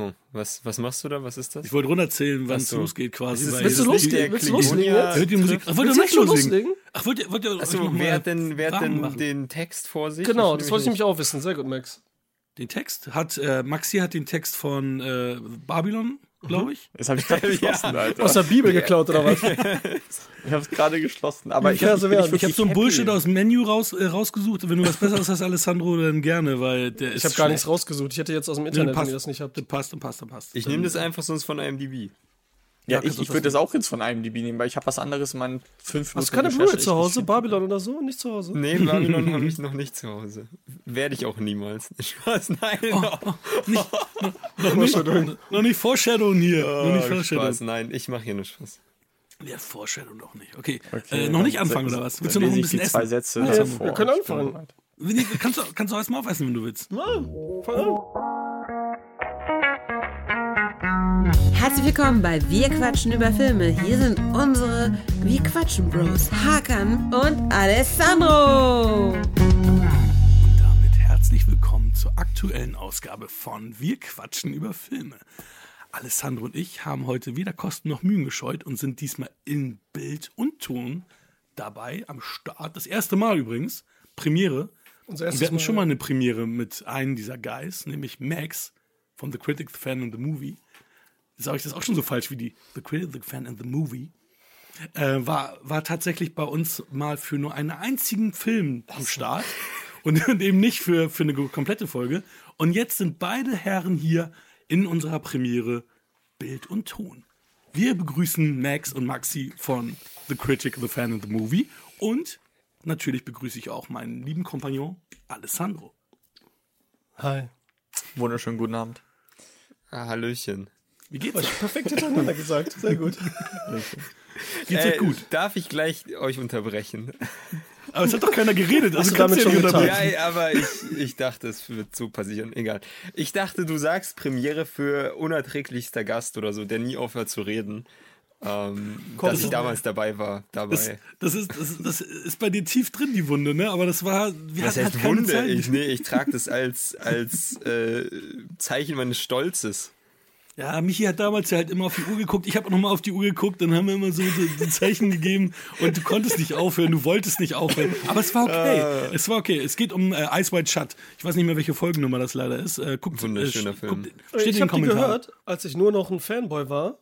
Oh, was, was machst du da? Was ist das? Ich wollte runterzählen, wann es so. losgeht quasi. Ist- Willst du loslegen? Willst du loslegen jetzt? Hört die Musik. Ach, wollt ihr Willst du nicht schon loslegen? Ach, wollt ihr, wollt ihr Achso, wer hat denn, wer hat denn den Text vor sich? Genau, das wollte ich nämlich auch wissen. Sehr gut, Max. Den Text hat, äh, Maxi hat den Text von äh, Babylon, glaube ich. Das habe ich gerade geschlossen, Alter. Aus der Bibel geklaut oder was? Ich habe es gerade geschlossen. Aber ich, Ja, hab, so ich Ich habe so ein Bullshit aus dem Menü raus, äh, rausgesucht. Wenn du was Besseres hast, Alessandro, dann gerne, weil der ist Ich habe gar nichts rausgesucht. Ich hätte jetzt aus dem Internet, wenn passt, ihr das nicht habt. Dann passt, dann passt, passt. Ich nehme das einfach sonst von IMDb. Ja, Ja, ich, ich würde das auch jetzt von IMDb nehmen, weil ich habe was anderes in meinen fünf Hast du Minuten keine Blu-ray zu Hause? Babylon oder so? Nicht zu Hause? Nee, Babylon habe ich noch nicht zu Hause. Werde ich auch niemals. Spaß, nein. Oh, Nicht, noch, nicht, noch nicht Foreshadowen hier. noch nicht Oh, Foreshadowen. Spaß, nein, ich mache hier nur Spaß. Ja, Foreshadow doch nicht. Okay. Okay, äh, noch nicht anfangen oder was? Willst du noch ein ich bisschen die zwei essen? Sätze Ja, davor. wir können Ich anfangen. Kannst du, kannst du erstmal aufessen, wenn du willst. Ja, fang an. Herzlich willkommen bei Wir quatschen über Filme. Hier sind unsere Wir quatschen Bros. Hakan und Alessandro. Und damit herzlich willkommen zur aktuellen Ausgabe von Wir quatschen über Filme. Alessandro und ich haben heute weder Kosten noch Mühen gescheut und sind diesmal in Bild und Ton dabei am Start. Das erste Mal übrigens. Premiere. Unser Und erstes wir hatten Mal. schon mal eine Premiere mit einem dieser Guys, nämlich Max von The Critic, The Fan and The Movie. Sage ich das auch schon so falsch wie die The Critic, The Fan and The Movie? Äh, war, war tatsächlich bei uns mal für nur einen einzigen Film am Start und, und eben nicht für, für eine komplette Folge. Und jetzt sind beide Herren hier in unserer Premiere Bild und Ton. Wir begrüßen Max und Maxi von The Critic, The Fan and The Movie und natürlich begrüße ich auch meinen lieben Kompagnon Alessandro. Hi. Wunderschönen guten Abend. Ah, Hallöchen. Wie geht's perfekt hintereinander gesagt. Sehr gut. Geht's Äh, euch gut? Darf ich gleich euch unterbrechen? Aber es hat doch keiner geredet. Also du kannst damit du ja schon unterbrechen. Ja, aber ich, ich dachte, es wird so passieren. Egal. Ich dachte, du sagst Premiere für unerträglichster Gast oder so, der nie aufhört zu reden. Ähm, Komm, dass ich damals dabei war. Dabei. Das, das, ist, das, das ist bei dir tief drin, die Wunde, ne? Aber das war, wir hatten heißt keine Wunde? Zeit. Ich, nee, ich trage das als, als äh, Zeichen meines Stolzes. Ja, Michi hat damals ja halt immer auf die Uhr geguckt. Ich habe auch nochmal auf die Uhr geguckt. Dann haben wir immer so so die Zeichen gegeben und du konntest nicht aufhören, du wolltest nicht aufhören. Aber es war okay. Ah. Es war okay. Es geht um äh, Ice White Shut. Ich weiß nicht mehr, welche Folgennummer das leider ist. Äh, guckt, Wunderschöner äh, Film. Guckt, steht in ich den habe die Kommentaren. gehört, als ich nur noch ein Fanboy war.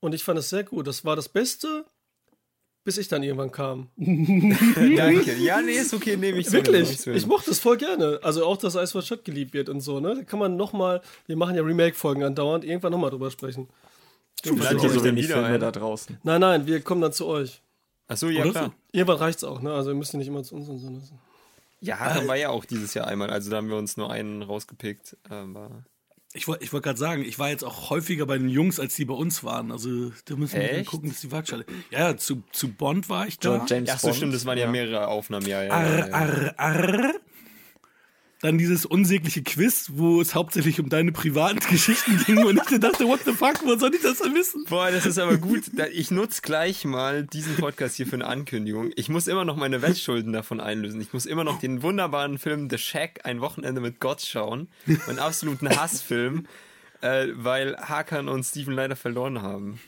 Und ich fand es sehr gut. Das war das Beste, bis ich dann irgendwann kam. Danke. Ja, nee, ist okay, nehme ich Wirklich, ich so. ich mochte es voll gerne. Also auch, dass Ice Shut geliebt wird und so, ne? Da kann man nochmal, wir machen ja Remake-Folgen andauernd, irgendwann nochmal drüber sprechen. Ihr euch so wenig Filme ein? da draußen? Nein, nein, wir kommen dann zu euch. Achso, ja Oder klar. Irgendwann reicht's auch, ne? Also wir müssen nicht immer zu uns und so. lassen. Ja, da war ja auch dieses Jahr einmal. Also da haben wir uns nur einen rausgepickt. Aber Ich wollte ich wollt gerade sagen, ich war jetzt auch häufiger bei den Jungs, als die bei uns waren. Also da müssen wir gucken, dass die Waagschale. Ja, zu, zu Bond war ich da. James Ach so, Bond. stimmt, das waren ja, mehrere Aufnahmen. Ja, ja, ja, Arr, ja. arr, arr. Dann dieses unsägliche Quiz, wo es hauptsächlich um deine privaten Geschichten ging und ich dachte, what the fuck, wo soll ich das denn wissen? Boah, das ist aber gut. Ich nutze gleich mal diesen Podcast hier für eine Ankündigung. Ich muss immer noch meine Wettschulden davon einlösen. Ich muss immer noch den wunderbaren Film The Shack, ein Wochenende mit Gott schauen. Einen absoluten Hassfilm, äh, weil Hakan und Steven leider verloren haben.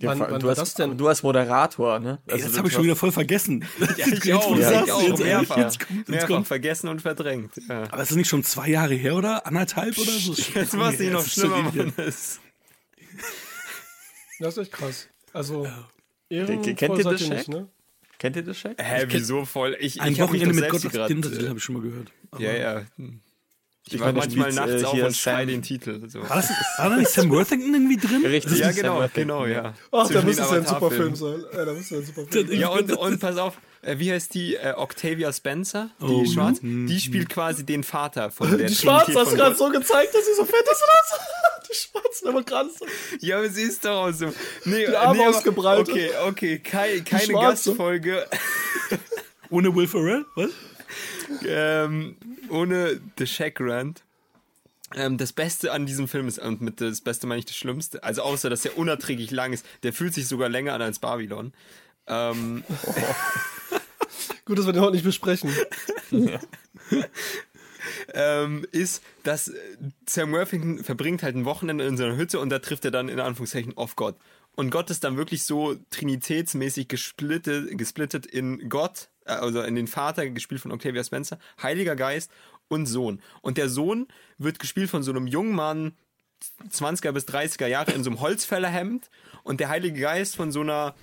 Ja, Wann- wann du, war hast, das denn? Du als Moderator, ne? Ey, das habe ich schon wieder voll vergessen. Ja, ich auch, du ich auch, jetzt, mehrfach. jetzt kommt, jetzt kommt. vergessen und verdrängt. Ja. Aber ist das nicht schon zwei Jahre her oder anderthalb oder so? Jetzt war es nicht noch Das schlimmer. Mann. Das- Das ist echt krass. Also, Kennt ihr ehrenvoll The seid ihr Shack? nicht, ne? Kennt ihr das Shack? Hä, wieso voll? Ich, Ein ich Wochenende mit Gott grad- dem, das habe ich schon mal gehört. Aber Ja, ja. Ich, Ich war meine, manchmal spielt, nachts äh, auf hier und schrei Sam- den Titel. So. War, das, war da nicht Sam Worthington irgendwie drin? Richtig. Ja, genau, genau, ja. Ach, da Zwischen muss den es ja ein super. Film sein. Ja, da muss es ja ein super Film Ja, und, und pass auf, äh, wie heißt die? Äh, Octavia Spencer, die Oh, Schwarz, mhm. die spielt quasi den Vater von der Die Schwarz hast du gerade so gezeigt, dass sie so fett ist oder so. Die Schwarzen Demokraten. Ja, aber sie ist doch auch so. Nee, Die Arme nee, aber- ausgebreitet. Okay, okay, kei, keine Schwarze. Gastfolge Ohne Will Ferrell? Was? Ähm, ohne The Shack Rant. Ähm, das Beste an diesem Film ist, und mit das Beste meine ich das Schlimmste, also außer, dass er unerträglich lang ist, der fühlt sich sogar länger an als Babylon. Ähm, Gut, dass wir den heute nicht besprechen. ähm, ist, dass äh, Sam Worthington verbringt halt ein Wochenende in seiner Hütte und da trifft er dann in Anführungszeichen auf Gott. Und Gott ist dann wirklich so trinitätsmäßig gesplittet, gesplittet in Gott, also in den Vater, gespielt von Octavia Spencer, Heiliger Geist und Sohn. Und der Sohn wird gespielt von so einem jungen Mann, 20er bis 30er Jahre, in so einem Holzfällerhemd und der Heilige Geist von so einer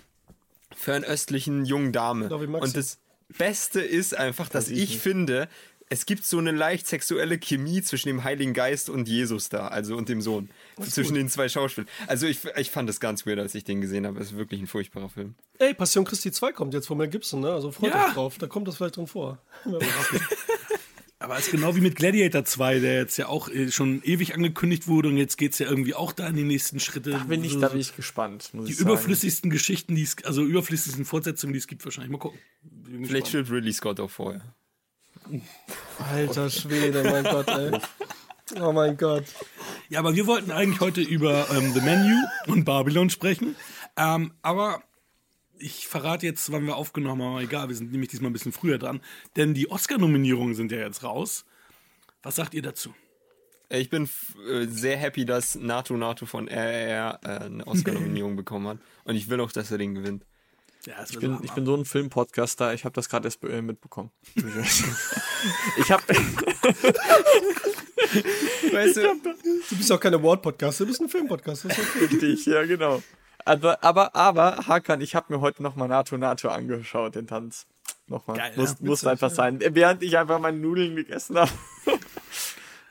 fernöstlichen jungen Dame. Und das Beste ist einfach, dass ich finde, es gibt so eine leicht sexuelle Chemie zwischen dem Heiligen Geist und Jesus da, also und dem Sohn. Zwischen den zwei Schauspielern. Also ich, ich fand das ganz weird, als ich den gesehen habe. Es ist wirklich ein furchtbarer Film. Ey, Passion Christi 2 kommt jetzt von Mel Gibson, ne? Also freut Ja. euch drauf. Da kommt das vielleicht drin vor. Aber es ist genau wie mit Gladiator 2, der jetzt ja auch äh, schon ewig angekündigt wurde und jetzt geht's ja irgendwie auch da in die nächsten Schritte. Da bin ich, So- da bin ich gespannt. Muss die ich sagen. überflüssigsten Geschichten, die es, also überflüssigsten Fortsetzungen, die es gibt, wahrscheinlich. Mal gucken. Vielleicht gespannt. stirbt Ridley Scott auch vorher. Alter Schwede, mein Gott, ey. Oh mein Gott. Ja, aber wir wollten eigentlich heute über ähm, The Menu und Babylon sprechen. Ähm, aber ich verrate jetzt, wann wir aufgenommen haben, aber egal, wir sind nämlich diesmal ein bisschen früher dran. Denn die Oscar-Nominierungen sind ja jetzt raus. Was sagt ihr dazu? Äh, Ich bin äh, sehr happy, dass NATO NATO von RR äh, eine Oscar-Nominierung bekommen hat. Und ich will auch, dass er den gewinnt. Ja, Ich bin, ich bin so ein Filmpodcaster, ich habe das gerade erst äh, mitbekommen. ich habe Weißt du, Du bist auch kein Award-Podcast, du bist ein Film-Podcast. Das ist okay. richtig, ja genau. Aber, aber, aber, Hakan, ich habe mir heute nochmal NATO NATO angeschaut, den Tanz. Nochmal. Geil, muss ja. muss einfach sein. Während ich einfach meine Nudeln gegessen habe.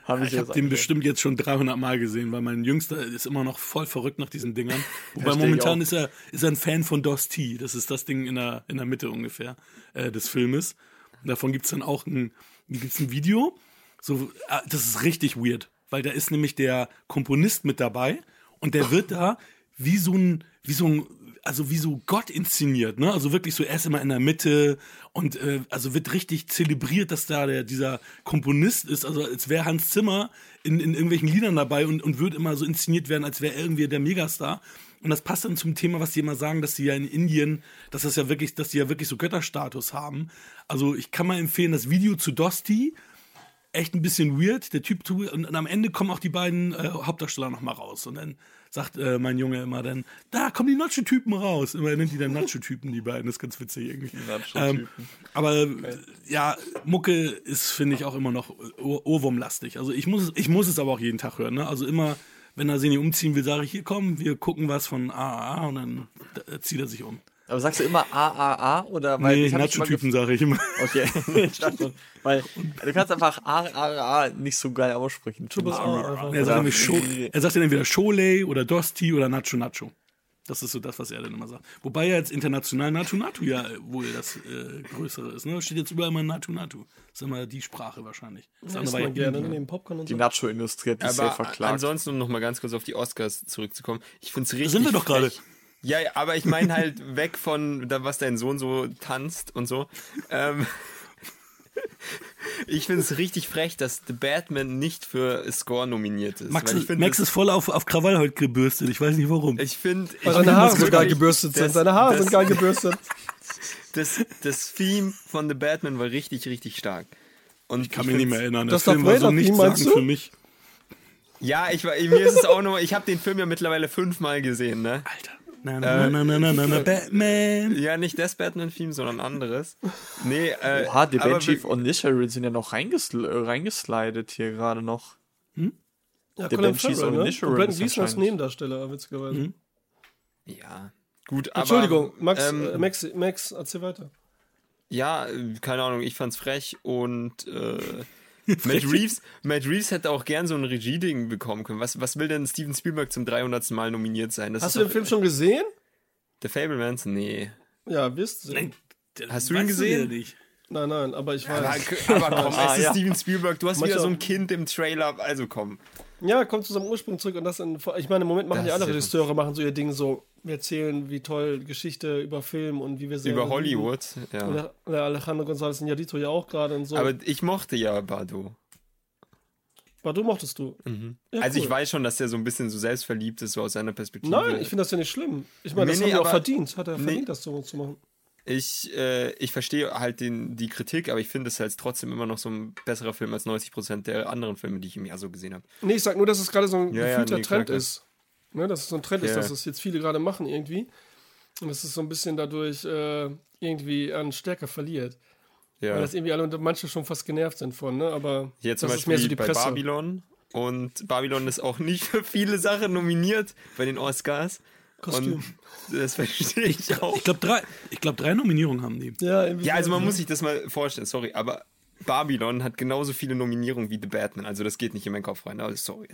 Habe ich, Ich habe den bestimmt jetzt schon 300 Mal gesehen, weil mein Jüngster ist immer noch voll verrückt nach diesen Dingern. Wobei momentan ist er, ist er ein Fan von DOS T. Das ist das Ding in der, in der Mitte ungefähr äh, des Filmes. Und davon gibt's dann auch ein, gibt's ein Video. So, äh, das ist richtig weird, weil da ist nämlich der Komponist mit dabei und der wird da wie so ein, wie so ein, also wie so Gott inszeniert, ne? Also wirklich so, er ist immer in der Mitte und äh, also wird richtig zelebriert, dass da der, dieser Komponist ist, also als wäre Hans Zimmer in, in irgendwelchen Liedern dabei und, und wird immer so inszeniert werden, als wäre irgendwie der Megastar. Und das passt dann zum Thema, was die immer sagen, dass die ja in Indien, dass das ja wirklich, dass die ja wirklich so Götterstatus haben. Also ich kann mal empfehlen, das Video zu Dosti, echt ein bisschen weird. Der Typ tut, und, und am Ende kommen auch die beiden äh, Hauptdarsteller noch mal raus. Und dann sagt äh, mein Junge immer dann, da kommen die Nacho-Typen raus. Immer er nennt die dann Nacho-Typen, die beiden. Das ist ganz witzig irgendwie. Ähm, aber äh, ja, Mucke ist, finde ich, auch immer noch Ohr Ohrwurmlastig. Also ich muss, es- ich muss es aber auch jeden Tag hören. Ne? Also immer, wenn er Seni umziehen will, sage ich, hier komm, wir gucken was von AAA und dann äh, zieht er sich um. Aber sagst du immer AAA oder weil Nee, Nacho-Typen sage ich immer. Okay, ich dachte weil du kannst einfach AAA nicht so geil aussprechen. Er sagt, nämlich Scho er sagt dann entweder Chole oder Dosti oder Nacho Nacho. Das ist so das, was er dann immer sagt. Wobei ja jetzt international Nacho Nacho ja wohl das äh, Größere ist. Ne? Steht jetzt überall immer Nacho Nacho. Das ist immer die Sprache wahrscheinlich. Das Das andere war ja gerne Indien. neben Popcorn und Die so. Nacho-Industrie hat dich sehr verklagt. ansonsten, um noch mal ganz kurz auf die Oscars zurückzukommen, ich finde es richtig. sind wir doch gerade. Ja, aber ich meine halt weg von, da, was dein Sohn so tanzt und so. Ähm, ich finde es richtig frech, dass The Batman nicht für Score nominiert ist. Max, weil ich ist, find, Max das- ist voll auf, auf Krawall heute gebürstet. Ich weiß nicht warum. Ich finde. Weil seine Haare so geil gebürstet sind. Seine Haare sind geil gebürstet. Das, das Theme von The Batman war richtig, richtig stark. Und ich kann mich nicht mehr erinnern. Das Darth Film war so nichts sagen für mich. Ja, ich, war- mir ist es auch noch. Ich habe den Film ja mittlerweile fünfmal gesehen, ne? Alter. Na, na, na, na, na, na, na, Batman. Ja, nicht das Batman-Theme, sondern anderes. Nee, äh. Oha, die aber Banshee wir- und Nisharin sind ja noch reingesl äh, reingeslidet hier gerade noch. Ja, Der Colin Banshees Farrell, und ne? Brandon ist Gleason als Nebendarsteller, witzigerweise. Ja, gut, aber. Entschuldigung, Max, ähm, äh, Max, Max, erzähl weiter. Ja, äh, keine Ahnung, ich fand's frech und äh, Matt Reeves, Matt Reeves hätte auch gern so ein Regie-Ding bekommen können. Was, was will denn Steven Spielberg zum 300. Mal nominiert sein? Das Hast du den Film schon gesehen? The Fablemans? Nee. Ja, wirst du. Nein, Hast du ihn gesehen? nicht. Nein, nein, aber ich Aber, weiß. aber komm, Ah, es ist ja. Steven Spielberg, du hast Manche wieder so ein. Kind im Trailer, also komm. Ja, kommt zu seinem Ursprung zurück und das in, ich meine, im Moment machen Das ja alle Regisseure machen so ihr Ding so, erzählen, wie toll Geschichte über Film und wie wir sie Über Hollywood, Und ja. der Alejandro González Iñárritu ja auch gerade und so. Aber ich mochte ja Bado. Aber du mochtest du. Ja, Also ich cool. weiß schon, dass der so ein bisschen so selbstverliebt ist, so aus seiner Perspektive. Nein, ich finde das ja nicht schlimm. Ich meine, Nee, das nee, haben die auch verdient. Hat er Nee. verdient, das so zu machen. Ich, äh, ich verstehe halt den, die Kritik, aber ich finde es halt trotzdem immer noch so ein besserer Film als 90% der anderen Filme, die ich im Jahr so gesehen habe. Nee, ich sag nur, dass es gerade so ein Ja, ja, gefühlter nee, klar, Trend klar. ist. Ne, dass es so ein Trend ist, Ja. dass es jetzt viele gerade machen irgendwie. Und dass es so ein bisschen dadurch äh, irgendwie an Stärke verliert. Ja. Weil das irgendwie alle und manche schon fast genervt sind von, ne? Aber Hier zum das ist mehr Beispiel so die bei Presse. Babylon. Und Babylon ist auch nicht für viele Sachen nominiert bei den Oscars. Kostüm. Und das verstehe ich auch. Ich glaube, drei, ich glaub, drei Nominierungen haben die. Ja, Ja, also man so. muss sich das mal vorstellen, sorry, aber Babylon hat genauso viele Nominierungen wie The Batman. Also das geht nicht in meinen Kopf rein. Aber sorry.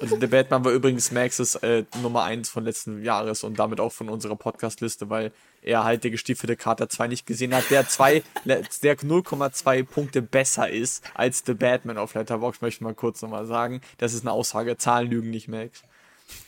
Also der Batman war übrigens Maxes äh, Nummer 1 von letzten Jahres und damit auch von unserer Podcast-Liste, weil er halt der gestiefelte Kater 2 nicht gesehen hat, der der 0,2 Punkte besser ist als The Batman auf Letterboxd, möchte ich mal kurz nochmal sagen. Das ist eine Aussage, Zahlen lügen nicht, Max.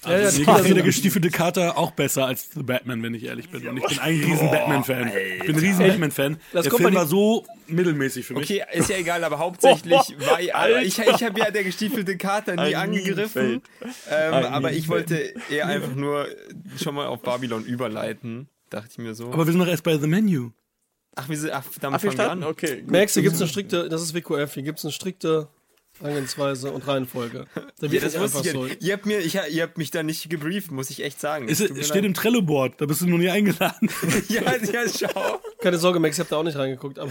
Ja, ja, Mir die gefällt der gestiefelte Kater auch besser als The Batman, wenn ich ehrlich bin. Und ich bin eigentlich ein riesen Batman-Fan. Ich bin ein riesen Batman-Fan. Das Der kommt Film war so mittelmäßig für mich. Okay, ist ja egal, aber hauptsächlich, weil aber ich, ich habe ja der gestiefelte Kater nie Ein angegriffen. Ähm, aber ich wollte eher einfach nur schon mal auf Babylon überleiten. Dachte ich mir so. Aber wir sind doch erst bei The Menu. ach, wir sind, ach, damit Ach, wir fangen wir an. Okay. Max, hier gibt es eine strikte, das ist WQF, hier gibt es eine strikte Angehensweise und Reihenfolge. Da Ja, wird das nicht wusste einfach ich ja so. nicht. Ihr habt, mir, ich, ihr habt mich da nicht gebrieft, muss ich echt sagen. Es, Es steht leid. im Trello-Board, da bist du noch nie eingeladen. ja, ja, schau. Keine Sorge, Max, ich habe da auch nicht reingeguckt. Aber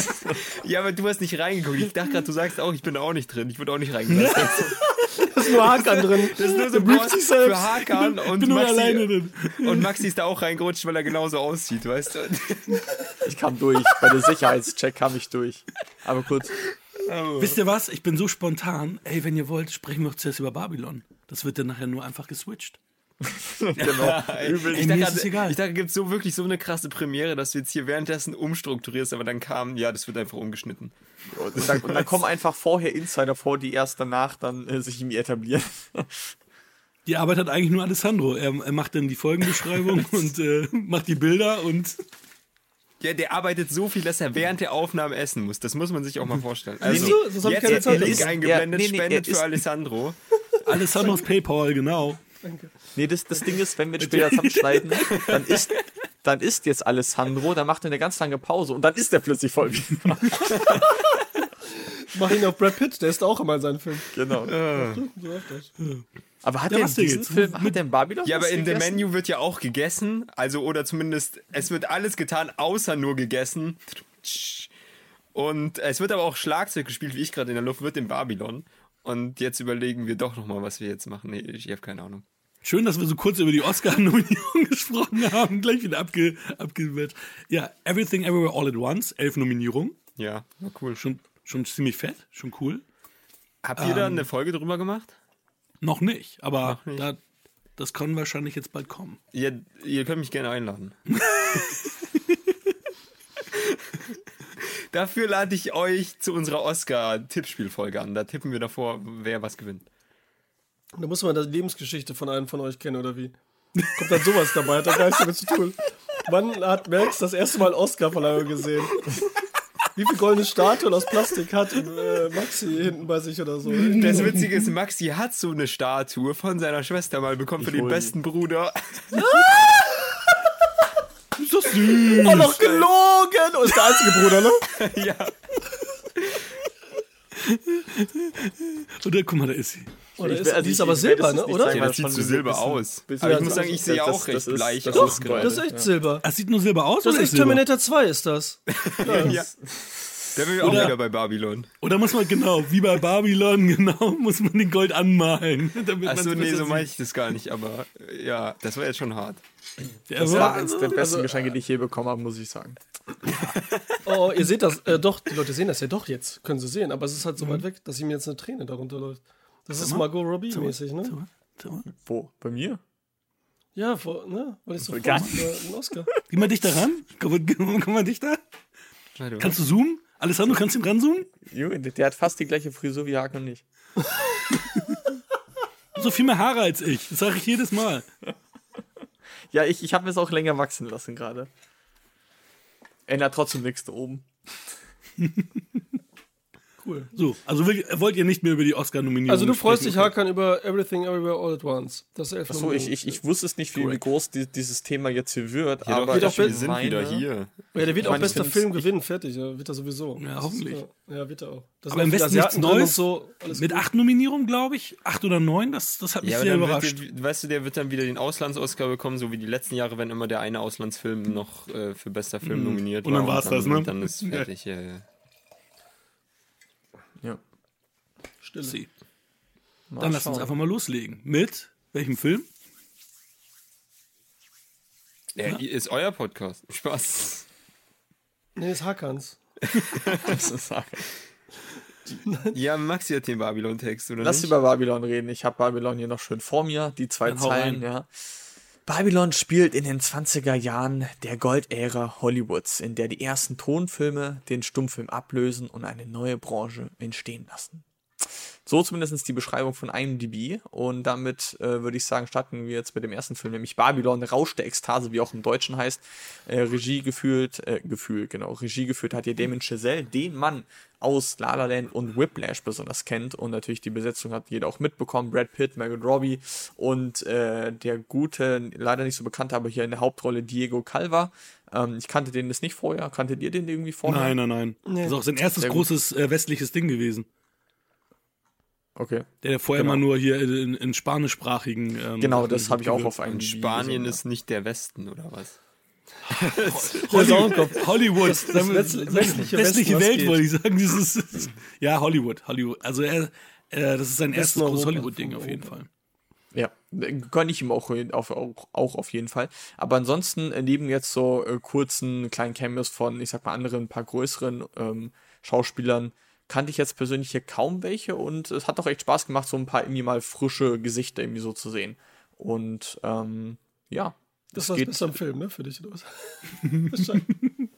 Ja, aber du hast nicht reingeguckt. Ich dachte gerade, du sagst auch, ich bin da auch nicht drin. Ich wurde auch nicht reingelassen. da ist nur Hakan drin. Das ist nur so ein brieft sich selbst. für Hakan und bin nur Maxi, alleine drin. und Maxi ist da auch reingerutscht, weil er genauso aussieht, weißt du? Ich kam durch. Bei der Sicherheitscheck kam ich durch. Aber kurz. Wisst ihr was? Ich bin so spontan. Ey, wenn ihr wollt, sprechen wir doch zuerst über Babylon. Das wird dann nachher nur einfach geswitcht. Genau. Übel. Ich mir dachte, ist es egal. ich dachte, gibt so wirklich so eine krasse Premiere, dass du jetzt hier währenddessen umstrukturierst, aber dann kam, ja, das wird einfach umgeschnitten. Und dann, und dann kommen einfach vorher Insider vor, die erst danach dann äh, sich irgendwie etablieren. Die Arbeit hat eigentlich nur Alessandro. Er, er macht dann die Folgenbeschreibung und äh, macht die Bilder und Ja, der arbeitet so viel, dass er während der Aufnahme essen muss. Das muss man sich auch mal vorstellen. Also, nee, das hab ich jetzt keine hat Zeit er Link eingeblendet, Ja, nee, nee, spendet er für Alessandro. Alessandros Paypal, genau. Nee, das, das Ding ist, wenn wir später zusammenschneiden, dann ist, dann ist jetzt Alessandro, dann macht er eine ganz lange Pause und dann ist er plötzlich voll wieder. Mach ihn auf Brad Pitt, der ist auch immer in seinen Filmen. Genau. So läuft das. Aber hat Ja, denn diesem jetzt? Film, hat in Babylon Ja, aber in dem gegessen? Menü wird ja auch gegessen. Also, oder zumindest, es wird alles getan, außer nur gegessen. Und es wird aber auch Schlagzeug gespielt, wie ich gerade in der Luft, wird in Babylon. Und jetzt überlegen wir doch nochmal, was wir jetzt machen. Nee, ich habe keine Ahnung. Schön, dass wir so kurz über die Oscar-Nominierung gesprochen haben. Gleich wieder abge, abgewehrt. Ja, Everything Everywhere All at Once, elf Nominierungen. Ja, cool. Schon, schon ziemlich fett, schon cool. Habt ihr da eine Folge drüber gemacht? Noch nicht, aber Noch nicht. Da, das kann wahrscheinlich jetzt bald kommen. Ihr, ihr könnt mich gerne einladen. Dafür lade ich euch zu unserer Oscar-Tippspielfolge an. Da tippen wir davor, wer was gewinnt. Da muss man die Lebensgeschichte von einem von euch kennen, oder wie? Kommt dann sowas dabei, hat da gar nichts damit zu tun. Wann hat Max das erste Mal Oscar-Verleihung gesehen? Wie viele goldene Statuen aus Plastik hat äh, Maxi hinten bei sich oder so? Das Witzige ist, Maxi hat so eine Statue von seiner Schwester mal bekommen für Ich den hol die. besten Bruder. Ist doch süß. Oh, noch gelogen! Und ist der einzige Bruder, ne? ja. Oder guck mal, da ist sie. Oder Ich ist, also die ist ich- aber ich Silber, es ne? Oder? zeigen, ja das sieht zu Silber bisschen- aus. bisschen- Aber ich Ja, muss sagen, ich sehe das- auch das recht ist- bleich das aus ist. Das ist echt Silber. Das sieht nur Silber aus Das oder ist echt Silber? Terminator 2 ist das. Ja. Da bin ich auch Oder- wieder bei Babylon. Oder muss man, genau, wie bei Babylon, genau, muss man den Gold anmalen. Achso, nee, so meine ich das gar nicht, aber äh, ja, das war jetzt schon hart. Ja, Das war eins der besten Geschenke, die ich je bekommen habe, muss ich sagen. Oh, ihr seht das. Äh, doch, die Leute sehen das ja doch jetzt. Können sie sehen. Aber es ist halt so weit weg, dass ihm jetzt eine Träne darunter läuft. Das ist Margot Robbie-mäßig, ne? Wo? Bei mir? Ja, vor, ne? Weil ich so vor, äh, einen Oscar. Geh mal dichter ran. Komm, komm, komm mal dichter. Warte, Kannst du zoomen? Alessandro, kannst du ihn ranzoomen? Junge, der hat fast die gleiche Frisur wie Hakan und ich. So viel mehr Haare als ich. Das sage ich jedes Mal. Ja, ich, ich habe mir es auch länger wachsen lassen gerade. Ändert trotzdem nichts da oben. Cool. So, also wollt ihr nicht mehr über die Oscar-Nominierung Also du freust dich? Hakan, über Everything Everywhere All at Once. Das Achso, ich, ich, ich wusste es nicht, wie, wie groß die, dieses Thema jetzt hier wird, Ja, aber auch wir sind meine- wieder hier. Ja, der wird Ich auch bester Film gewinnen, fertig. Ja, wird er sowieso. Ja, hoffentlich. Ja, wird er auch. Das Aber im Westen nichts und Neues. So, Mit gut. acht Nominierungen, glaube ich. Acht oder neun, das, das hat mich Ja, sehr überrascht. wird der, weißt du, der wird dann wieder den Auslands-Oscar bekommen, so wie die letzten Jahre, wenn immer der eine Auslandsfilm noch äh, für bester Film nominiert Mhm. Und dann war. war's das, ne? Dann ist fertig, ja. Ja. Stille. Sie. Mal Dann lass uns einfach mal loslegen. Mit welchem Film? ja. Ist euer Podcast. Spaß. Nee, das ist Hakans. Das ist Sache. Ja, Maxi hat den Babylon-Text, oder Lass nicht? über Babylon reden. Ich habe Babylon hier noch schön vor mir, die zwei Dann Zeilen, ja. Babylon spielt in den 20er Jahren der Goldära Hollywoods, in der die ersten Tonfilme den Stummfilm ablösen und eine neue Branche entstehen lassen. So zumindest die Beschreibung von IMDb. Und damit äh, würde ich sagen, starten wir jetzt mit dem ersten Film, nämlich Babylon, Rausch der Ekstase, wie auch im Deutschen heißt. Äh, Regie geführt, äh, gefühlt, genau, Regie geführt hat hier Damon Chazelle, den man aus La La Land und Whiplash besonders kennt. Und natürlich die Besetzung hat jeder auch mitbekommen. Brad Pitt, Margot Robbie und äh, der gute, leider nicht so bekannte, aber hier in der Hauptrolle Diego Calva. Ähm, ich kannte den das nicht vorher. Kanntet ihr den irgendwie vorher? Nein, nein, nein. Das ist auch sein erstes Sehr großes äh, westliches Ding gewesen. Okay. Der vorher Genau. immer nur hier in, in spanischsprachigen. Ähm, Genau, Sachen das habe ich auch auf einem Und Spanien ist nicht der Westen, oder was? Hollywood. Hollywood. Das westliche- westliche westliche was Welt, geht. wollte ich sagen. Das ist, ja, Hollywood. Hollywood. Also er, äh, das ist sein erstes großes Hollywood-Ding auf jeden. Fall. Ja, gönne ich ihm auch, auf, auch, auch auf jeden Fall. Aber ansonsten, äh, neben jetzt so äh, kurzen kleinen Cameos von, ich sag mal, anderen, ein paar größeren ähm, Schauspielern, kannte ich jetzt persönlich hier kaum welche und es hat doch echt Spaß gemacht, so ein paar irgendwie mal frische Gesichter irgendwie so zu sehen. Und ähm, ja, Das war Beste am Film, ne? Für dich, oder was? Wahrscheinlich.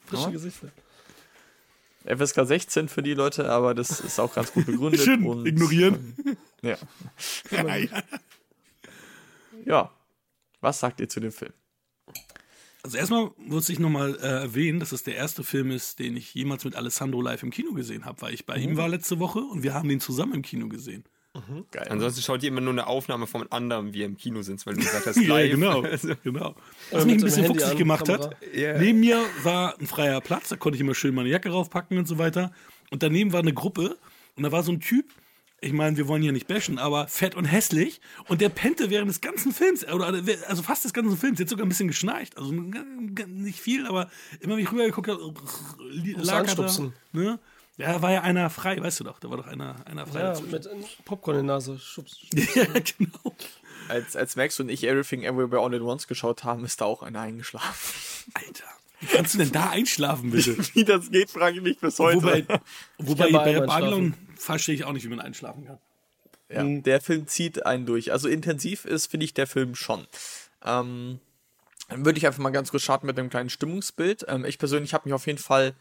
Frische Ja. Gesichter. FSK 16 für die Leute, aber das ist auch ganz gut begründet. Schön und, ignorieren. Ja. Ja, ja. ja. Was sagt ihr zu dem Film? Also erstmal muss ich nochmal äh, erwähnen, dass es der erste Film ist, den ich jemals mit Alessandro live im Kino gesehen habe, weil ich bei ihm war letzte Woche und wir haben den zusammen im Kino gesehen. Geil. Ansonsten schaut ihr immer nur eine Aufnahme von anderen, wie ihr im Kino sind, weil du gesagt hast, Ja, live. genau. Also, genau. Äh, Was mich ein bisschen Handy fuchsig gemacht Kamera. hat, Ja. neben mir war ein freier Platz, da konnte ich immer schön meine Jacke raufpacken und so weiter. Und daneben war eine Gruppe und da war so ein Typ, ich meine, wir wollen hier nicht bashen, aber fett und hässlich. Und der pennte während des ganzen Films, oder also fast des ganzen Films, jetzt sogar ein bisschen geschnarcht. Also nicht viel, aber immer wie ich rübergeguckt habe, lag er. Ne? Ja, war ja einer frei, weißt du doch, da war doch einer, einer frei. Ja, dazwischen. mit einem Popcorn in der Nase. Schubst. ja, genau. Als, als Max und ich Everything Everywhere All at Once geschaut haben, ist da auch einer eingeschlafen. Alter. Wie kannst du denn da einschlafen, bitte? Wie das geht, frage ich mich bis heute. Wobei, wobei bei Babylon verstehe ich auch nicht, wie man einschlafen kann. ja, der Film zieht einen durch. Also intensiv ist, finde ich, der Film schon. Ähm, dann würde ich einfach mal ganz kurz starten mit einem kleinen Stimmungsbild. Ähm, ich persönlich habe mich auf jeden Fall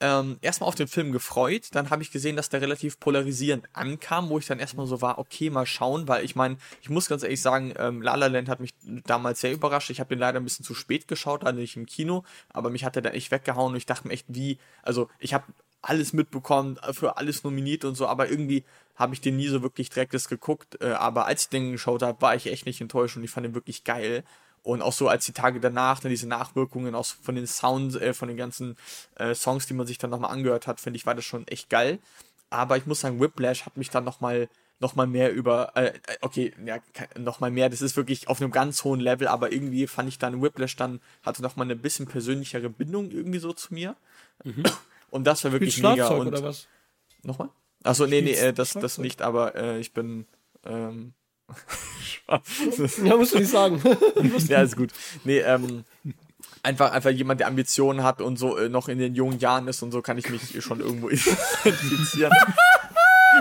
ähm, erstmal auf den Film gefreut. Dann habe ich gesehen, dass der relativ polarisierend ankam, wo ich dann erstmal so war, okay, mal schauen, weil ich meine, ich muss ganz ehrlich sagen, ähm, La La Land hat mich damals sehr überrascht. Ich habe den leider ein bisschen zu spät geschaut, also nicht im Kino, aber mich hat er da echt weggehauen und ich dachte mir echt, wie, also ich habe alles mitbekommen, für alles nominiert und so, aber irgendwie habe ich den nie so wirklich direktes geguckt. Äh, aber als ich den geschaut habe, war ich echt nicht enttäuscht und ich fand den wirklich geil. Und auch so als die Tage danach, dann diese Nachwirkungen auch von den Sounds, äh, von den ganzen äh, Songs, die man sich dann nochmal angehört hat, finde ich, war das schon echt geil. Aber ich muss sagen, Whiplash hat mich dann nochmal noch mal mehr über, äh, okay, ja, nochmal mehr, das ist wirklich auf einem ganz hohen Level, aber irgendwie fand ich dann Whiplash dann, hatte nochmal eine bisschen persönlichere Bindung irgendwie so zu mir. Und das war wirklich mega. Schlagzeug Und oder was? Nochmal? Achso, nee, nee, Spielst äh, das, das nicht, aber äh, ich bin. Ähm, Ja, musst du nicht sagen. ja, ist gut. Nee, ähm, einfach, einfach jemand, der Ambitionen hat und so äh, noch in den jungen Jahren ist und so kann ich mich schon irgendwo identifizieren.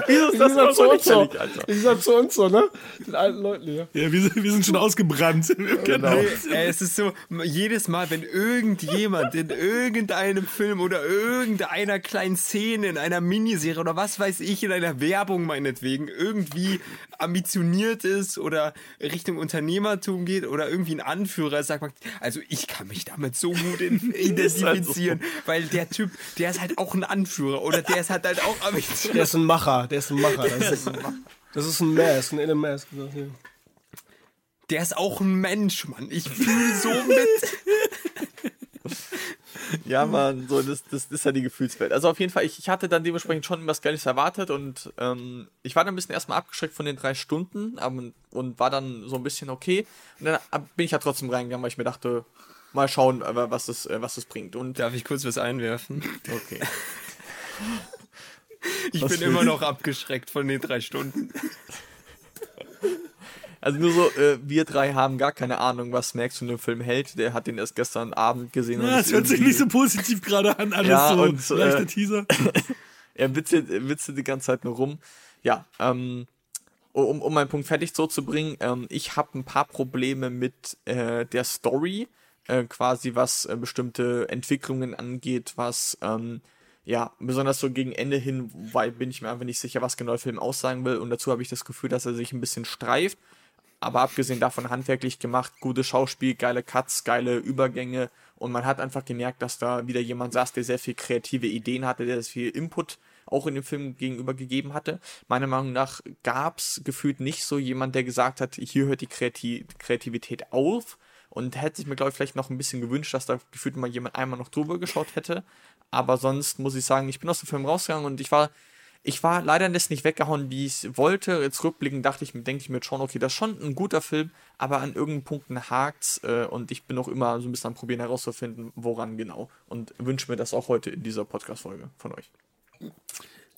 Wieso ist das halt zu so uns so. Die sind halt zu uns so, ne? Den alten Leuten hier. Ja, wir sind, wir sind schon ausgebrannt. genau. Ey, es ist so, jedes Mal, wenn irgendjemand in irgendeinem Film oder irgendeiner kleinen Szene, in einer Miniserie oder was weiß ich, in einer Werbung meinetwegen, irgendwie ambitioniert ist oder Richtung Unternehmertum geht oder irgendwie ein Anführer ist, sagt man, also ich kann mich damit so gut identifizieren, weil der Typ, der ist halt auch ein Anführer oder der ist halt halt auch ambitioniert. Der ist ein Macher, der ist ein Macher. Das ist, das ist ein Mask, ein Elon Mask. Der ist auch ein Mensch, Mann. Ich fühle so mit. Ja, man, so, das, das ist ja die Gefühlswelt. Also auf jeden Fall, ich, ich hatte dann dementsprechend schon was Geiles erwartet und ähm, ich war dann ein bisschen erstmal abgeschreckt von den drei Stunden aber, und war dann so ein bisschen okay. Und dann ab- bin ich ja trotzdem reingegangen, weil ich mir dachte, mal schauen, äh, was das, äh, was das bringt. Und Darf ich kurz was einwerfen? okay. Ich Was bin immer noch abgeschreckt von den drei Stunden. Also nur so, äh, wir drei haben gar keine Ahnung, was Max von dem Film hält. Der hat den erst gestern Abend gesehen. Ja, es hört sich nicht so positiv gerade an, alles Ja, so und, äh, leichter Teaser. Er witzelt, er witzelt die ganze Zeit nur rum. Ja, ähm, um, um meinen Punkt fertig so zu bringen, ähm, ich habe ein paar Probleme mit äh, der Story, äh, quasi was äh, bestimmte Entwicklungen angeht, was ähm, ja, besonders so gegen Ende hin, weil bin ich mir einfach nicht sicher, was genau der Film aussagen will. Und dazu habe ich das Gefühl, dass er sich ein bisschen streift. Aber abgesehen davon handwerklich gemacht, gutes Schauspiel, geile Cuts, geile Übergänge. Und man hat einfach gemerkt, dass da wieder jemand saß, der sehr viel kreative Ideen hatte, der sehr viel Input auch in dem Film gegenüber gegeben hatte. Meiner Meinung nach gab es gefühlt nicht so jemand, der gesagt hat, hier hört die Kreati Kreativität auf. Und hätte sich mir, glaube ich, vielleicht noch ein bisschen gewünscht, dass da gefühlt mal jemand einmal noch drüber geschaut hätte. Aber sonst muss ich sagen, ich bin aus dem Film rausgegangen und ich war ich war leider das nicht weggehauen, wie ich es wollte. Jetzt rückblickend dachte ich denke ich mir schon, okay, das ist schon ein guter Film, aber an irgendeinen Punkten hakt's äh, und ich bin auch immer so ein bisschen am Probieren herauszufinden, woran genau. Und wünsche mir das auch heute in dieser Podcast-Folge von euch.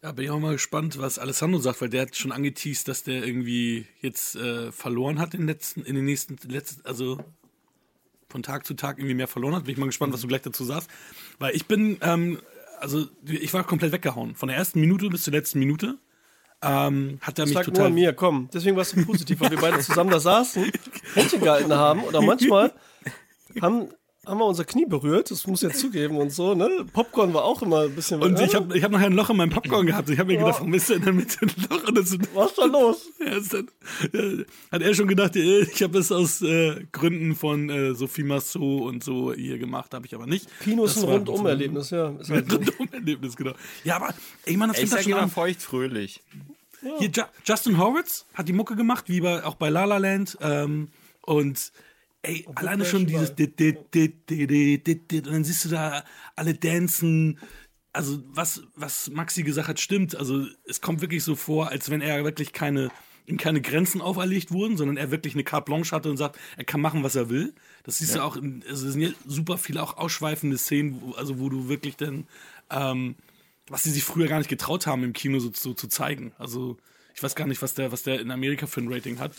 Ja, bin ich auch mal gespannt, was Alessandro sagt, weil der hat schon angeteased, dass der irgendwie jetzt äh, verloren hat in den letzten, in den nächsten, letzten, also von Tag zu Tag irgendwie mehr verloren hat. Bin ich mal gespannt, was du gleich dazu sagst. Weil ich bin, ähm, also ich war komplett weggehauen. Von der ersten Minute bis zur letzten Minute. Ähm, hat er mich lag nur total. an mir, komm. Deswegen warst du positiv, weil wir beide zusammen da saßen, Händchen gehalten haben oder manchmal haben, haben wir unser Knie berührt, das muss ich jetzt zugeben und so, ne? Popcorn war auch immer ein bisschen Und ja, ich habe ich hab nachher ein Loch in meinem Popcorn gehabt. Ich habe mir gedacht, warum ist denn in der Mitte ein Loch? Und das, Was ist da los? Ja, ist dann, äh, hat er schon gedacht, äh, ich habe es aus äh, Gründen von äh, Sophie Massot und so hier gemacht, habe ich aber nicht. Kino ist ein Rundum-Erlebnis, ja. Ist Ein halt so. Rundum-Erlebnis, genau. Ja, aber ich meine, das fängt sag schon immer an. feucht fröhlich. Hier, Ju Justin Horwitz hat die Mucke gemacht, wie bei, auch bei La La Land. Ähm, und ey, alleine schon dieses dit, dit, dit, dit, dit, dit, dit, und dann siehst du da alle dancen. Also was, was Maxi gesagt hat, stimmt. Also es kommt wirklich so vor, als wenn er wirklich keine, ihm keine Grenzen auferlegt wurden, sondern er wirklich eine Carte Blanche hatte und sagt, er kann machen, was er will. Das siehst du auch, in, also es sind ja super viele auch ausschweifende Szenen, wo, also wo du wirklich dann ähm, was sie sich früher gar nicht getraut haben, im Kino so, so zu zeigen. Also, ich weiß gar nicht, was der, was der in Amerika für ein Rating hat.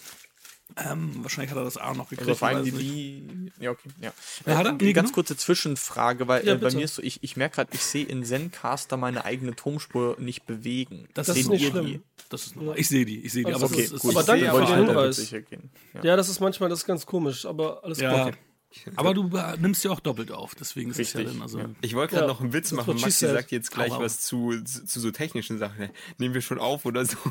Ähm, wahrscheinlich hat er das A noch gekriegt. Also vor allem ich die, die ja, okay, ja. Ja, hat er? Äh, Nee, ganz genau. kurze Zwischenfrage, weil Ja, äh, bei mir ist so, ich, ich merke gerade, ich sehe in Zencaster meine eigene Tonspur nicht bewegen. Das Das ist Seht nicht ihr schlimm. die? Das ist normal. Ich sehe die, ich sehe die. Also aber okay, ist, gut. Aber danke für den Hinweis. Ja. Ja, das ist manchmal das ist ganz komisch, aber alles ja. gut. Aber du äh, nimmst ja auch doppelt auf, deswegen ist es ja Richtig, dann, also. ja. Ich wollte gerade Ja, noch einen Witz machen. Maxi sagt jetzt gleich was zu, zu, zu so technischen Sachen. Nehmen wir schon auf oder so.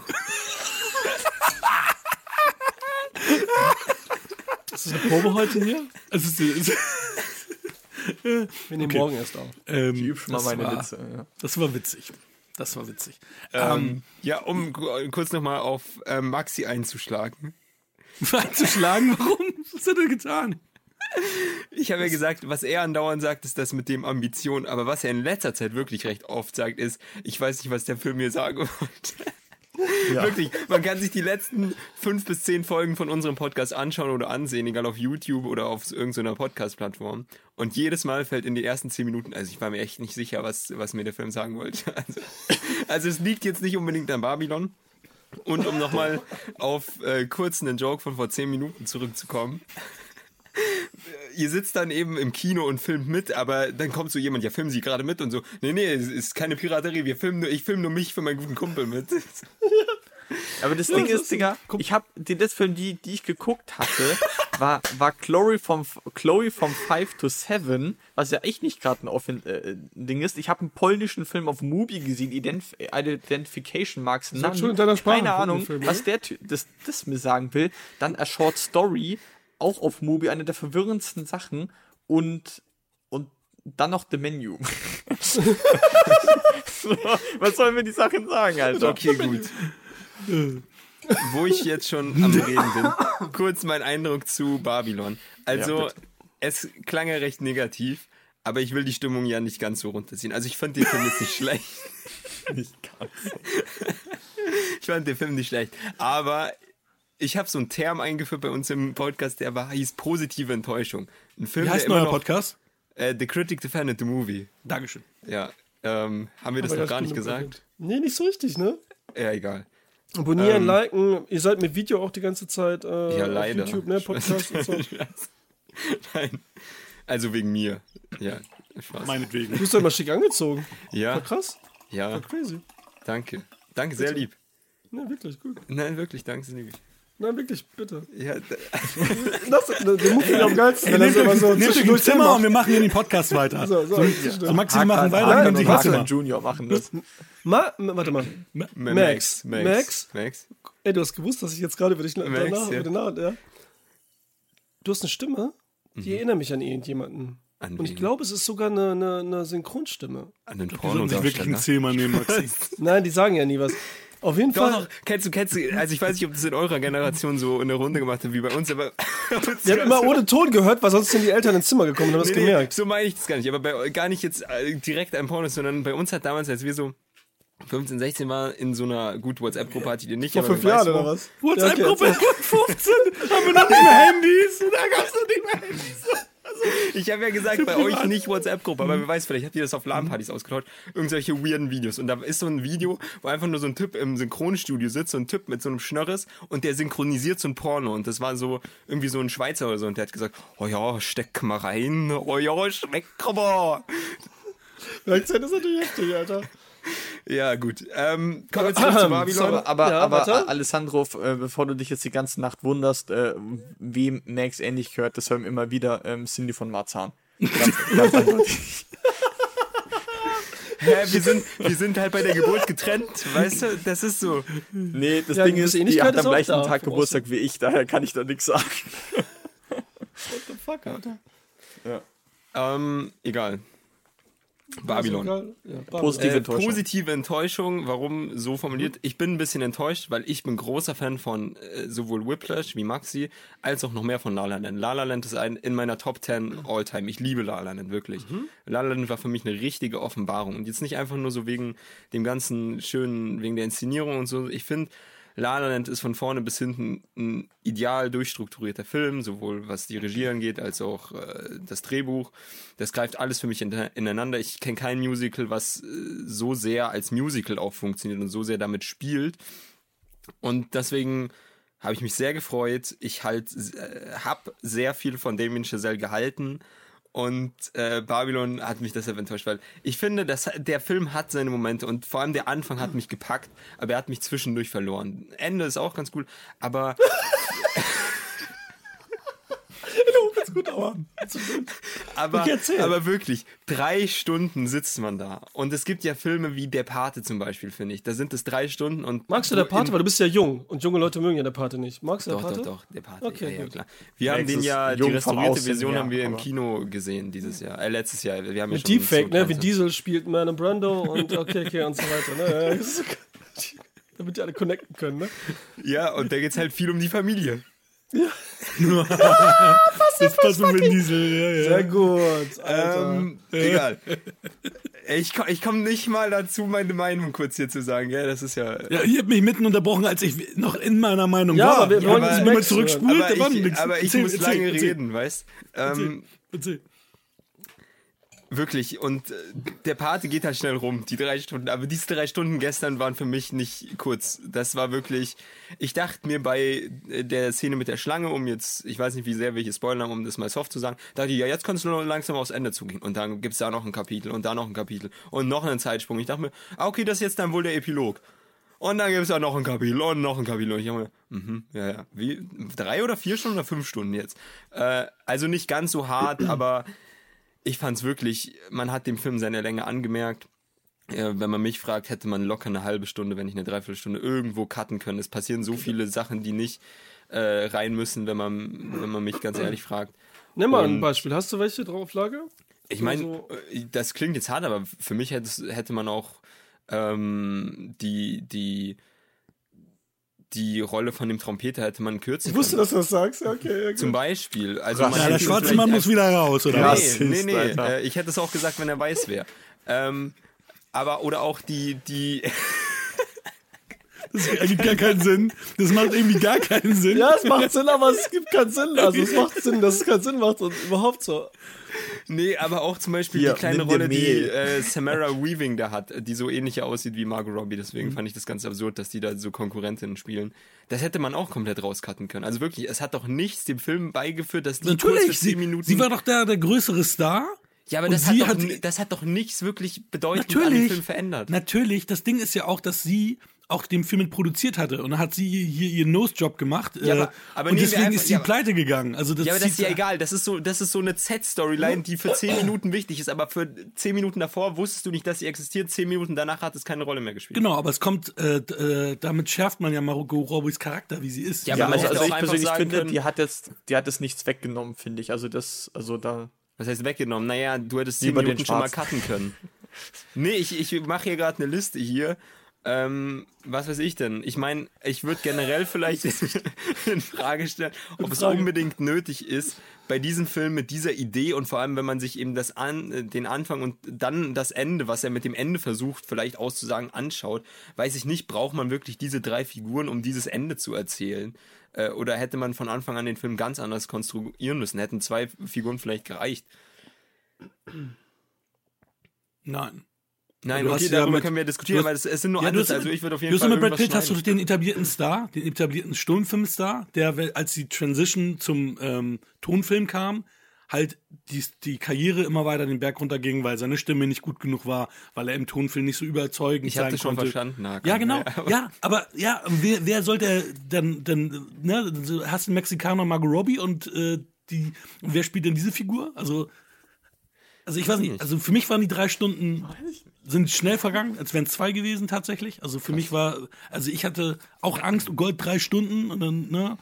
Ist das eine Probe heute hier? Ist, ist, Wir nehmen Okay. morgen erst auf. ähm, Ich übe schon mal das meine war, Witze. Ja. Das war witzig. Das war witzig. Ähm, ja, um kurz nochmal auf ähm, Maxi einzuschlagen. Einzuschlagen, warum? Was hat er getan? Ich habe ja gesagt, was er andauernd sagt, ist das mit dem Ambition. Aber was er in letzter Zeit wirklich recht oft sagt, ist, ich weiß nicht, was der Film mir sagen wollte. Wirklich, man kann sich die letzten fünf bis zehn Folgen von unserem Podcast anschauen oder ansehen, egal auf YouTube oder auf irgendeiner Podcast-Plattform. Und jedes Mal fällt in den ersten zehn Minuten, also ich war mir echt nicht sicher, was, was mir der Film sagen wollte. Also, also es liegt jetzt nicht unbedingt an Babylon. Und um nochmal auf äh, kurz einen Joke von vor zehn Minuten zurückzukommen. Ihr sitzt dann eben im Kino und filmt mit, aber dann kommt so jemand, ja, filmen Sie gerade mit und so, nee, nee, es ist keine Piraterie, wir filmen nur, ich filme nur mich für meinen guten Kumpel mit. Aber das Ding ist, Digga, ich habe den letzten Film, die, die ich geguckt hatte, war, war Chloe vom, Chloe vom 5 to 7, was ja echt nicht gerade ein Offen äh, Ding ist. Ich habe einen polnischen Film auf Mubi gesehen, Identif Identification Marks Sag schon in deiner Sprache, Keine Ahnung, was der Ty- das, das mir sagen will. Dann A Short Story, auch auf Mubi, eine der verwirrendsten Sachen. Und, und dann noch The Menu. so, was sollen wir die Sachen sagen, Alter? Okay, gut. Wo ich jetzt schon am Reden bin, kurz mein Eindruck zu Babylon. Also, Ja, es klang ja recht negativ, aber ich will die Stimmung ja nicht ganz so runterziehen. Also, ich fand den Film jetzt nicht schlecht. Nicht ganz. Ich fand den Film nicht schlecht. Aber ich habe so einen Term eingeführt bei uns im Podcast, der war, hieß positive Enttäuschung. Ein Film, Wie heißt der immer neuer Podcast? Äh, The Critic Defended the Movie. Dankeschön. Ja. Ähm, haben wir das Aber noch gar nicht gesagt? Nee, nicht so richtig, ne? Ja, egal. Abonnieren, Ähm. liken. Ihr seid mit Video auch die ganze Zeit äh, Ja, auf leider. YouTube, ne? Podcast und so. Nein. Also wegen mir. Ja, Spaß. Meinetwegen. Du bist doch immer schick angezogen. ja, War krass. ja, War crazy. danke. Danke, sehr lieb. Ne, wirklich, gut. Nein, wirklich, danke, sehr lieb. Nein, wirklich, bitte. Ja, Das, der Mut finde ich am geilsten, so Nehmt euch ein zwischendurch Zimmer macht. und wir machen hier den Podcast weiter. So, so, So, zwischendurch. Maxi, wir machen weiter, Hakan nehmt sich ein und Junior machen das. Ma, ma- warte mal. Max. Max. Max. Max. Ey, du hast gewusst, dass ich jetzt gerade über dich Max, danach, ja. über den Namen, ja. Du hast eine Stimme, die erinnert mich an irgendjemanden. An Und ich glaube, es ist sogar eine, eine, eine Synchronstimme. An den Wir sollten sich wirklich ein Pornodarsteller. Zimmer nehmen, Maxi. Nein, die sagen ja nie was. Auf jeden Doch, Fall. doch, kennst du, kennst du, also ich weiß nicht, ob das in eurer Generation so eine Runde gemacht hat wie bei uns, aber. Wir haben immer ohne Ton gehört, weil sonst sind die Eltern ins Zimmer gekommen und haben es Nee, nee, gemerkt. so meine ich das gar nicht, aber bei, gar nicht jetzt äh, direkt ein Porno, sondern bei uns hat damals, als wir so 15, 16 waren, in so einer, gut, WhatsApp-Gruppe hatte ich die nicht, Vor fünf Jahren oder was? WhatsApp-Gruppe Ja, okay, von 15 haben wir noch nicht mehr Handys. Da gab's noch nicht mehr Handys. Ich habe ja gesagt, bei euch nicht WhatsApp-Gruppe, aber wer weiß, vielleicht habt ihr das auf LAN-Partys ausgetauscht. Irgendwelche weirden Videos. Und da ist so ein Video, wo einfach nur so ein Typ im Synchronstudio sitzt, so ein Typ mit so einem Schnörres und der synchronisiert so ein Porno. Und das war so irgendwie so ein Schweizer oder so. Und der hat gesagt, oh ja, steck mal rein, oh ja, schmeckt aber. Akzent ist natürlich heftig, Alter. Ja, gut. Ähm, kommen wir zurück zu Babylon. Aber, aber, Ja, aber warte. Alessandro, äh, bevor du dich jetzt die ganze Nacht wunderst, äh, wem Max ähnlich gehört, das hören wir immer wieder ähm, Cindy von Marzahn. Ganz, ganz eindeutig. Hä, wir, sind, wir sind halt bei der Geburt getrennt, weißt du? Das ist so. Nee, das Ja, Ding ist, die hat am gleichen Tag Geburtstag wie ich, daher kann ich da nichts sagen. Fuck, Alter. Ähm, egal. Babylon. Ja, Babylon. Positive Äh, Enttäuschung. positive Enttäuschung, warum so formuliert? Ich bin ein bisschen enttäuscht, weil ich bin großer Fan von äh, sowohl Whiplash wie Maxi, als auch noch mehr von La La Land. La La Land ist ein, in meiner Top 10 All-Time. Ich liebe La La Land, wirklich. La La Land war für mich eine richtige Offenbarung. Und jetzt nicht einfach nur so wegen dem ganzen schönen, wegen der Inszenierung und so. Ich finde, La La Land ist von vorne bis hinten ein ideal durchstrukturierter Film, sowohl was die Regie angeht, als auch äh, das Drehbuch. Das greift alles für mich in, ineinander. Ich kenne kein Musical, was äh, so sehr als Musical auch funktioniert und so sehr damit spielt. Und deswegen habe ich mich sehr gefreut. Ich halt äh, habe sehr viel von Damien Chazelle gehalten. Und äh, Babylon hat mich deshalb enttäuscht, weil ich finde, dass der Film hat seine Momente und vor allem der Anfang hat mich gepackt, aber er hat mich zwischendurch verloren. Ende ist auch ganz cool, aber gut, aber. aber, Okay, aber wirklich, drei Stunden sitzt man da. Und es gibt ja Filme wie Der Pate zum Beispiel, finde ich. Da sind es drei Stunden und. Magst du der Pate? Weil du bist ja jung und junge Leute mögen ja der Pate nicht. Magst du der Doch, Pate? doch, doch, der Pate. Okay, ja, ja, klar. Wir haben den ja, die restaurierte Aussehen Version her, haben wir im Kino gesehen dieses Jahr, äh, letztes Jahr. Wir haben ja Mit schon Deepfake, so ne? Wie Diesel spielt Marlon Brando und okay, okay und so weiter. Ne? Ja, Damit die alle connecten können, ne? Ja, und da geht's halt viel um die Familie. Das passt mit Vin Diesel. Ja, ja. Sehr gut, Alter. Ähm, egal. Ich, ich komme nicht mal dazu, meine Meinung kurz hier zu sagen. Ja, das ist ja. Ja, ihr habt mich mitten unterbrochen, als ich noch in meiner Meinung Ja, war. aber wir wollen aber- man Max hören. zurückspult, Aber war ich, aber ich Erzähl, muss erzähl, lange erzähl, reden, weißt ähm, Erzähl. Wirklich. Und äh, der Pate geht halt schnell rum, die drei Stunden. Aber diese drei Stunden gestern waren für mich nicht kurz. Das war wirklich. Ich dachte mir bei äh, der Szene mit der Schlange, um jetzt, ich weiß nicht, wie sehr wir hier spoilern, um das mal soft zu sagen, dachte ich, ja, jetzt kannst du langsam aufs Ende zugehen. Und dann gibt's da noch ein Kapitel und da noch ein Kapitel und noch einen Zeitsprung. Ich dachte mir, ah, okay, das ist jetzt dann wohl der Epilog. Und dann gibt es auch noch ein Kapitel und noch ein Kapitel. Und ich habe mir, mhm, ja, ja. Wie, drei oder vier Stunden oder fünf Stunden jetzt? Äh, also nicht ganz so hart, aber ich fand es wirklich, man hat dem Film seine Länge angemerkt. Äh, wenn man mich fragt, hätte man locker eine halbe Stunde, wenn nicht eine Dreiviertelstunde irgendwo cutten können. Es passieren so viele Sachen, die nicht äh, rein müssen, wenn man, wenn man mich ganz ehrlich fragt. Nimm mal ein Und- Beispiel. Hast du welche drauf Lager? Ich meine, Also- das klingt jetzt hart, aber für mich hätte, hätte man auch ähm, die, die, die Rolle von dem Trompeter hätte man kürzen Ich wusste, können. dass du das sagst. Okay. ja, Zum. Beispiel. Also man Ja, der schwarze Mann muss wieder raus, oder Nee, was? nee, nee. Alter. Äh, ich hätte es auch gesagt, wenn er weiß wäre. ähm, aber, oder auch die, die, Das ergibt gar keinen Sinn. Das macht irgendwie gar keinen Sinn. Ja, es macht Sinn, aber es gibt keinen Sinn. Also es macht Sinn, dass es keinen Sinn macht und überhaupt so. nee, aber auch zum Beispiel Hier, die kleine Rolle, die äh, Samara Weaving da hat, die so ähnlich aussieht wie Margot Robbie. Deswegen fand ich das ganz absurd, dass die da so Konkurrentinnen spielen. Das hätte man auch komplett rauscutten können. Also wirklich, es hat doch nichts dem Film beigeführt, dass die kurz für Natürlich, zehn sie, Minuten sie war doch der, der größere Star. Ja, aber das hat, doch, hat- das hat doch nichts wirklich bedeutend an dem Natürlich. Film verändert. Natürlich, das Ding ist ja auch, dass sie auch den Film mit produziert hatte. Und dann hat sie hier ihren Nose-Job gemacht. Ja, äh, aber- aber und deswegen einfach- ist sie ja, pleite gegangen. Also das Ja, aber das ist ja egal. Das ist so, das ist so eine Z-Storyline, die für 10 Minuten wichtig ist, aber für 10 Minuten davor wusstest du nicht, dass sie existiert. 10 Minuten danach hat es keine Rolle mehr gespielt. Genau, aber es kommt, äh, äh, damit schärft man ja Margot Robbies Charakter, wie sie ist. Ja, Ja, also, also ich persönlich sagen finde, können- die hat jetzt, die hat jetzt nichts weggenommen, finde ich. Also das, also da. Was heißt weggenommen? Naja, du hättest 10 Lieber den Minuten schon mal cutten können. Nee, ich, ich mache hier gerade eine Liste hier. Ähm, was weiß ich denn? Ich meine, ich würde generell vielleicht in Frage stellen, ob es Frage. unbedingt nötig ist, bei diesem Film mit dieser Idee und vor allem, wenn man sich eben das an, äh, den Anfang und dann das Ende, was er mit dem Ende versucht, vielleicht auszusagen, anschaut, weiß ich nicht, braucht man wirklich diese drei Figuren, um dieses Ende zu erzählen? Äh, Oder hätte man von Anfang an den Film ganz anders konstruieren müssen? Hätten zwei Figuren vielleicht gereicht? Nein. Nein, Du okay, hast ja darüber mit- können wir diskutieren, du weil hast- es, es sind nur Ja, du Ansätze, hast, also ich würde auf jeden du hast Fall mit Brad Pitt hast du den etablierten Star, den etablierten Stummfilmstar, der als die Transition zum ähm, Tonfilm kam, halt die, die Karriere immer weiter den Berg runterging, weil seine Stimme nicht gut genug war, weil er im Tonfilm nicht so überzeugend Ich sein hab das schon konnte. verstanden, Hakan. Ja, genau. Ja, aber- Ja, aber ja, wer, wer sollte dann, dann, ne, du hast einen Mexikaner Margot Robbie und äh, die, wer spielt denn diese Figur? Also, also ich weiß nicht, also für mich waren die drei Stunden sind schnell vergangen, als wären es zwei gewesen tatsächlich. Also für mich war, also ich hatte auch Angst, oh Gott, drei Stunden und dann, ne,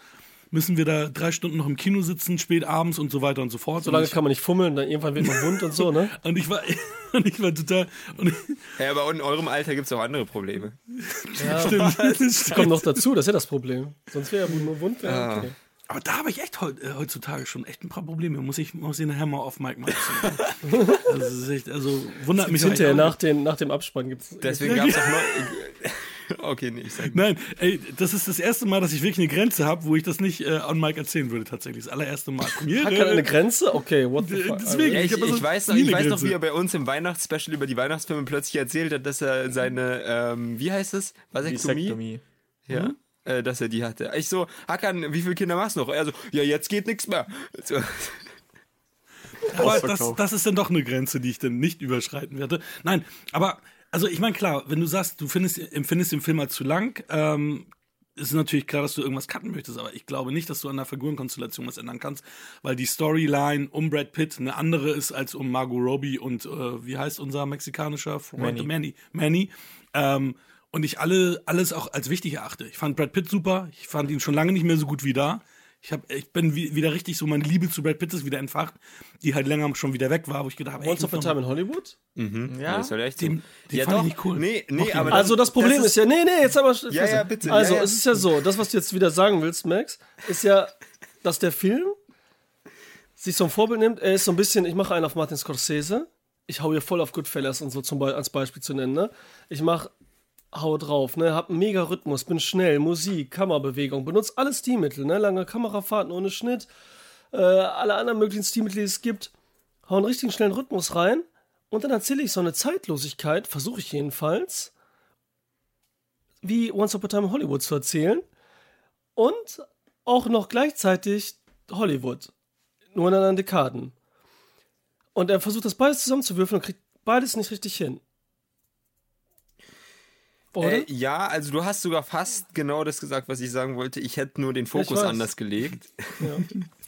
müssen wir da drei Stunden noch im Kino sitzen, spät abends und so weiter und so fort. So lange ich, kann man nicht fummeln, dann irgendwann wird man bunt und so, ne? und ich war, und ich war total, Ja, aber in eurem Alter gibt es auch andere Probleme. Ja, stimmt, das kommt noch dazu, das ist ja das Problem. Sonst wäre ja nur bunt. Wär, Ah. okay. Aber da habe ich echt äh, heutzutage schon echt ein paar Probleme. Muss ich, muss ich nachher mal auf Mike mal erzählen. also, das ist echt, also wundert mich hinterher auch- nach, den, nach dem Abspann gibt's. Deswegen gab es auch noch. Okay, nee, ich sag Nein, ey, das ist das erste Mal, dass ich wirklich eine Grenze habe, wo ich das nicht äh, an Mike erzählen würde, tatsächlich. Das allererste Mal. Premiere. Hat keiner eine Grenze? Okay, what the fuck? Deswegen. Ja, ich, Ich also ich, weiß noch, ich weiß noch, wie er bei uns im Weihnachtsspecial über die Weihnachtsfilme plötzlich erzählt hat, dass er seine, ähm, wie heißt es? Vasektomie? Vasektomie. Ja. Äh, dass er die hatte. Ich so, Hakan, wie viele Kinder machst du noch? Er so, ja, jetzt geht nichts mehr. So. Aber das, das ist dann doch eine Grenze, die ich dann nicht überschreiten werde. Nein, aber, also ich meine, klar, wenn du sagst, du findest, empfindest den Film als zu lang, ähm, ist natürlich klar, dass du irgendwas cutten möchtest, aber ich glaube nicht, dass du an der Figurenkonstellation was ändern kannst, weil die Storyline um Brad Pitt eine andere ist als um Margot Robbie und äh, wie heißt unser mexikanischer Freund? Manny. Manny. Manny. Ähm, und ich alle, alles auch als wichtig erachte. Ich fand Brad Pitt super, ich fand ihn schon lange nicht mehr so gut wie da. Ich, hab, ich bin wie, wieder richtig so, meine Liebe zu Brad Pitt ist wieder entfacht, die halt länger schon wieder weg war, wo ich gedacht habe, Once ich Upon a Time in Hollywood? Ja, das soll echt so. Den- den ja, fand ich doch. nicht cool. Nee, nee, aber ihn. Also das Problem ist, ja, nee, nee, jetzt aber Ja, ja, bitte. Also Ja, ja. es ist ja so, das, was du jetzt wieder sagen willst, Max, ist ja, dass der Film sich so ein Vorbild nimmt. Er ist so ein bisschen, ich mache einen auf Martin Scorsese. Ich hau hier voll auf Goodfellas und so zum Beispiel als Beispiel zu nennen. Ne? Ich mach hau drauf, ne, hab einen mega Rhythmus, bin schnell, Musik, Kamerabewegung, benutze alle Stilmittel, ne, lange Kamerafahrten ohne Schnitt, äh, alle anderen möglichen Stilmittel, die es gibt, hau einen richtigen schnellen Rhythmus rein und dann erzähle ich so eine Zeitlosigkeit, versuche ich jedenfalls, wie Once Upon a Time in Hollywood zu erzählen und auch noch gleichzeitig Hollywood, nur in anderen Dekaden. Und er versucht das beides zusammenzuwürfeln und kriegt beides nicht richtig hin. Oder? Äh, ja, also du hast sogar fast genau das gesagt, was ich sagen wollte. Ich hätte nur den Fokus anders gelegt. ja.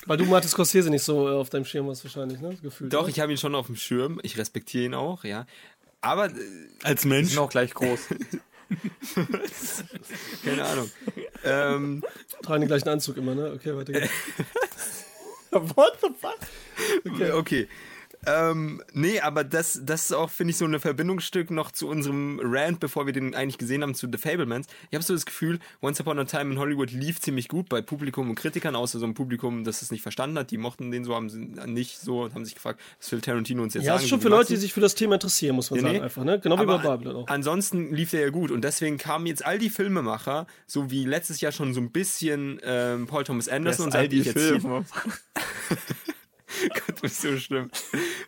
Weil du Martin Scorsese nicht so äh, auf deinem Schirm hast wahrscheinlich, ne? Gefühlt. Doch, oder? ich habe ihn schon auf dem Schirm. Ich respektiere ihn auch, ja. Aber, äh, Als Mensch. sind auch gleich groß. keine Ahnung. ähm, tragen den gleichen Anzug immer, ne? Okay, weiter geht's. What the fuck? okay. okay. Ähm, nee, aber das, das ist auch, finde ich, so ein Verbindungsstück noch zu unserem Rant, bevor wir den eigentlich gesehen haben, zu The Fablemans. Ich habe so das Gefühl, Once Upon a Time in Hollywood lief ziemlich gut bei Publikum und Kritikern, außer so ein Publikum, das es nicht verstanden hat. Die mochten den so, haben sie nicht so und haben sich gefragt, was will Tarantino uns jetzt Ja, sagen? das ist schon für Leute, die sich für das Thema interessieren, muss man Nee, sagen, nee. einfach, ne? Genau wie bei Aber Babylon auch. Ansonsten lief der ja gut und deswegen kamen jetzt all die Filmemacher, so wie letztes Jahr schon so ein bisschen ähm, Paul Thomas Anderson und all die ich jetzt hier- Filme. Gott, das ist so schlimm.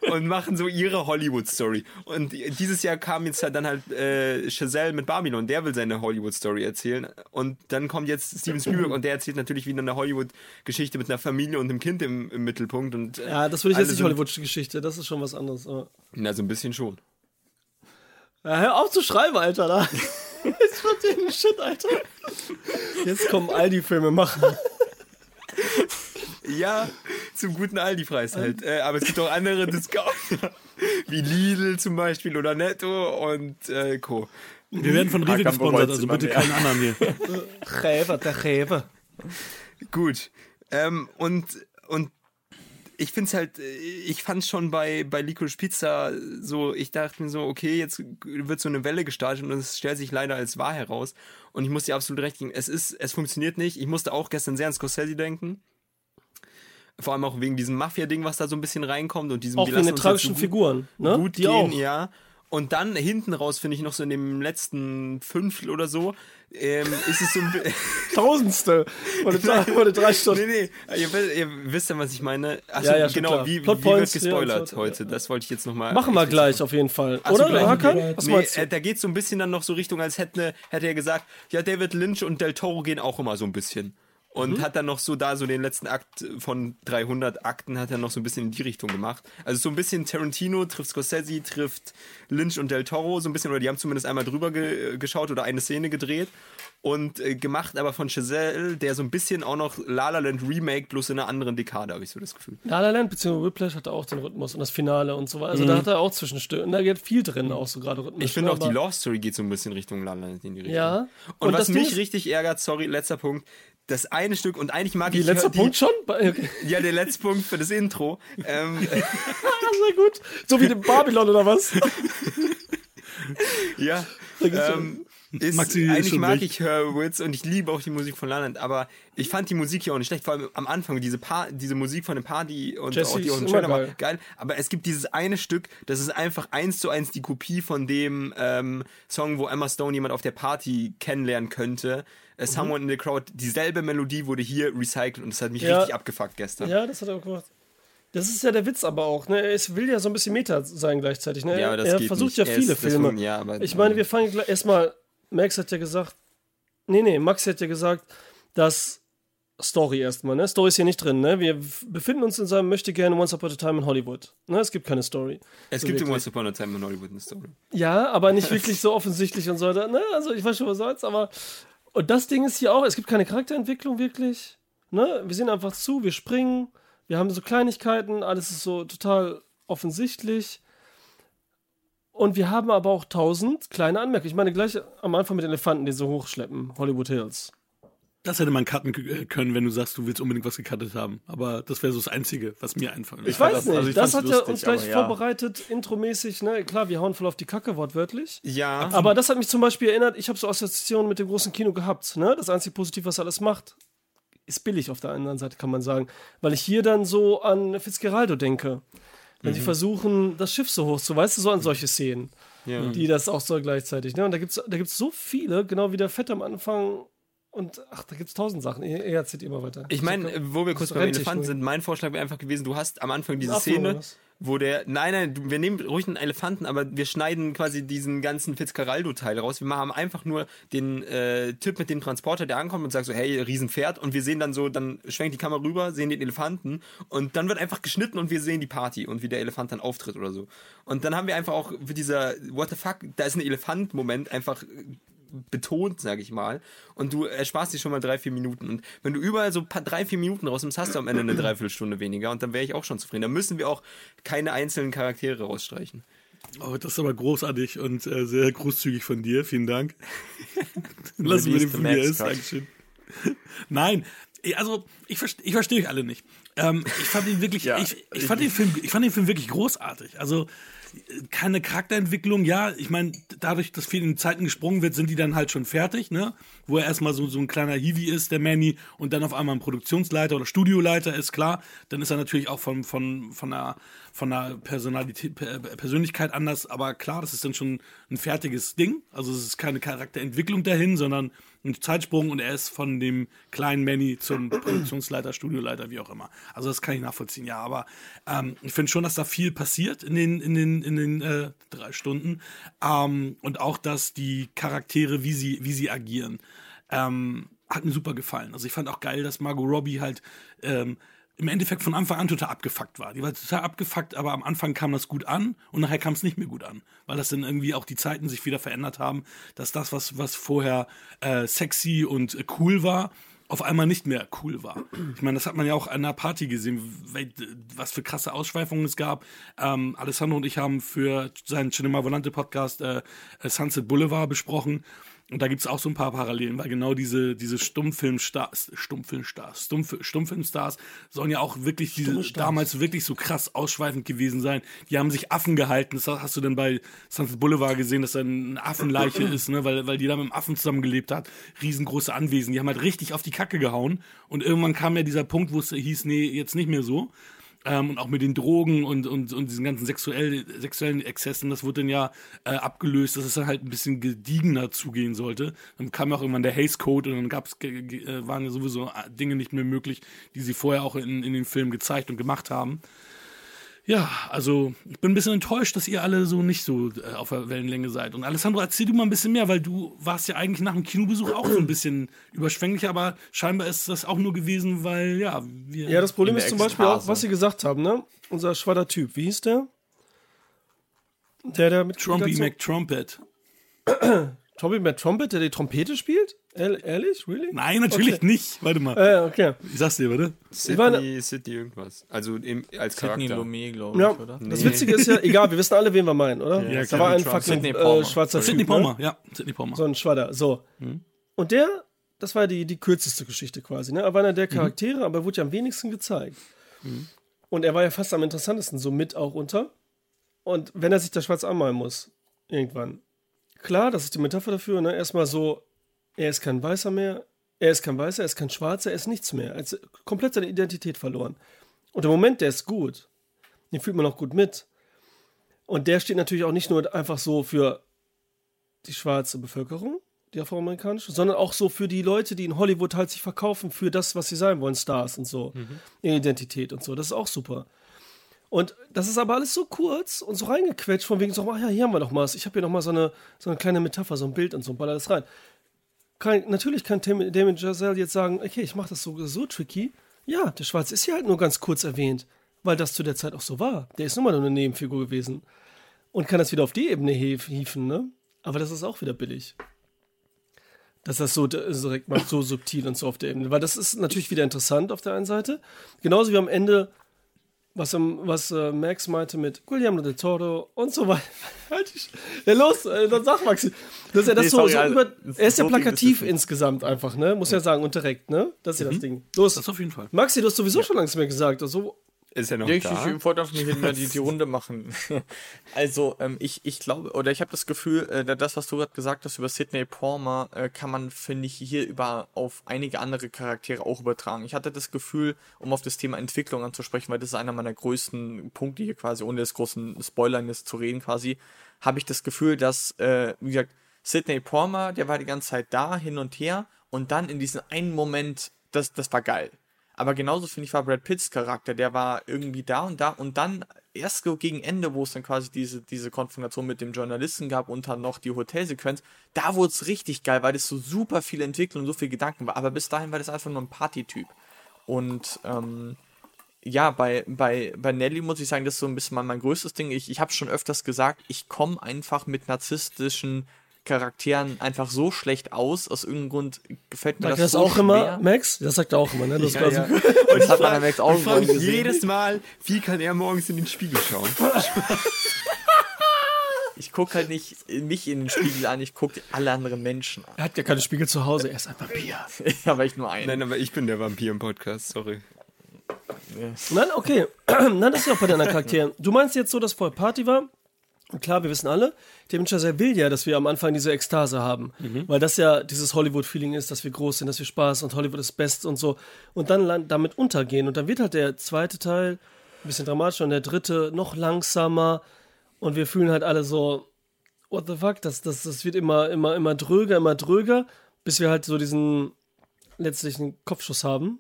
Und machen so ihre Hollywood-Story. Und dieses Jahr kam jetzt halt dann halt äh, Chazelle mit Babylon, der will seine Hollywood-Story erzählen. Und dann kommt jetzt Steven Spielberg und der erzählt natürlich wieder eine Hollywood-Geschichte mit einer Familie und einem Kind im, im Mittelpunkt. Und, äh, Ja, das würde ich jetzt nicht Hollywood-Geschichte, das ist schon was anderes. Aber. Na, so ein bisschen schon. Ja, hör auf zu schreiben, Alter, da. Jetzt wird den Shit, Alter. Jetzt kommen all die Filme machen. Ja, zum guten Aldi-Preis halt. Äh, aber es gibt auch andere Discounter, wie Lidl zum Beispiel oder Netto und äh, Co. Wir werden von Rewe gesponsert, also bitte keinen anderen hier. Rewe, der Rewe. Gut. Ähm, und, und ich finde es halt, ich fand schon bei, bei Licorice Pizza so, ich dachte mir so, okay, jetzt wird so eine Welle gestartet und es stellt sich leider als wahr heraus. Und ich muss dir absolut recht geben, es ist, es funktioniert nicht. Ich musste auch gestern sehr an Scorsese denken. Vor allem auch wegen diesem Mafia-Ding, was da so ein bisschen reinkommt und diesem Auch wegen den tragischen so gut- Figuren, ne? gut die gehen, auch. ja. Und dann hinten raus, finde ich noch so in dem letzten Fünftel oder so, ähm, ist es so ein Tausendstel. Wurde drei, wurde drei Stunden. Nee, nee, ihr, wisst- ihr wisst ja, was ich meine. Achso, Ja, ja, genau, klar. wie, wie wird ja, gespoilert so, heute? ja. Das wollte ich jetzt nochmal. Machen wir gleich auf jeden Fall. Ach so, Oder, gleich. Hakan? Was Nee, meinst du? äh, da geht so ein bisschen dann noch so Richtung, als hätte, hätte er gesagt, ja, David Lynch und Del Toro gehen auch immer so ein bisschen. Und Mhm. hat dann noch so da so den letzten Akt von 300 Akten hat er noch so ein bisschen in die Richtung gemacht. Also so ein bisschen Tarantino trifft Scorsese, trifft Lynch und Del Toro so ein bisschen, oder die haben zumindest einmal drüber ge geschaut oder eine Szene gedreht. Und äh, gemacht aber von Chazelle, der so ein bisschen auch noch La La Land Remake, bloß in einer anderen Dekade, habe ich so das Gefühl. La La Land bzw. Whiplash hatte auch den Rhythmus und das Finale und so weiter. Also da hat er auch Zwischenstücke. Und da geht viel drin, auch so gerade Rhythmus. Ich finde auch, die Love Story geht so ein bisschen Richtung La La Land in die Richtung. Ja. Und, Und was mich richtig ärgert, sorry, letzter Punkt, das eine Stück, und eigentlich mag Die ich die, Punkt schon? Ja, der letzte Punkt für das Intro. ähm, sehr gut. So wie dem Babylon oder was? ja. Ähm, ist, Maxi ist eigentlich schon mag weg. ich Hurwitz und ich liebe auch die Musik von Laland, aber ich fand die Musik hier auch nicht schlecht, vor allem am Anfang, diese, pa diese Musik von dem Party und Jesse auch die ist auch immer schöner war geil. geil, aber es gibt dieses eine Stück, das ist einfach eins zu eins die Kopie von dem ähm, Song, wo Emma Stone jemand auf der Party kennenlernen könnte. Äh, Someone in the Crowd, dieselbe Melodie wurde hier recycelt und das hat mich Ja. richtig abgefuckt gestern. Ja, das hat er auch gemacht. Das ist ja der Witz aber auch. Ne? Es will ja so ein bisschen Meta sein gleichzeitig. Ne? Ja, aber das er geht versucht nicht. ja viele ist- das Filme. fun- ja, aber- ich meine, wir fangen erstmal. Max hat ja gesagt. Nee, nee, Max hat ja gesagt, dass Story erstmal, ne? Story ist hier nicht drin, ne? Wir befinden uns in seinem möchte gerne Once Upon a Time in Hollywood. Ne? Es gibt keine Story. Es So gibt wirklich. Once Upon a Time in Hollywood eine Story. Ja, aber nicht wirklich so offensichtlich und so. Ne? Also ich weiß schon, was soll's, aber. Und das Ding ist hier auch, es gibt keine Charakterentwicklung wirklich. Ne? Wir sehen einfach zu, wir springen, wir haben so Kleinigkeiten, alles ist so total offensichtlich. Und wir haben aber auch tausend kleine Anmerkungen. Ich meine, gleich am Anfang mit Elefanten, die so hochschleppen, Hollywood Hills. Das hätte man cutten k- können, wenn du sagst, du willst unbedingt was gecuttet haben. Aber das wäre so das Einzige, was mir einfallen Ich würde. weiß das- nicht, also ich das hat fand's ja lustig, uns gleich ja. vorbereitet, intromäßig, ne? Klar, wir hauen voll auf die Kacke, wortwörtlich. Ja, Aber das hat mich zum Beispiel erinnert, ich habe so Assoziationen mit dem großen Kino gehabt. Ne? Das einzige Positiv, was er alles macht, ist billig auf der anderen Seite, kann man sagen. Weil ich hier dann so an Fitzgeraldo denke. Wenn Mhm. sie versuchen, das Schiff so hoch zu, weißt du, so an solche Szenen, ja. die das auch so gleichzeitig. Ne? Und da gibt es da gibt's so viele, genau wie der Fett am Anfang. Und ach, da gibt es tausend Sachen. Er er erzählt immer weiter. Ich meine, wo wir kurz Das sich Elefanten sind, mein Vorschlag wäre einfach gewesen, du hast am Anfang diese Szene, was? Wo der, nein, nein, wir nehmen ruhig einen Elefanten, aber wir schneiden quasi diesen ganzen Fitzcarraldo-Teil raus. Wir haben einfach nur den äh, Typ mit dem Transporter, der ankommt und sagt so, hey, Riesenpferd und wir sehen dann so, dann schwenkt die Kamera rüber, sehen den Elefanten und dann wird einfach geschnitten und wir sehen die Party und wie der Elefant dann auftritt oder so. Und dann haben wir einfach auch für dieser What the fuck, da ist ein Elefant-Moment einfach betont, sag ich mal. Und du ersparst dir schon mal drei, vier Minuten. Und wenn du überall so paar, drei, vier Minuten rausnimmst, hast du am Ende eine Dreiviertelstunde weniger. Und dann wäre ich auch schon zufrieden. Da müssen wir auch keine einzelnen Charaktere rausstreichen. Oh, das ist aber großartig und äh, sehr großzügig von dir. Vielen Dank. Lassen wir den von mir Max ist. Dankeschön. Nein, also ich, verste- ich verstehe euch alle nicht. Ähm, ich fand ihn wirklich, Ja, ich, ich, fand den Film, ich fand den Film wirklich großartig. Also keine Charakterentwicklung, ja, ich meine, dadurch, dass viel in Zeiten gesprungen wird, sind die dann halt schon fertig, ne? Wo er erstmal so, so ein kleiner Hiwi ist, der Manny, und dann auf einmal ein Produktionsleiter oder Studioleiter ist, klar, dann ist er natürlich auch von, von, von einer, von einer Personalität, Per- Persönlichkeit anders, aber klar, das ist dann schon ein fertiges Ding. Also es ist keine Charakterentwicklung dahin, sondern ein Zeitsprung und er ist von dem kleinen Manny zum Produktionsleiter, Studioleiter, wie auch immer. Also das kann ich nachvollziehen, ja. Aber ähm, ich finde schon, dass da viel passiert in den, in den, in den äh, drei Stunden. Ähm, und auch, dass die Charaktere, wie sie, wie sie agieren, ähm, hat mir super gefallen. Also ich fand auch geil, dass Margot Robbie halt ähm, im Endeffekt von Anfang an total abgefuckt war. Die war total abgefuckt, aber am Anfang kam das gut an und nachher kam es nicht mehr gut an, weil das dann irgendwie auch die Zeiten sich wieder verändert haben, dass das, was, was vorher äh, sexy und äh, cool war, auf einmal nicht mehr cool war. Ich meine, das hat man ja auch an einer Party gesehen, wel- was für krasse Ausschweifungen es gab. Ähm, Alessandro und ich haben für seinen Cinema Volante Podcast äh, äh, Sunset Boulevard besprochen. Und da gibt es auch so ein paar Parallelen, weil genau diese, diese Stummfilmstars, Stummfilmstars, Stummf Stummfilmstars sollen ja auch wirklich diese, damals wirklich so krass ausschweifend gewesen sein. Die haben sich Affen gehalten. Das hast du dann bei Sunset Boulevard gesehen, dass da eine Affenleiche ist, ne? weil, weil die da mit dem Affen zusammengelebt hat. Riesengroße Anwesen. Die haben halt richtig auf die Kacke gehauen. Und irgendwann kam ja dieser Punkt, wo es hieß, nee, jetzt nicht mehr so. Ähm, und auch mit den Drogen und, und, und diesen ganzen sexuell, sexuellen Exzessen, das wurde dann ja äh, abgelöst, dass es dann halt ein bisschen gediegener zugehen sollte. Dann kam auch irgendwann der Haze Code und dann gab's, äh, waren ja sowieso äh, Dinge nicht mehr möglich, die sie vorher auch in, in den Filmen gezeigt und gemacht haben. Ja, also ich bin ein bisschen enttäuscht, dass ihr alle so nicht so äh, auf der Wellenlänge seid. Und Alessandro, erzähl du mal ein bisschen mehr, weil du warst ja eigentlich nach dem Kinobesuch auch so ein bisschen überschwänglich, aber scheinbar ist das auch nur gewesen, weil, ja, wir... Ja, das Problem ist zum Beispiel auch, was sie gesagt haben, ne? Unser schwatter Typ, wie hieß der? Der, der mit Trumpy McTrumpet. Trumpy Matt Trumpet, der die Trompete spielt? Ehr- Ehrlich? Really? Nein, natürlich Okay. nicht. Warte mal. Äh, okay. Ich sag's dir, warte. Sydney, Sydney irgendwas. Also im, als Sidney Charakter. Lumet, glaube ich, Ja, oder? das Nee. Witzige ist ja, egal, wir wissen alle, wen wir meinen, oder? Ja, da klar. war ein Sidney fucking Sidney äh, Palmer. schwarzer Sidney Typ, Palmer, Ne? ja. Sidney Palmer. So ein Schwadder, so. Und der, das war die, die kürzeste Geschichte quasi, ne? Er war einer der Charaktere, aber er wurde ja am wenigsten gezeigt. Und er war ja fast am interessantesten, so mit auch unter. Und wenn er sich da schwarz anmalen muss, irgendwann. Klar, das ist die Metapher dafür, ne? Erstmal so, er ist kein Weißer mehr, er ist kein Weißer, er ist kein Schwarzer, er ist nichts mehr. Er hat komplett seine Identität verloren. Und der Moment, der ist gut. Den fühlt man auch gut mit. Und der steht natürlich auch nicht nur einfach so für die schwarze Bevölkerung, die afroamerikanische, sondern auch so für die Leute, die in Hollywood halt sich verkaufen für das, was sie sein wollen, Stars und so, ihre Identität und so. Das ist auch super. Und das ist aber alles so kurz und so reingequetscht, von wegen so, ach ja, hier haben wir noch was. Ich habe hier noch mal so eine, so eine kleine Metapher, so ein Bild und so, und baller das rein. Kann, natürlich kann Damien Giselle jetzt sagen, okay, ich mache das so, so tricky. Ja, der Schwarze ist hier halt nur ganz kurz erwähnt, weil das zu der Zeit auch so war. Der ist nun mal nur eine Nebenfigur gewesen. Und kann das wieder auf die Ebene hieven, ne? Aber das ist auch wieder billig. Dass das so direkt macht, so subtil und so auf der Ebene. Weil das ist natürlich wieder interessant auf der einen Seite. Genauso wie am Ende, was, ähm, was äh, Max meinte mit Guillermo del Toro und so weiter. Halt ja, los, äh, dann sag Maxi. Dass er das Nee, so, sorry, so also, über. Er ist ja so plakativ insgesamt einfach, ne? Muss ja sagen, und direkt, ne? Das ist ja das Ding. Los. Das auf jeden Fall. Maxi, du hast sowieso schon lange mehr gesagt. Also, Ist er noch ich, da? ich wollte einfach nicht mehr die, die Runde machen. also, ähm, ich, ich glaube, oder ich habe das Gefühl, äh, das, was du gerade gesagt hast über Sidney Palmer, äh, kann man, finde ich, hier über auf einige andere Charaktere auch übertragen. Ich hatte das Gefühl, um auf das Thema Entwicklung anzusprechen, weil das ist einer meiner größten Punkte hier quasi, ohne des großen Spoilern jetzt zu reden quasi, habe ich das Gefühl, dass, äh, wie gesagt, Sidney Palmer, der war die ganze Zeit da, hin und her, und dann in diesem einen Moment, das, das war geil. Aber genauso finde ich war Brad Pitts Charakter, der war irgendwie da und da und dann erst gegen Ende, wo es dann quasi diese, diese Konfrontation mit dem Journalisten gab und dann noch die Hotelsequenz, da wurde es richtig geil, weil das so super viel Entwicklung und so viel Gedanken war. Aber bis dahin war das einfach nur ein Partytyp. Und ähm, ja, bei, bei, bei Nelly muss ich sagen, das ist so ein bisschen mein, mein größtes Ding. Ich, ich habe schon öfters gesagt, ich komme einfach mit narzisstischen Charakteren einfach so schlecht aus. Aus irgendeinem Grund gefällt mir Sagt das, das so auch immer, schwer. Max? Das sagt er auch immer, ne? Das Ja, quasi- ja. Und das hat man an Max Ich Augenbrauen frage mich gesehen. jedes Mal, wie kann er morgens in den Spiegel schauen? Ich gucke halt nicht mich in den Spiegel an, ich gucke alle anderen Menschen an. Er hat ja keine Spiegel zu Hause, er ist ein Vampir. ja, weil ich nur einen. Nein, aber ich bin der Vampir im Podcast, sorry. Nein, okay. Nein, das ist ja auch bei deinen Charakteren. Du meinst jetzt so, dass vorher Party war? Und klar, wir wissen alle, der Mensch sehr will ja, dass wir am Anfang diese Ekstase haben. Weil das ja dieses Hollywood-Feeling ist, dass wir groß sind, dass wir Spaß und Hollywood ist best und so. Und dann damit untergehen. Und dann wird halt der zweite Teil ein bisschen dramatischer und der dritte noch langsamer. Und wir fühlen halt alle so, what the fuck, das, das, das wird immer, immer, immer dröger, immer dröger, bis wir halt so diesen letztlichen Kopfschuss haben.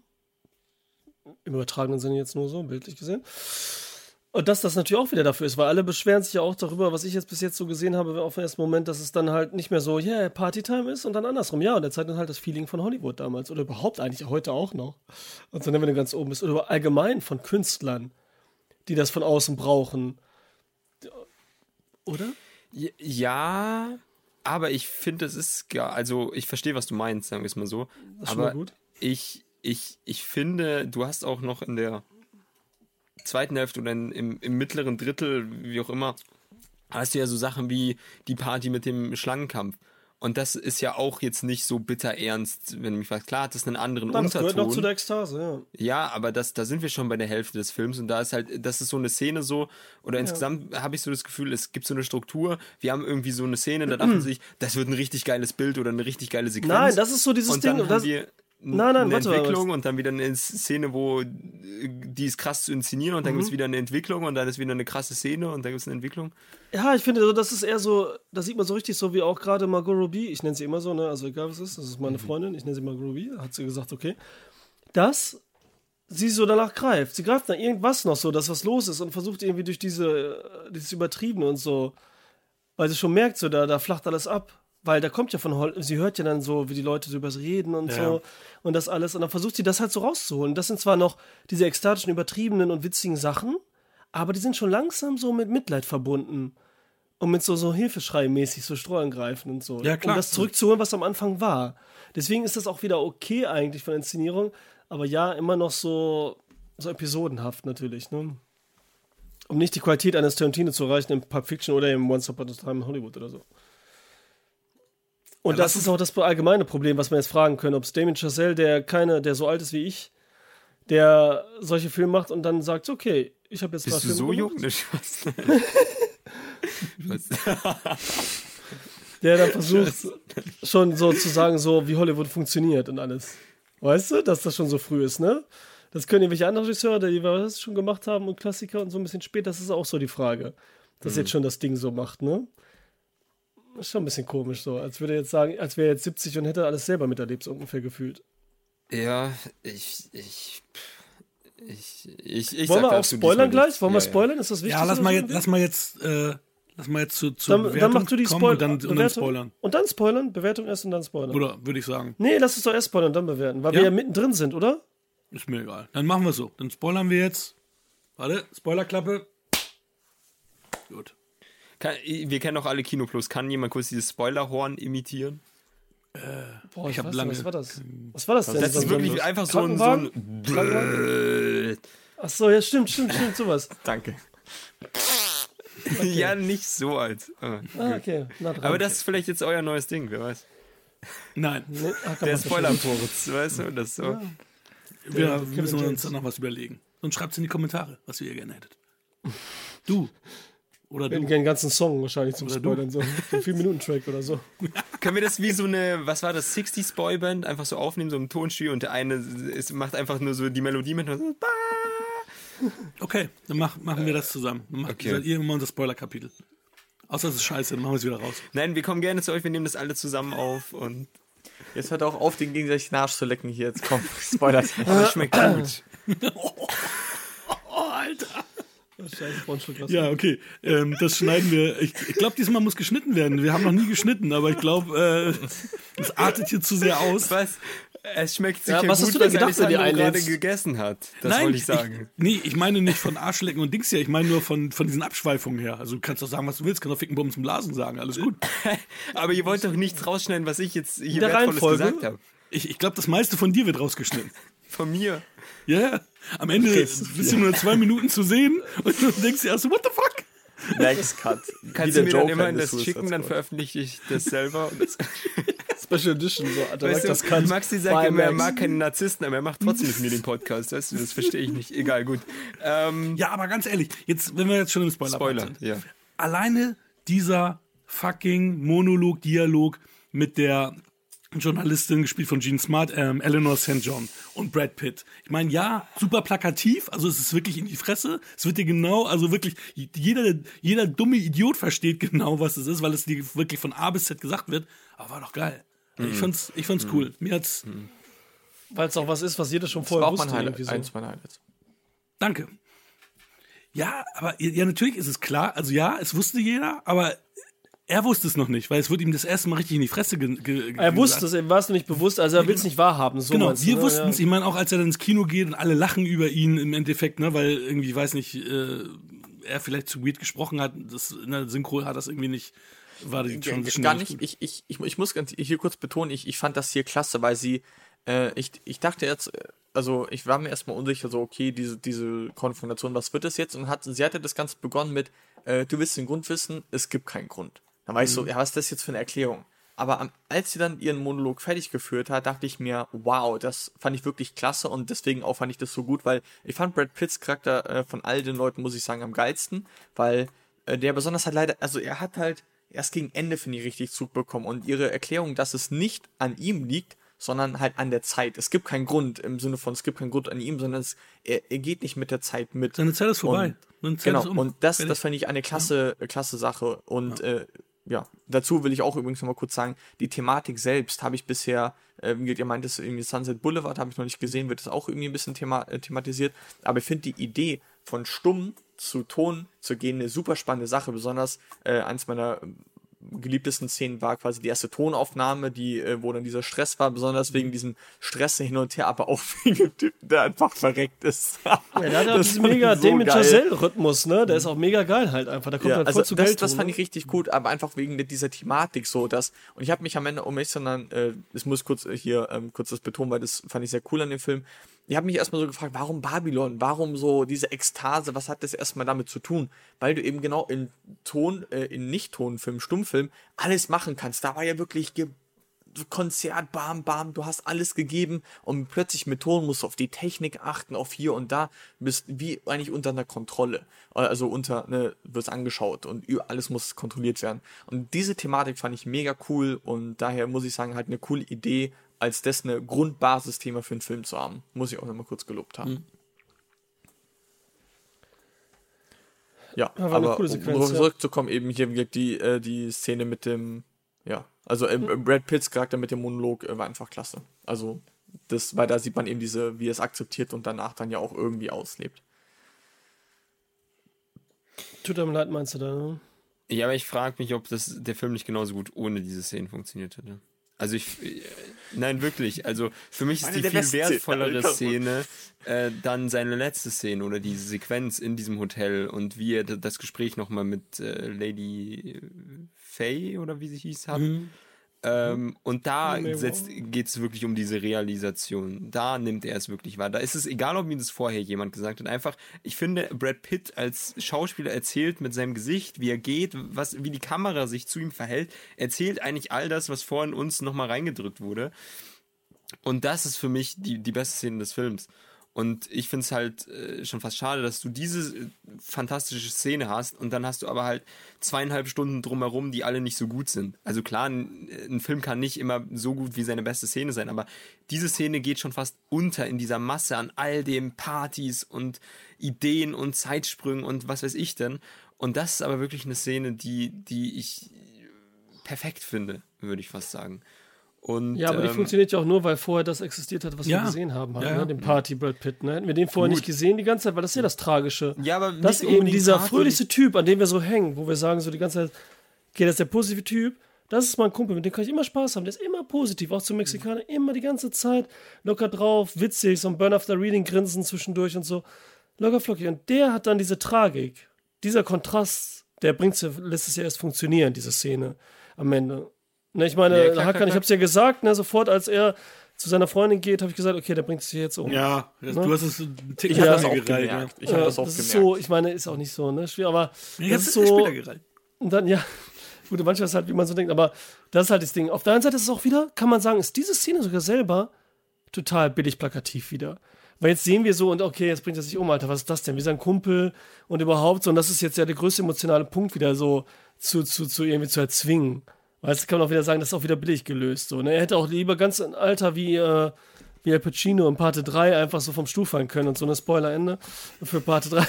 Im übertragenen Sinne jetzt nur so, bildlich gesehen. Und dass das natürlich auch wieder dafür ist, weil alle beschweren sich ja auch darüber, was ich jetzt bis jetzt so gesehen habe, auf den ersten Moment, dass es dann halt nicht mehr so, yeah, Partytime ist und dann andersrum. Ja, und der zeigt dann halt das Feeling von Hollywood damals oder überhaupt eigentlich heute auch noch. Und so, wenn du ganz oben bist. Oder allgemein von Künstlern, die das von außen brauchen. Oder? Ja, aber ich finde, es ist gar, also ich verstehe, was du meinst, sagen wir es mal so. Das ist schon mal aber gut. ich, ich, ich finde, du hast auch noch in der zweiten Hälfte oder in, im, im mittleren Drittel, wie auch immer, hast du ja so Sachen wie die Party mit dem Schlangenkampf. Und das ist ja auch jetzt nicht so bitter ernst, wenn du mich fragst. Klar hat das einen anderen Das gehört Unterton. noch zu der Ekstase, ja. Ja, aber das, da sind wir schon bei der Hälfte des Films und da ist halt, das ist so eine Szene so, oder insgesamt habe ich so das Gefühl, es gibt so eine Struktur, wir haben irgendwie so eine Szene, da dachte man sich, das wird ein richtig geiles Bild oder eine richtig geile Sequenz. Nein, das ist so dieses und Ding. dann und haben das, wir Nein, nein, eine warte Entwicklung und dann wieder eine Szene, wo äh, die ist krass zu inszenieren und dann Mhm. gibt es wieder eine Entwicklung und dann ist wieder eine krasse Szene und dann gibt es eine Entwicklung. Ja, ich finde, das ist eher so, das sieht man so richtig so wie auch gerade Margot Robbie, ich nenne sie immer so, ne, also egal was es ist, das ist meine Freundin, ich nenne sie Margot Robbie, hat sie gesagt, okay, dass sie so danach greift. Sie greift nach irgendwas noch so, dass was los ist und versucht irgendwie durch diese, äh, dieses Übertriebene und so, weil sie schon merkt, so, da, da flacht alles ab. Weil da kommt ja von Hol sie hört ja dann so, wie die Leute so über sie reden und Ja. so und das alles. Und dann versucht sie das halt so rauszuholen. Das sind zwar noch diese ekstatischen, übertriebenen und witzigen Sachen, aber die sind schon langsam so mit Mitleid verbunden. Und mit so, so Hilfeschrei-mäßig, so Streuen greifen und so. Ja, klar. Um das zurückzuholen, was am Anfang war. Deswegen ist das auch wieder okay eigentlich von der Inszenierung. Aber ja, immer noch so, so episodenhaft natürlich, ne? Um nicht die Qualität eines Tarantino zu erreichen im Pulp Fiction oder im Once Upon a Time in Hollywood oder so. Und Ja, das was ist auch das allgemeine Problem, was wir jetzt fragen können, ob es Damien Chazelle, der keine, der so alt ist wie ich, der solche Filme macht und dann sagt, okay, ich habe jetzt Bist du Filme so jung? Ne, Spaß. der dann versucht, schon so zu sagen, so wie Hollywood funktioniert und alles. Weißt du, dass das schon so früh ist, ne? Das können irgendwelche anderen Regisseure, die das schon gemacht haben und Klassiker und so ein bisschen spät, das ist auch so die Frage. Dass jetzt schon das Ding so macht, ne? Ist schon ein bisschen komisch so, als würde er jetzt sagen, als wäre jetzt 70 und hätte alles selber miterlebt, so ungefähr gefühlt. ja, ich, ich, ich, ich, ich Wollen sag wir auch spoilern gleich? Wollen wir spoilern? Ist das wichtig? Ja, lass mal jetzt, lass mal jetzt, äh, lass mal jetzt zu, zu dann, Bewertung dann mach du die kommen Spoiler. und dann, und dann spoilern. Und dann spoilern? Bewertung erst und dann spoilern. Oder würde ich sagen. Nee, lass uns doch erst spoilern und dann bewerten, weil Ja? wir ja mittendrin sind, oder? Ist mir egal. Dann machen wir so. Dann spoilern wir jetzt. Warte, Spoilerklappe. Gut. Kann, wir kennen doch alle Kino Plus. Kann jemand kurz dieses Spoilerhorn imitieren? Boah, Ich hab weiß lange- Was war das? Was war das denn? Das ist wirklich so- einfach so ein, so ein Ach so, ja, stimmt, stimmt, stimmt, sowas. Danke. Ja, nicht so als. Ah, Ah, okay. Na, dran. Aber das ist vielleicht jetzt euer neues Ding, wer weiß. Nein, Nee, Der Spoilerpurz, weißt du? Das so. wir Ja, müssen uns dann noch was überlegen. Und schreibt es in die Kommentare, was ihr gerne hättet. Du. Oder gerne einen ganzen Song wahrscheinlich zum Oder du. Spoilern, so ein 4-Minuten-Track oder so. Können wir das wie so eine, was war das, 60s Boyband, einfach so aufnehmen, so im Tonstudio und der eine ist, macht einfach nur so die Melodie mit und so, Okay, dann mach, machen wir das zusammen. Dann macht Okay. seid ihr immer unser Spoiler-Kapitel. Außer es ist scheiße, dann machen wir es wieder raus. Nein, wir kommen gerne zu euch, wir nehmen das alle zusammen auf und Jetzt hört auch auf, den gegenseitig den Arsch zu lecken hier. Jetzt komm, Spoiler. das schmeckt gut. Oh, Alter. Ja, okay. Ähm, das schneiden wir. Ich, ich glaube, diesmal muss geschnitten werden. Wir haben noch nie geschnitten, aber ich glaube, äh, das artet hier zu sehr aus. Was? Es schmeckt sicher Ja, was gut, hast du denn gedacht, wenn die Alessandro gerade gegessen hat. Das wollte ich sagen. Ich, nee, ich meine nicht von Arschlecken und Dings her. Ich meine nur von, von diesen Abschweifungen her. Also du kannst doch sagen, was du willst. Kannst doch Ficken, Bums und Blasen sagen. Alles gut. Aber ihr wollt doch nichts rausschneiden, was ich jetzt hier der Wertvolles Reihenfolge? gesagt habe. Ich, ich glaube, das meiste von dir wird rausgeschnitten. Von mir. Ja, ja. Am Ende bist du nur zwei Minuten zu sehen und du denkst dir erst so, what the fuck? Max Cut. Kannst du mir der dann Joker immer in das Suicide schicken, dann veröffentliche ich das selber. Und das, Special Edition, so weißt Director's du, Cut. Maxi sagt immer, er mag keine Narzissten, aber er macht trotzdem mit mir den Podcast. Weißt du, das verstehe ich nicht. Egal, gut. Ähm, Ja, aber ganz ehrlich, jetzt, wenn wir jetzt schon im Spoiler, Spoiler, sind. ja. Alleine dieser fucking Monolog, Dialog mit der Journalistin, gespielt von Gene Smart, ähm, Eleanor St. John und Brad Pitt. Ich meine, ja, super plakativ, also es ist wirklich in die Fresse. Es wird dir genau, also wirklich, jeder, jeder dumme Idiot versteht genau, was es ist, weil es dir wirklich von A bis Z gesagt wird. Aber war doch geil. Also Mhm. Ich fand's, ich fand's cool. Mir hat's, Weil es auch was ist, was jeder schon Das vorher war auch mein wusste. Highlight, so. eins meiner Highlights. Danke. Ja, aber ja, natürlich ist es klar. Also ja, es wusste jeder, aber er wusste es noch nicht, weil es wird ihm das erste Mal richtig in die Fresse ge ge Er wusste es, ihm war es nicht bewusst, also er will es nicht wahrhaben. So Genau, wir ne? wussten es. Ja. Ich meine, auch als er dann ins Kino geht und alle lachen über ihn im Endeffekt, ne, weil irgendwie, ich weiß nicht, äh, er vielleicht zu weird gesprochen hat. Das, in der Synchro hat das irgendwie nicht, war die Transition Gar nicht. Ich, ich, ich, ich muss ganz hier kurz betonen, ich, ich fand das hier klasse, weil sie, äh, ich, ich dachte jetzt, äh, also ich war mir erstmal unsicher, so, okay, diese, diese Konfrontation, was wird das jetzt? Und hat, sie hatte das Ganze begonnen mit, äh, du willst den Grund wissen, es gibt keinen Grund. Dann war ich so, ja, was ist das jetzt für eine Erklärung? Aber am, als sie dann ihren Monolog fertig geführt hat, dachte ich mir, wow, das fand ich wirklich klasse und deswegen auch fand ich das so gut, weil ich fand Brad Pitts Charakter äh, von all den Leuten, muss ich sagen, am geilsten, weil äh, der besonders halt leider, also er hat halt erst gegen Ende, finde ich, richtig Zug bekommen und ihre Erklärung, dass es nicht an ihm liegt, sondern halt an der Zeit. Es gibt keinen Grund im Sinne von, es gibt keinen Grund an ihm, sondern es, er, er geht nicht mit der Zeit mit. Seine Zeit ist vorbei. Und, Zeit genau, ist um. und das, das fand ich eine klasse, klasse Sache. Und ja. Äh, ja, dazu will ich auch übrigens noch mal kurz sagen, die Thematik selbst habe ich bisher, äh, wie ihr meint, es irgendwie Sunset Boulevard habe ich noch nicht gesehen, wird das auch irgendwie ein bisschen thema äh, thematisiert. Aber ich finde die Idee von stumm zu Ton zu gehen eine super spannende Sache. Besonders äh, eins meiner geliebtesten Szenen war quasi die erste Tonaufnahme, die, äh, wo dann dieser Stress war, besonders wegen diesem Stress hin und her, aber auch wegen dem Typen, der einfach verreckt ist. Ja, der hat Das diesen mega so Damien. Chazelle-Rhythmus, ne? Der ist auch mega geil halt einfach. Da kommt Ja, halt also voll zu das, Geltung. das fand ne? ich richtig gut, aber einfach wegen dieser Thematik so, dass und ich habe mich am Ende um mich, sondern äh, das muss kurz hier ähm, kurz das betonen, weil das fand ich sehr cool an dem Film. Ich habe mich erstmal so gefragt, warum Babylon? Warum so diese Ekstase? Was hat das erstmal damit zu tun? Weil du eben genau in Ton, äh, in Nicht-Tonfilm, Stummfilm alles machen kannst. Da war ja wirklich ge Konzert, bam, bam, du hast alles gegeben und plötzlich mit Ton musst du auf die Technik achten, auf hier und da, bist wie eigentlich unter einer Kontrolle. Also unter, ne, wirst angeschaut und alles muss kontrolliert werden. Und diese Thematik fand ich mega cool und daher muss ich sagen, halt eine coole Idee, als das eine Grundbasisthema für einen Film zu haben. Muss ich auch nochmal kurz gelobt haben. Ja, war eine aber coole um darauf ja. zurückzukommen, eben hier die, äh, die Szene mit dem, ja, also äh, Brad Pitts Charakter mit dem Monolog äh, war einfach klasse. Also, das, weil da sieht man eben diese, wie er es akzeptiert und danach dann ja auch irgendwie auslebt. Tut einem leid, meinst du da, ne? Ja, aber ich frage mich, ob das der Film nicht genauso gut ohne diese Szenen funktioniert hätte. Also ich, äh, nein, wirklich. Also für mich ist Eine die viel wertvollere. Szene äh, dann seine letzte Szene oder diese Sequenz in diesem Hotel und wie er das Gespräch nochmal mit äh, Lady Faye oder wie sie hieß hat. Ähm, und da geht es wirklich um diese Realisation. Da nimmt er es wirklich wahr. Da ist es egal, ob ihm das vorher jemand gesagt hat. Einfach, ich finde, Brad Pitt als Schauspieler erzählt mit seinem Gesicht, wie er geht, was, wie die Kamera sich zu ihm verhält, erzählt eigentlich all das, was vorhin uns nochmal reingedrückt wurde. Und das ist für mich die, die beste Szene des Films. Und ich finde es halt äh, schon fast schade, dass du diese äh, fantastische Szene hast und dann hast du aber halt zweieinhalb Stunden drumherum, die alle nicht so gut sind. Also klar, ein, ein Film kann nicht immer so gut wie seine beste Szene sein, aber diese Szene geht schon fast unter in dieser Masse an all dem Partys und Ideen und Zeitsprüngen und was weiß ich denn. Und das ist aber wirklich eine Szene, die, die ich perfekt finde, würde ich fast sagen. Und, Ja, aber die ähm, funktioniert ja auch nur, weil vorher das existiert hat, was Ja. wir gesehen haben, halt, Ja, ne? den Party Brad Pitt. Ne? Hätten wir den vorher nicht gesehen die ganze Zeit, weil das ist ja das Tragische. Ja, aber das ist eben dieser fröhlichste Typ, an dem wir so hängen, wo wir sagen so die ganze Zeit, okay, das ist der positive Typ, das ist mein Kumpel, mit dem kann ich immer Spaß haben, der ist immer positiv, auch zum Mexikaner, immer die ganze Zeit locker drauf, witzig, so ein Burn After Reading Grinsen zwischendurch und so, locker flockig. Und der hat dann diese Tragik, dieser Kontrast, der bringt lässt es ja erst funktionieren, diese Szene am Ende. Ne, ich meine, Ja, klar, klar, Hakan, ich klar. hab's ja gesagt, ne, sofort als er zu seiner Freundin geht, habe ich gesagt, okay, der bringt sich jetzt um. Ja, Ne? du hast es einen Tick Ich habe Ja. das auch gereiht, ja. gemerkt. Ich habe Ja, das auch das gemerkt. ist so, ich meine, ist auch nicht so, ne? Schwierig, aber Ja, das jetzt ist so. Und dann, ja, gut, manchmal ist es halt, wie man so denkt, aber das ist halt das Ding. Auf der einen Seite ist es auch wieder, kann man sagen, ist diese Szene sogar selber total billig plakativ wieder. Weil jetzt sehen wir so und okay, jetzt bringt er sich um, Alter, was ist das denn? Wie sein Kumpel und überhaupt so. Und das ist jetzt ja der größte emotionale Punkt wieder so zu, zu, zu irgendwie zu erzwingen. Weil jetzt kann man auch wieder sagen, das ist auch wieder billig gelöst. So, ne? Er hätte auch lieber ganz ein Alter wie, äh, wie Al Pacino in Parte 3 einfach so vom Stuhl fallen können und so eine Spoiler-Ende für Parte 3.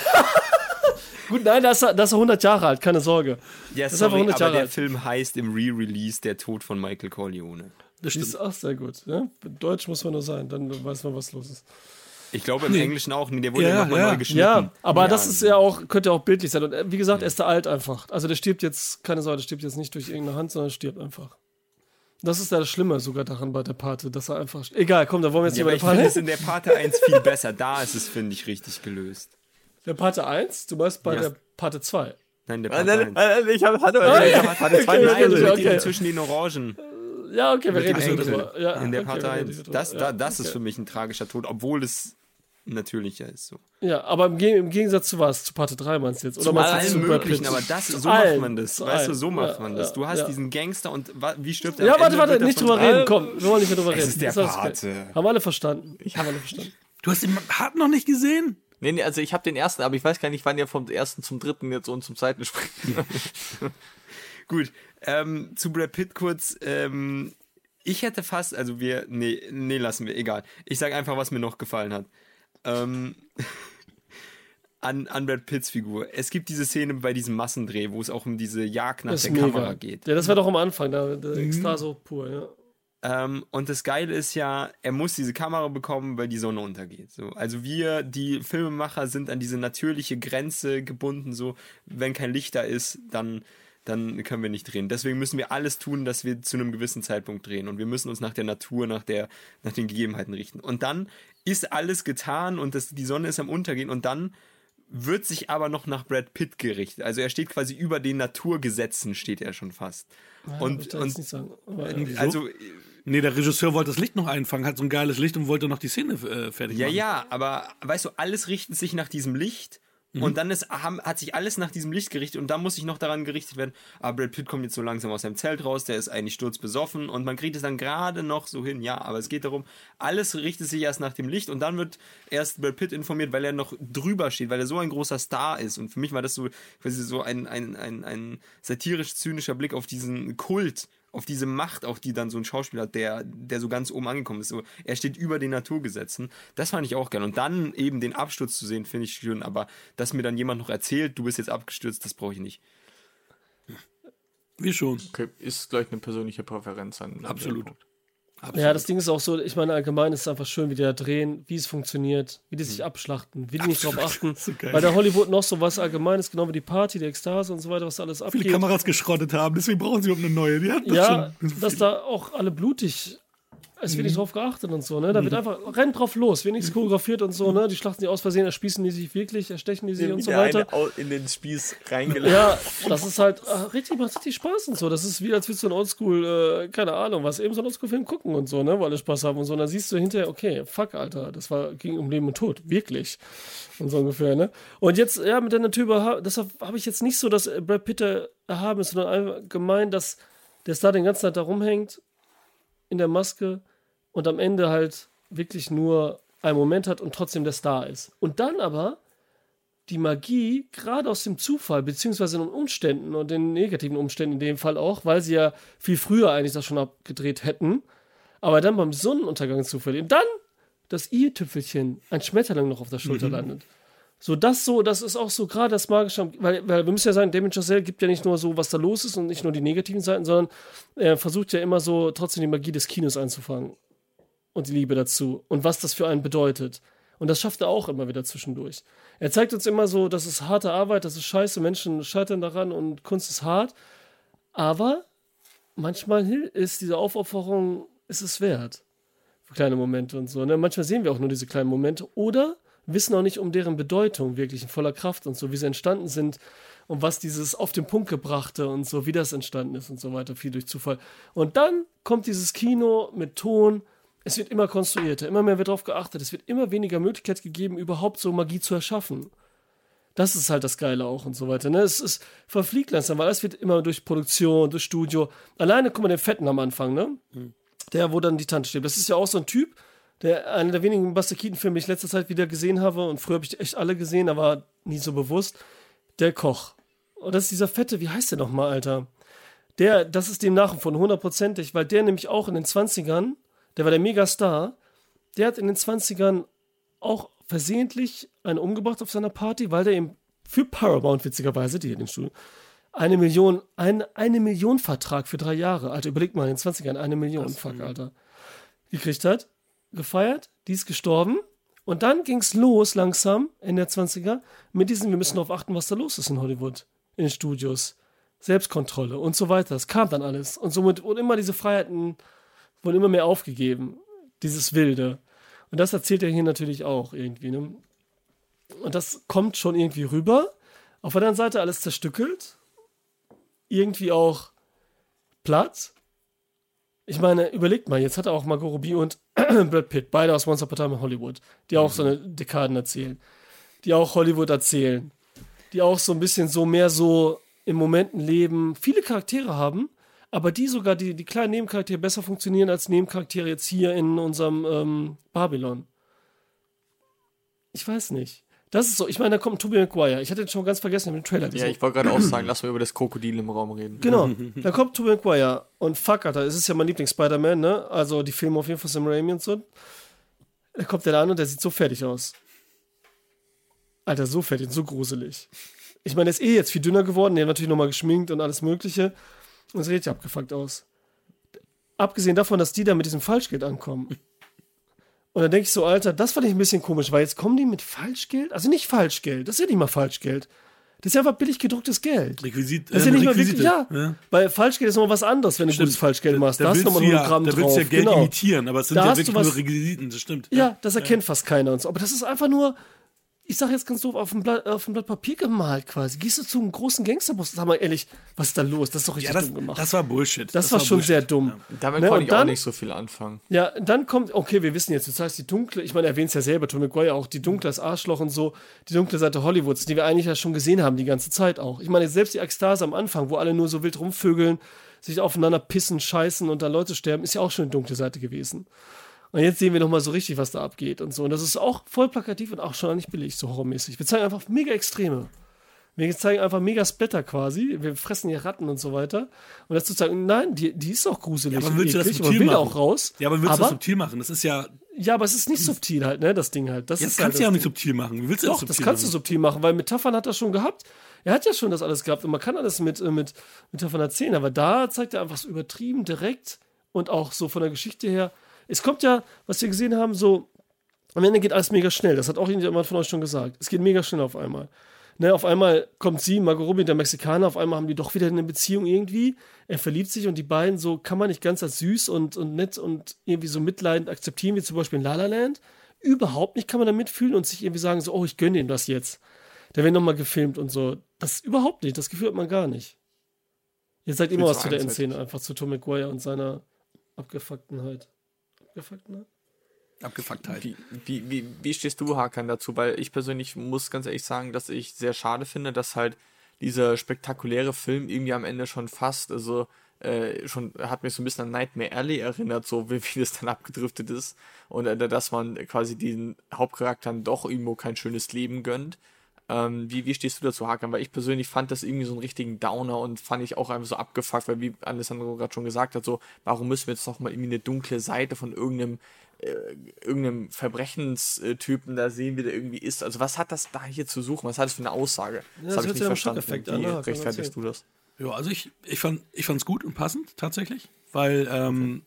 Gut, nein, da ist, er, da ist er 100 Jahre alt, keine Sorge. Ja, ist einfach sorry, 100 aber Jahre der alt. Film heißt im Re-Release Der Tod von Michael Corleone. Das ist auch sehr gut. Ne? Deutsch muss man nur sein, dann weiß man, was los ist. Ich glaube im Englischen auch, nee, der wurde Ja, ja, nochmal ja. neu geschnitten. Ja, aber Ja, das ist ja auch, könnte ja auch bildlich sein. Und äh, wie gesagt, er ist da alt einfach. Also der stirbt jetzt, keine Sorge, der stirbt jetzt nicht durch irgendeine Hand, sondern stirbt einfach. Das ist ja das Schlimme sogar daran bei der Pate, dass er einfach. Egal, komm, da wollen wir jetzt Ja, über aber die ich finde es Pate. in der Parte 1 viel besser. Da ist es, finde ich, richtig gelöst. Der Pate 1, du meinst bei Ja. der Pate 2. Nein, der Nein, Parte nein, 1. nein, nein, ich habe ich hab, hatte zwei Okay, Nein, okay, zwischen den Orangen. Ja, okay, wir reden drüber. Ja, in der okay, Parte wir reden 1. drüber. Das, ja, da, das ist okay. für mich ein tragischer Tod, obwohl es natürlicher ist. So. Ja, aber im, im Gegensatz zu was? Zu Parte 3 meinst du jetzt? Oder Zu Brad möglichen, aber das, Zu so macht allen, man das. Weißt du, so macht Ja, man das. Du hast ja. diesen Gangster und wa- wie stirbt er? Ja, warte, warte, nicht drüber reden. Komm, wir wollen nicht mehr drüber reden. ist der Das Pate. okay. Haben alle verstanden. Ich habe alle verstanden. Du hast den Hart noch nicht gesehen? Nee, nee, also ich habe den ersten, aber ich weiß gar nicht, wann ihr vom ersten zum dritten jetzt und zum zweiten springt. Gut, ähm, zu Brad Pitt kurz. Ähm, ich hätte fast, also wir, nee, nee, lassen wir, egal. Ich sage einfach, was mir noch gefallen hat. Ähm, an, an Brad Pitts Figur. Es gibt diese Szene bei diesem Massendreh, wo es auch um diese Jagd nach Das der mega. Kamera geht. Ja, das war doch am Anfang, da, der Ekstase pur, ja. Ähm, und das Geile ist ja, er muss diese Kamera bekommen, weil die Sonne untergeht. So. Also wir, die Filmemacher, sind an diese natürliche Grenze gebunden. So, wenn kein Licht da ist, dann, dann können wir nicht drehen. Deswegen müssen wir alles tun, dass wir zu einem gewissen Zeitpunkt drehen. Und wir müssen uns nach der Natur, nach, der, nach den Gegebenheiten richten. Und dann ist alles getan und das, die Sonne ist am Untergehen. Und dann wird sich aber noch nach Brad Pitt gerichtet. Also er steht quasi über den Naturgesetzen, steht er schon fast. Ich und, und nicht sagen. Aber, ja. Wieso? also Nee, der Regisseur wollte das Licht noch einfangen, hat so ein geiles Licht und wollte noch die Szene äh, fertig Ja, machen. ja, aber weißt du, alles richtet sich nach diesem Licht. Und dann ist, haben, hat sich alles nach diesem Licht gerichtet und dann muss sich noch daran gerichtet werden, ah, Brad Pitt kommt jetzt so langsam aus seinem Zelt raus, der ist eigentlich sturzbesoffen und man kriegt es dann gerade noch so hin, ja, aber es geht darum, alles richtet sich erst nach dem Licht und dann wird erst Brad Pitt informiert, weil er noch drüber steht, weil er so ein großer Star ist. Und für mich war das so quasi so ein, ein, ein, ein satirisch-zynischer Blick auf diesen Kult auf diese Macht, auch die dann so ein Schauspieler hat, der, der so ganz oben angekommen ist. So, er steht über den Naturgesetzen. Das fand ich auch geil. Und dann eben den Absturz zu sehen, finde ich schön. Aber dass mir dann jemand noch erzählt, du bist jetzt abgestürzt, das brauche ich nicht. Wir schon. Okay, ist gleich eine persönliche Präferenz an. Absolut. dem Punkt. Ja, das Ding ist auch so, ich meine, allgemein ist es einfach schön, wie die da drehen, wie es funktioniert, wie die sich abschlachten, wie die nicht drauf achten. So. Bei der Hollywood noch so was Allgemeines, genau wie die Party, die Ekstase und so weiter, was alles Viele abgeht. Kameras geschrottet haben, deswegen brauchen sie überhaupt eine neue. Ja, schon. dass da auch alle blutig, es wird nicht Mhm. drauf geachtet und so, ne? Da wird einfach, rennt drauf los, wird nichts choreografiert und so, ne? Die schlachten sich aus Versehen, erspießen die sich wirklich, erstechen die sich und so weiter. in den Spieß reingelassen. Ja, das ist halt ah, richtig, macht richtig Spaß und so. Das ist wie, als würdest du ein Oldschool, äh, keine Ahnung, was, eben so ein Oldschool-Film gucken und so, ne, wo alle Spaß haben und so. Und dann siehst du hinterher, okay, fuck, Alter, das war, ging um Leben und Tod, wirklich. Und so ungefähr, ne. Und jetzt, ja, mit der Natur, deshalb habe ich jetzt nicht so, dass Brad Pitt erhaben ist, sondern allgemein, dass der Star den ganzen Tag da rumhängt, in der Maske und am Ende halt wirklich nur einen Moment hat und trotzdem der Star ist. Und dann aber die Magie gerade aus dem Zufall, beziehungsweise den Umständen und den negativen Umständen in dem Fall auch, weil sie ja viel früher eigentlich das schon abgedreht hätten, aber dann beim Sonnenuntergang zu verlieren. Dann das i-Tüpfelchen, ein Schmetterling noch auf der Schulter landet. So, das so, das ist auch so gerade das Magische, weil, weil wir müssen ja sagen, Damien Chazelle gibt ja nicht nur so, was da los ist und nicht nur die negativen Seiten, sondern er versucht ja immer so trotzdem die Magie des Kinos einzufangen. Und die Liebe dazu. Und was das für einen bedeutet. Und das schafft er auch immer wieder zwischendurch. Er zeigt uns immer so, das ist harte Arbeit, das ist scheiße, Menschen scheitern daran und Kunst ist hart. Aber manchmal ist diese Aufopferung, ist es wert. Für kleine Momente und so. Ne? Manchmal sehen wir auch nur diese kleinen Momente oder wissen auch nicht um deren Bedeutung wirklich in voller Kraft und so, wie sie entstanden sind und was dieses auf den Punkt gebrachte und so, wie das entstanden ist und so weiter, viel durch Zufall. Und dann kommt dieses Kino mit Ton. Es wird immer konstruierter, immer mehr wird darauf geachtet, es wird immer weniger Möglichkeit gegeben, überhaupt so Magie zu erschaffen. Das ist halt das Geile auch und so weiter. Ne? Es ist verfliegt langsam, weil es wird immer durch Produktion, durch Studio. Alleine, guck mal, den Fetten am Anfang, ne? Der, wo dann die Tante steht. Das ist ja auch so ein Typ, der einer der wenigen Buster Keaton-Filme, die ich letzter Zeit wieder gesehen habe. Und früher habe ich echt alle gesehen, aber nie so bewusst. Der Koch. Und das ist dieser Fette, wie heißt der nochmal, Alter? Der, das ist dem nachempfunden, hundertprozentig, weil der nämlich auch in den 20ern, der war der Megastar, der hat in den 20ern auch versehentlich einen umgebracht auf seiner Party, weil der ihm für Paramount, witzigerweise, die in den Studio, eine Million, ein, eine Million Vertrag für drei Jahre, Alter, überleg mal, in den 20ern, eine Million, fuck, Alter, gekriegt hat, gefeiert, die ist gestorben und dann ging's los langsam in der 20er mit diesen, wir müssen darauf achten, was da los ist in Hollywood, in den Studios, Selbstkontrolle und so weiter, es kam dann alles und somit wurden immer diese Freiheiten, wurden immer mehr aufgegeben, dieses Wilde. Und das erzählt er hier natürlich auch irgendwie. Ne? Und das kommt schon irgendwie rüber. Auf der anderen Seite alles zerstückelt. Irgendwie auch platt. Ich meine, überlegt mal, jetzt hat er auch Margot Robbie und Brad Pitt, beide aus Once Upon a Time in Hollywood, die auch so eine Dekaden erzählen. Die auch Hollywood erzählen. Die auch so ein bisschen so mehr so im Momenten leben, viele Charaktere haben, aber die sogar, die, die kleinen Nebencharaktere besser funktionieren als Nebencharaktere jetzt hier in unserem ähm, Babylon. Ich weiß nicht. Das ist so, ich meine, da kommt ein Tobey Maguire. Ich hatte den schon ganz vergessen, den Trailer Ja, gesehen. ich wollte gerade auch sagen, lass mal über das Krokodil im Raum reden. Genau, da kommt Tobey Maguire und fuck, Alter, es ist ja mein Lieblings-Spider-Man, ne? Also die Filme auf jeden Fall Sam Raimi und so. Da kommt der da an und der sieht so fertig aus. Alter, so fertig, so gruselig. Ich meine, der ist eh jetzt viel dünner geworden, der hat natürlich nochmal geschminkt und alles mögliche. Und es sieht ja abgefuckt aus. Abgesehen davon, dass die da mit diesem Falschgeld ankommen. Und dann denke ich so, Alter, das fand ich ein bisschen komisch, weil jetzt kommen die mit Falschgeld? Also nicht Falschgeld, das ist ja nicht mal Falschgeld. Das ist ja einfach billig gedrucktes Geld. Requisit, Das ist ja äh, nicht mal wirklich, ja. Weil Falschgeld ist nochmal was anderes, wenn du gutes Falschgeld machst. Da, hast du nochmal ein ja, Hologramm da drauf. willst du ja Geld genau. imitieren, aber es sind Da ja wirklich was- nur Requisiten, das stimmt. Ja, das erkennt fast keiner und so. Aber das ist einfach nur, ich sag jetzt ganz doof, auf dem Blatt, auf dem Blatt Papier gemalt quasi. Gehst du zu einem großen Gangsterbus, sag mal ehrlich, was ist da los? Das ist doch richtig Ja, das, dumm gemacht. das war Bullshit. Das, war schon Bullshit. sehr dumm. Damit Ne, konnte und ich auch dann- nicht so viel anfangen. Ja, dann kommt, okay, wir wissen jetzt, das heißt die dunkle, ich meine, er erwähnt es ja selber, Tom McGuire auch, die dunkle, das Arschloch und so, die dunkle Seite Hollywoods, die wir eigentlich ja schon gesehen haben die ganze Zeit auch. Ich meine, selbst die Ekstase am Anfang, wo alle nur so wild rumvögeln, sich aufeinander pissen, scheißen und dann Leute sterben, ist ja auch schon eine dunkle Seite gewesen. Und jetzt sehen wir nochmal so richtig, was da abgeht und so. Und das ist auch voll plakativ und auch schon nicht billig, so horrormäßig. Wir zeigen einfach mega Extreme. Wir zeigen einfach mega Splatter quasi. Wir fressen hier Ratten und so weiter. Und das zu sagen, nein, die, die ist auch gruselig. Ja, aber willst du das subtil machen? auch raus. Ja, aber willst du das subtil machen? Das ist ja. ja, aber es ist nicht subtil halt, ne, das Ding halt. Das Das ist kannst halt du ja auch das nicht subtil machen. Wie willst du Doch, das das kannst du machen? subtil machen, weil Metaphern hat er schon gehabt. Er hat ja schon das alles gehabt und man kann alles mit, äh, mit Metaphern erzählen, aber da zeigt er einfach so übertrieben direkt und auch so von der Geschichte her. Es kommt ja, was wir gesehen haben, so am Ende geht alles mega schnell. Das hat auch jemand von euch schon gesagt. Es geht mega schnell auf einmal. Ne, auf einmal kommt sie, Margot Robbie, der Mexikaner, auf einmal haben die doch wieder eine Beziehung irgendwie. Er verliebt sich und die beiden so kann man nicht ganz als süß und, und nett und irgendwie so mitleidend akzeptieren, wie zum Beispiel in La La Land. Überhaupt nicht kann man da mitfühlen und sich irgendwie sagen so, oh, ich gönne ihm das jetzt. Der wird nochmal gefilmt und so. Das überhaupt nicht, das Gefühl hat man gar nicht. Ihr sagt immer was zu der. Endszene, einfach zu Tom McGuire und seiner Abgefucktenheit. Abgefucktenheit? Abgefucktheit. Wie, wie, wie, wie stehst du, Hakan, dazu? Weil ich persönlich muss ganz ehrlich sagen, dass ich sehr schade finde, dass halt dieser spektakuläre Film irgendwie am Ende schon fast, also äh, schon hat mich so ein bisschen an Nightmare Alley erinnert, so wie, wie das dann abgedriftet ist. Und äh, dass man quasi den Hauptcharakteren doch irgendwo kein schönes Leben gönnt. Ähm, wie, wie stehst du dazu, Hakan? Weil ich persönlich fand das irgendwie so einen richtigen Downer und fand ich auch einfach so abgefuckt, weil wie Alessandro gerade schon gesagt hat, so, warum müssen wir jetzt noch mal irgendwie eine dunkle Seite von irgendeinem äh, irgendeinem Verbrechenstypen da sehen, wie der irgendwie ist. Also was hat das da hier zu suchen? Was hat das für eine Aussage? das das habe ich nicht verstanden. Wie an, ne? Rechtfertigst du das? Ja, also ich, ich fand ich fand's gut und passend tatsächlich, weil ähm,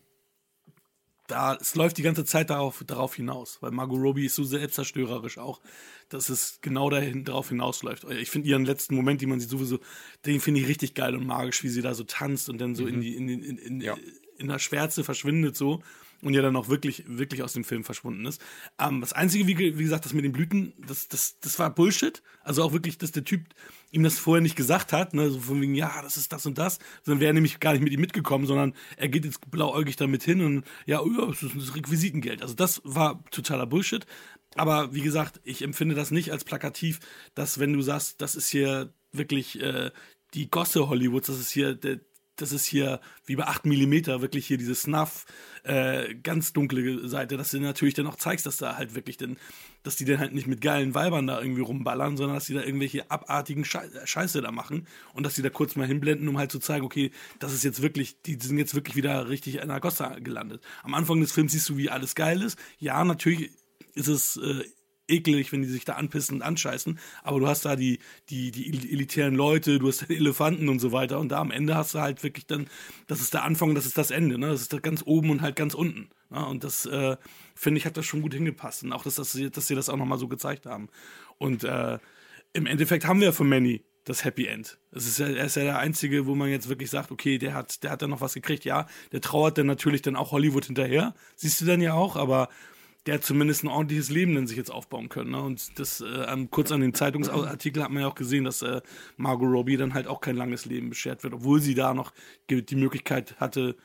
da es läuft die ganze Zeit darauf, darauf hinaus, weil Margot Robbie ist so selbstzerstörerisch auch, dass es genau dahin darauf hinausläuft. Ich finde ihren letzten Moment, die man sieht sowieso, den finde ich richtig geil und magisch, wie sie da so tanzt und dann so in die in, in, in, Ja. in der Schwärze verschwindet so und ja dann auch wirklich, wirklich aus dem Film verschwunden ist. Ähm, das Einzige, wie, wie gesagt, das mit den Blüten, das, das, das war Bullshit. Also auch wirklich, dass der Typ ihm das vorher nicht gesagt hat, ne, so von wegen, ja, das ist das und das, sondern wäre nämlich gar nicht mit ihm mitgekommen, sondern er geht jetzt blauäugig damit hin und ja, oh ja, das ist Requisitengeld. Also das war totaler Bullshit. Aber wie gesagt, ich empfinde das nicht als plakativ, dass wenn du sagst, das ist hier wirklich äh, die Gosse Hollywoods, das ist hier der, das ist hier wie bei 8 mm wirklich hier diese Snuff, äh, ganz dunkle Seite, dass du natürlich dann auch zeigst, dass da halt wirklich dann, dass die dann halt nicht mit geilen Weibern da irgendwie rumballern, sondern dass die da irgendwelche abartigen Schei Scheiße da machen und dass die da kurz mal hinblenden, um halt zu zeigen, okay, das ist jetzt wirklich, die sind jetzt wirklich wieder richtig in der Gossa gelandet. Am Anfang des Films siehst du, wie alles geil ist. Ja, natürlich ist es äh, eklig, wenn die sich da anpissen und anscheißen, aber du hast da die, die, die el- elitären Leute, du hast die Elefanten und so weiter und da am Ende hast du halt wirklich dann, das ist der Anfang, das ist das Ende, ne? Das ist da ganz oben und halt ganz unten. Ne? Und das, äh, finde ich, hat das schon gut hingepasst. Und auch, dass, das, dass sie das auch nochmal so gezeigt haben. Und äh, im Endeffekt haben wir von Manny das Happy End. Es ist ja, er ist ja der Einzige, wo man jetzt wirklich sagt, okay, der hat, der hat dann noch was gekriegt. Ja, der trauert dann natürlich dann auch Hollywood hinterher. Siehst du dann ja auch, aber der zumindest ein ordentliches Leben dann sich jetzt aufbauen können. Ne? Und das äh, kurz an den Zeitungsartikel hat man ja auch gesehen, dass äh, Margot Robbie dann halt auch kein langes Leben beschert wird, obwohl sie da noch die Möglichkeit hatte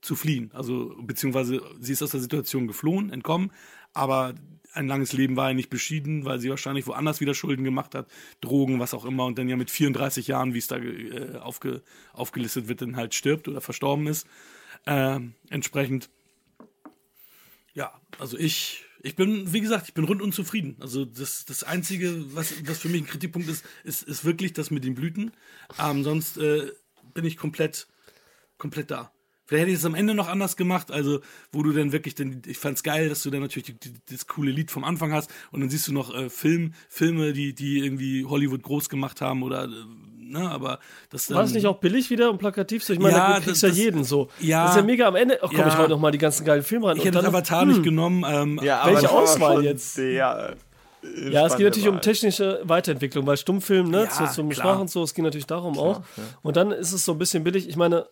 zu fliehen. Also beziehungsweise sie ist aus der Situation geflohen, entkommen, aber ein langes Leben war ihr nicht beschieden, weil sie wahrscheinlich woanders wieder Schulden gemacht hat, Drogen, was auch immer, und dann ja mit 34 Jahren, wie es da äh, aufge, aufgelistet wird, dann halt stirbt oder verstorben ist. Ähm, entsprechend ja, also ich, ich bin, wie gesagt, ich bin rundum zufrieden. Also das, das Einzige, was, was für mich ein Kritikpunkt ist, ist, ist wirklich das mit den Blüten. Ähm, sonst äh, bin ich komplett, komplett da. Vielleicht hätte ich es am Ende noch anders gemacht, also wo du dann wirklich, den, ich fand's geil, dass du dann natürlich die, die, das coole Lied vom Anfang hast und dann siehst du noch äh, Film, Filme, die, die irgendwie Hollywood groß gemacht haben oder, äh, ne, aber das dann, War es nicht auch billig wieder und plakativ so? Ich meine, Ja, da kriegst das- ja jeden so. ja. Das ist ja mega am Ende. Ach komm, Ja. ich wollte noch mal die ganzen geilen Filme rein. Ich hätte das dann- Avatar nicht genommen. Ähm, Ja, Welche Auswahl jetzt? Sehr, Ja, es geht natürlich um technische Weiterentwicklung, weil Stummfilm, ne, Ja, zu, zum klar. Sprachen und so, es geht natürlich darum auch. Und dann ist es so ein bisschen billig. Ich meine,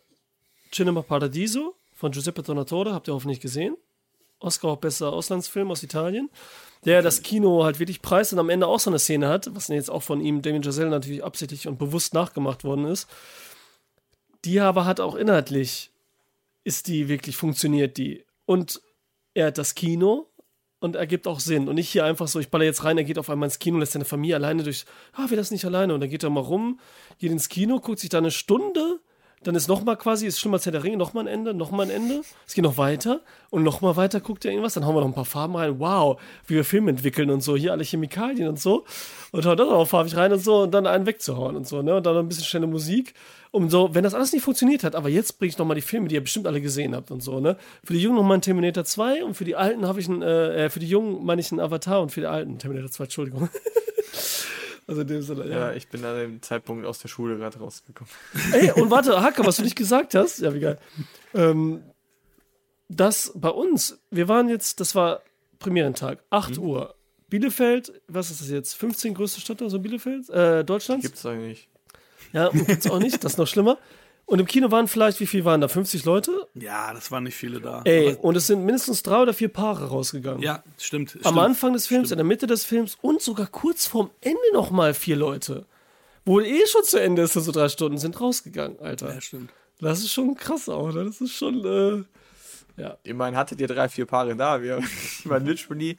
Cinema Paradiso von Giuseppe Donatore, habt ihr hoffentlich gesehen. Oscar auch besser Auslandsfilm aus Italien, der das Kino halt wirklich preist und am Ende auch so eine Szene hat, was jetzt auch von ihm, Damien Giselle, natürlich absichtlich und bewusst nachgemacht worden ist. Die aber hat auch inhaltlich, ist die wirklich, funktioniert die. Und er hat das Kino, und ergibt auch Sinn. Und nicht hier einfach so, ich baller jetzt rein, er geht auf einmal ins Kino, lässt seine Familie alleine durch, ah, wir das nicht alleine. Und dann geht er mal rum, geht ins Kino, guckt sich da eine Stunde, dann ist nochmal quasi, ist schlimmer als Herr der Ringe, nochmal ein Ende, nochmal ein Ende. Es geht noch weiter und nochmal weiter guckt er irgendwas, dann hauen wir noch ein paar Farben rein. Wow, wie wir Film entwickeln und so, hier alle Chemikalien und so. Und hauen dann noch farbig rein und so und dann einen wegzuhauen und so, ne? Und dann noch ein bisschen schnelle Musik. Um so, wenn das alles nicht funktioniert hat, aber jetzt bringe ich nochmal die Filme, die ihr bestimmt alle gesehen habt und so, ne? Für die Jungen nochmal ein Terminator 2 und für die Alten habe ich einen, äh, äh, für die Jungen meine ich einen Avatar und für die Alten Terminator 2, Entschuldigung. also in dem Sinne, ja. Ja, ich bin an dem Zeitpunkt aus der Schule gerade rausgekommen. Ey, und warte, Hacke, was du nicht gesagt hast, ja, wie geil. Ähm, das bei uns, wir waren jetzt, das war Premierentag, 8 Mhm. Uhr. Bielefeld, was ist das jetzt? 15 größte Stadt oder so Bielefeld? Äh, Deutschlands? Gibt's eigentlich. Ja, gibt's auch nicht, das ist noch schlimmer. Und im Kino waren vielleicht, wie viel waren da? 50 Leute? Ja, das waren nicht viele da. Ey, und es sind mindestens drei oder vier Paare rausgegangen. ja, stimmt. Am stimmt. Anfang des Films, in der Mitte des Films und sogar kurz vorm Ende nochmal vier Leute. Wo eh schon zu Ende ist, so drei Stunden, sind rausgegangen, Alter. Ja, stimmt. Das ist schon krass auch, ne? Das ist schon, äh, Immerhin hattet ihr drei, vier Paare da. Wir, mein Mitspieler,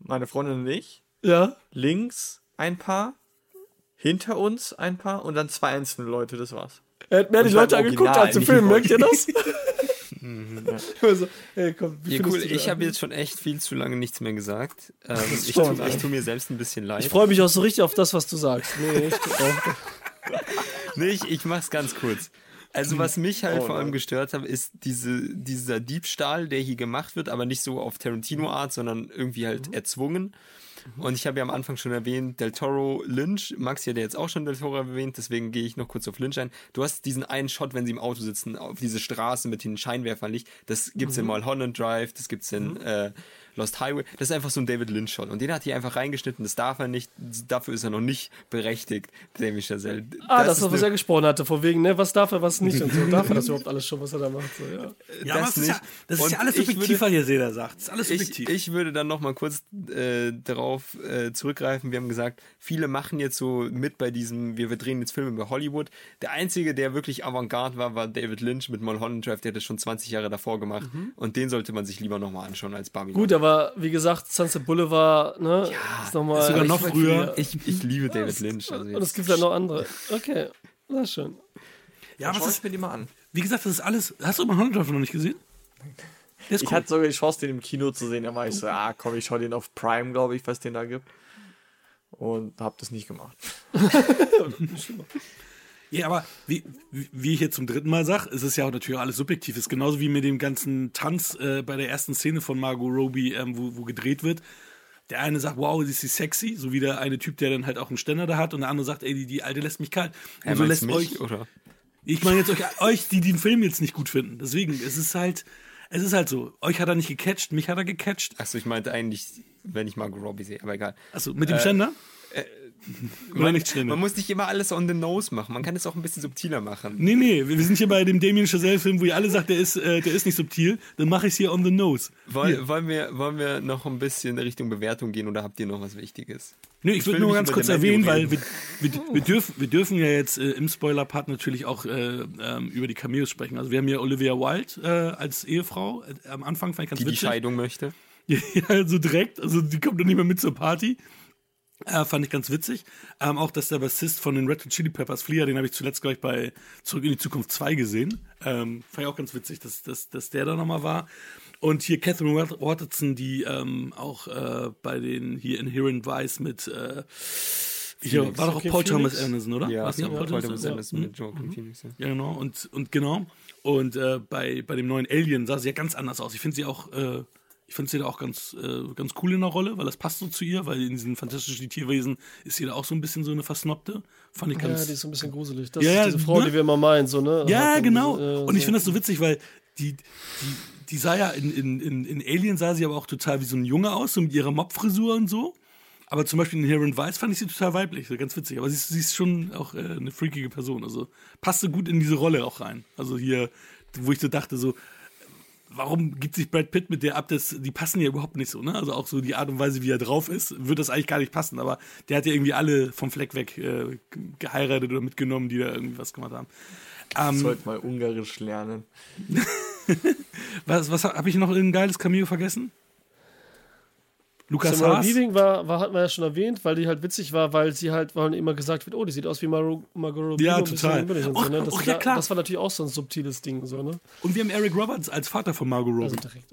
meine Freundin und ich. ja. Links ein Paar, hinter uns ein Paar und dann zwei einzelne Leute, das war's. Er hat mehr die Und Leute angeguckt als im Film, merkt ihr das? ja. also, hey, komm, wie Ja, cool. du Ich habe jetzt schon echt viel zu lange nichts mehr gesagt. Ähm, ich tue ey. tu mir selbst ein bisschen leid. Ich freue mich auch so richtig auf das, was du sagst. Nee, ich. Nee, ich, ich mach's ganz kurz. Also was mich halt Oh vor allem gestört hat, ist diese, dieser Diebstahl, der hier gemacht wird, aber nicht so auf Tarantino-Art, sondern irgendwie halt erzwungen. Und ich habe ja am Anfang schon erwähnt, Del Toro, Lynch, Max hat ja jetzt auch schon Del Toro erwähnt, deswegen gehe ich noch kurz auf Lynch ein. Du hast diesen einen Shot, wenn sie im Auto sitzen, auf diese Straße mit den Scheinwerferlicht, das gibt's in Mulholland Drive, das gibt's in äh, Lost Highway, das ist einfach so ein David Lynch-Shot. Und den hat hier einfach reingeschnitten, das darf er nicht, dafür ist er noch nicht berechtigt, Damien Chazelle. Ah, das, ist was er gesprochen hatte, von wegen, ne, was darf er, was nicht und so. Darf er das überhaupt alles schon, was er da macht? So, ja. Ja, aber das ist ja, nicht. das ist ja alles ich subjektiv, würde- was hier jeder sagt. Das ist alles Ich, subjektiv. ich würde dann noch mal kurz äh, darauf äh, zurückgreifen. Wir haben gesagt, viele machen jetzt so mit bei diesem, wir, wir drehen jetzt Filme über Hollywood. Der einzige, der wirklich Avantgarde war, war David Lynch mit Mulholland Drive. Der hat das schon 20 Jahre davor gemacht. Und den sollte man sich lieber noch mal anschauen als Barbie. Mhm. Gut, aber wie gesagt, Sunset Boulevard, ne, ist nochmal. sogar noch früher. ich, ich liebe David Lynch. Also Und es gibt ja noch andere. Okay, na schön. ja, Schau es ich ist, mir die mal an. wie gesagt, das ist alles. Hast du Mulholland Drive noch nicht gesehen? Der ist Ich cool. hatte sogar die Chance, den im Kino zu sehen. Da war ich so, ah komm, ich schau den auf Prime, glaube ich, was den da gibt. Und hab das nicht gemacht. Ja, aber wie, wie ich jetzt zum dritten Mal sage, ist es ja auch natürlich alles subjektiv. ist genauso wie mit dem ganzen Tanz äh, bei der ersten Szene von Margot Robbie, ähm, wo, wo gedreht wird. Der eine sagt, wow, ist sie sexy, so wie der eine Typ, der dann halt auch einen Ständer da hat, und der andere sagt, ey, die, die alte lässt mich kalt. Und Hey, so lässt mich, euch, oder? ich meine jetzt euch, euch, die den Film jetzt nicht gut finden. Deswegen, es ist halt, es ist halt so. Euch hat er nicht gecatcht, mich hat er gecatcht. Achso, ich meinte eigentlich, wenn ich Margot Robbie sehe, aber egal. Also mit dem Ständer? Oder nicht Ständer? Man muss nicht immer alles on the nose machen. Man kann es auch ein bisschen subtiler machen. Nee, nee, wir sind hier bei dem Damien Chazelle-Film, wo ihr alle sagt, der ist, äh, der ist nicht subtil. Dann mache ich es hier on the nose. Woll, wollen, wir, wollen wir noch ein bisschen Richtung Bewertung gehen oder habt ihr noch was Wichtiges? Nö, ich würde nur ganz kurz erwähnen, weil wir, wir, wir, dürfen, wir dürfen ja jetzt äh, im Spoiler-Part natürlich auch äh, ähm, über die Cameos sprechen. Also wir haben ja Olivia Wilde äh, als Ehefrau äh, am Anfang, fand ich ganz Die die witzig. Scheidung möchte? Ja, so direkt. Also die kommt doch nicht mehr mit zur Party. Äh, fand ich ganz witzig. Ähm, auch, dass der Bassist von den Red Hot Chili Peppers, Flea, den habe ich zuletzt gleich bei Zurück in die Zukunft 2 gesehen. Ähm, fand ich auch ganz witzig, dass, dass, dass der da nochmal war. Und hier Catherine Wat- Watterson, die ähm, auch äh, bei den hier Inherent Vice mit äh, hier, war doch auch Okay, Paul Phoenix? Thomas Anderson, oder? Ja, War's nicht ja, auch Paul Paul Thomas Thomas Anderson? Mit Joaquin Phoenix. Ja. Ja, genau. Und, und genau. Und äh, bei, bei dem neuen Alien sah sie ja ganz anders aus. Ich finde sie auch, äh, ich finde sie da auch ganz, äh, ganz cool in der Rolle, weil das passt so zu ihr, weil in diesen fantastischen Tierwesen ist sie da auch so ein bisschen so eine Versnobte. Fand ich Ja, ganz. die ist so ein bisschen gruselig. Das Ja, ja, ist diese Frau, ne? die wir immer meinen, so, ne? ja, Hat genau. diese, äh, und ich so- finde das so witzig, weil die, die, die sah ja in, in, in, in Alien sah sie aber auch total wie so ein Junge aus, so mit ihrer Mobfrisur und so. Aber zum Beispiel in Inherent Vice fand ich sie total weiblich, so ganz witzig. Aber sie ist, sie ist schon auch äh, eine freakige Person. Also passte gut in diese Rolle auch rein. Also hier, wo ich so dachte, so, warum gibt sich Brad Pitt mit der ab? Das, die passen ja überhaupt nicht so, ne? Also auch so die Art und Weise, wie er drauf ist, wird das eigentlich gar nicht passen. Aber der hat ja irgendwie alle vom Fleck weg äh, geheiratet oder mitgenommen, die da irgendwie was gemacht haben. Ähm, Sollte mal Ungarisch lernen. was was habe ich noch ein geiles Cameo vergessen? Lukas Samara Haas. Weaving war, war, hat man ja schon erwähnt, weil die halt witzig war, weil sie halt, weil immer gesagt wird, oh, die sieht aus wie Margot, Margot Robbie. Ja, total. Och, so, ne? das, och, ja, klar. das war natürlich auch so ein subtiles Ding, so, ne? Und wir haben Eric Roberts als Vater von Margot Robbie. Also direkt.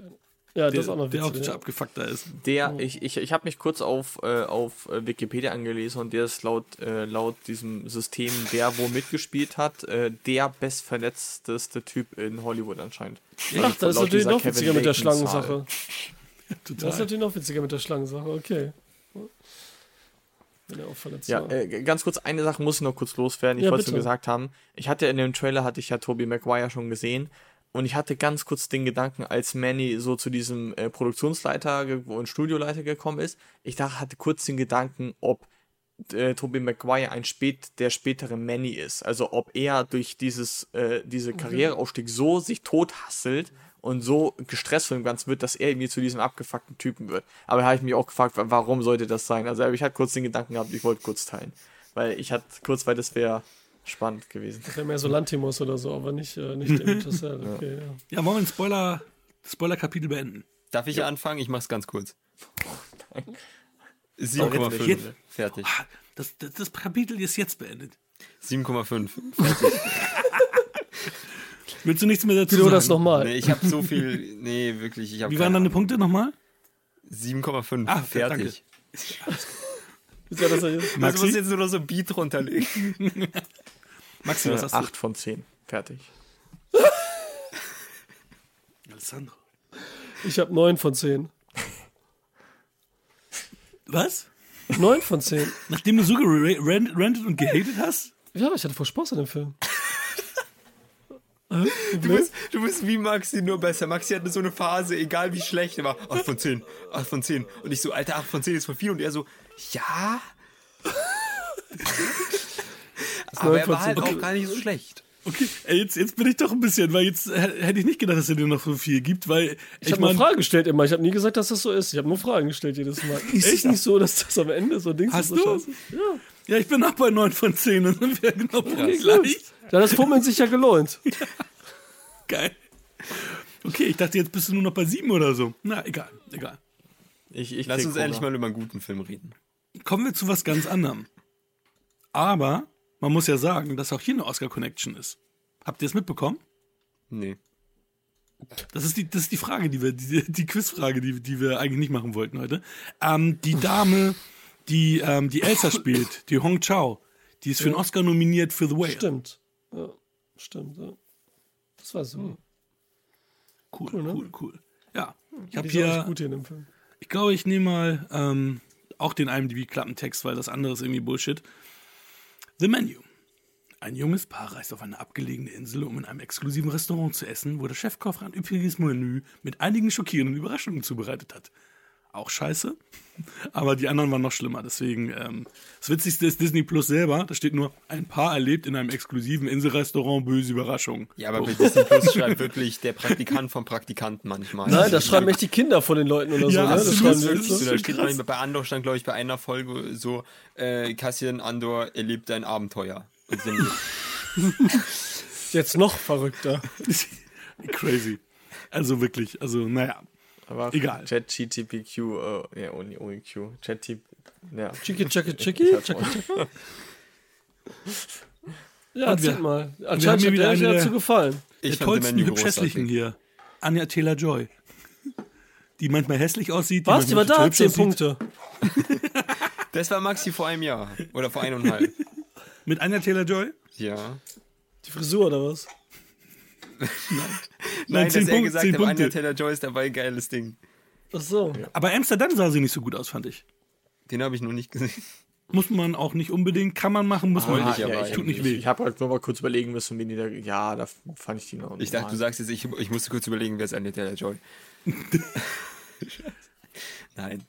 Ja, das ist auch noch der auch witzig. total ja. abgefuckter ist. Der, ich, ich, ich habe mich kurz auf, äh, auf äh, Wikipedia angelesen und der ist laut, äh, laut diesem System, der wo mitgespielt hat, äh, der bestverletzteste Typ in Hollywood anscheinend. Ach, das ist natürlich noch witziger mit der. Schlangensache. Total. Das ist natürlich noch witziger mit der Schlangensache, okay. Wenn er auch verletzt Ja, war. äh, ganz kurz, eine Sache muss ich noch kurz loswerden. Ich Ja, wollte es nur gesagt haben. Ich hatte in dem Trailer, hatte ich ja Tobey Maguire schon gesehen. Und ich hatte ganz kurz den Gedanken, als Manny so zu diesem äh, Produktionsleiter und Studioleiter gekommen ist, ich dachte, hatte kurz den Gedanken, ob äh, Tobey Maguire ein spät, der spätere Manny ist. Also ob er durch dieses, äh, diese Karriereaufstieg so sich tothasselt und so gestresst von dem Ganzen wird, dass er irgendwie zu diesem abgefuckten Typen wird. Aber da habe ich mich auch gefragt, wa- warum sollte das sein? Also ich hatte kurz den Gedanken gehabt, ich wollte kurz teilen. Weil ich hatte kurz, weil das wäre spannend gewesen. Das wäre mehr so Lantimos oder so, aber nicht, äh, nicht Chazelle. Okay, ja. Ja, wollen wir ein Spoiler, Spoiler-Kapitel beenden? Darf ich anfangen? Ich mach's ganz kurz. Jetzt 7,5. nicht. Fertig. Ah, Das, das, das Kapitel ist jetzt beendet. 7,5. Willst du nichts mehr dazu sagen? das nochmal. Nee, ich habe so viel. Nee, wirklich. Ich Wie keine waren deine Ahnung. Punkte nochmal? 7,5. Ah, fertig. Ist ja das jetzt? Also Maxi? muss jetzt nur noch so ein Beat runterlegen. Maxi, was Äh, hast du? 8 von 10. Fertig. Alessandro. Ich habe 9 von 10. Was? 9 von 10. Nachdem du so gerantet und gehatet hast? Ja, ich hatte voll Spaß an dem Film. Du bist, du bist wie Maxi, nur besser. Maxi hatte so eine Phase, egal wie schlecht er war. 8 von 10, 8 von 10. Und ich so, Alter, 8 von 10 ist voll viel. Und er so, ja. Aber 9 er von war halt 10. auch gar nicht so schlecht. Okay, ey, jetzt, jetzt bin ich doch ein bisschen, weil jetzt hätte ich nicht gedacht, dass er dir noch so viel gibt, weil Ich, ich, habe nur meine, Fragen gestellt immer. Ich habe nie gesagt, dass das so ist. Ich habe nur Fragen gestellt jedes Mal. Ist es Echt? nicht so, dass das am Ende so Dings Hast ist? so du? scheiße? Ja. ja, ich bin auch bei 9 von 10 und dann wäre genau gleich. Ja, das Fummeln sich ja gelohnt. Geil. Okay, ich dachte, jetzt bist du nur noch bei 7 oder so. Na, egal, egal. Ich, ich Lass uns endlich Hunger. mal über einen guten Film reden. Kommen wir zu was ganz anderem. Aber man muss ja sagen, dass auch hier eine Oscar-Connection ist. Habt ihr es mitbekommen? Nee. Das ist die, das ist die Frage, die wir, die, die Quizfrage, die, die wir eigentlich nicht machen wollten heute. Ähm, die Dame, die, ähm, die Elsa spielt, die Hong Chao, die ist für einen Oscar nominiert für The Whale. Stimmt. Ja, stimmt. Ja. Das war so. Cool, Cool, ne? cool, cool. Ja, ich habe hier, gut hier in dem Film. ich glaube, ich nehme mal ähm, auch den IMDb-Klappentext, weil das andere ist irgendwie Bullshit. The Menu. Ein junges Paar reist auf eine abgelegene Insel, um in einem exklusiven Restaurant zu essen, wo der Chefkoch ein üppiges Menü mit einigen schockierenden Überraschungen zubereitet hat. Auch scheiße, aber die anderen waren noch schlimmer. Deswegen, ähm, das Witzigste ist Disney Plus selber. Da steht nur, ein Paar erlebt in einem exklusiven Inselrestaurant böse Überraschungen. Ja, aber bei Disney Plus schreibt wirklich der Praktikant vom Praktikanten manchmal. Nein, da schreiben echt die Kinder von den Leuten oder so. Ja, ne? Das schreiben Das wirklich so, so. da steht manchmal, bei Andor stand, glaube ich, bei einer Folge so, äh, Cassian Andor erlebt ein Abenteuer. Jetzt noch verrückter. Crazy. Also wirklich, also naja. Aber Egal. ChatGTPQ, äh, ja, ohne, ohne Q. ChatGTP, ja. Chicky, chicky, chicky. chicky, chicky. Ja, erzähl mal. Anscheinend hat wieder der euch eine- dazu gefallen. Der ich The tollsten hübsch-hässlichen hier. Anja Taylor-Joy. Die manchmal hässlich aussieht. Die Was? Die war manchmal da? Zehn. Punkte. Das war Maxi vor einem Jahr. Oder vor eineinhalb. Mit Anja Taylor-Joy? Ja. Die Frisur oder was? Nein, dass er Punkte, gesagt hat, Punkte. Taylor-Joy ist dabei, geiles Ding. Ach so. Aber Amsterdam sah sie nicht so gut aus, fand ich. Den habe ich noch nicht gesehen. Muss man auch nicht unbedingt, kann man machen, muss man Wollte nicht. ich aber ich, Tut nicht ich, weh. ich habe halt nur mal kurz überlegen müssen, wen die da. Ja, da fand ich die noch. Ich dachte, du sagst jetzt, ich, ich musste kurz überlegen, wer ist Anja Taylor-Joy. Nein.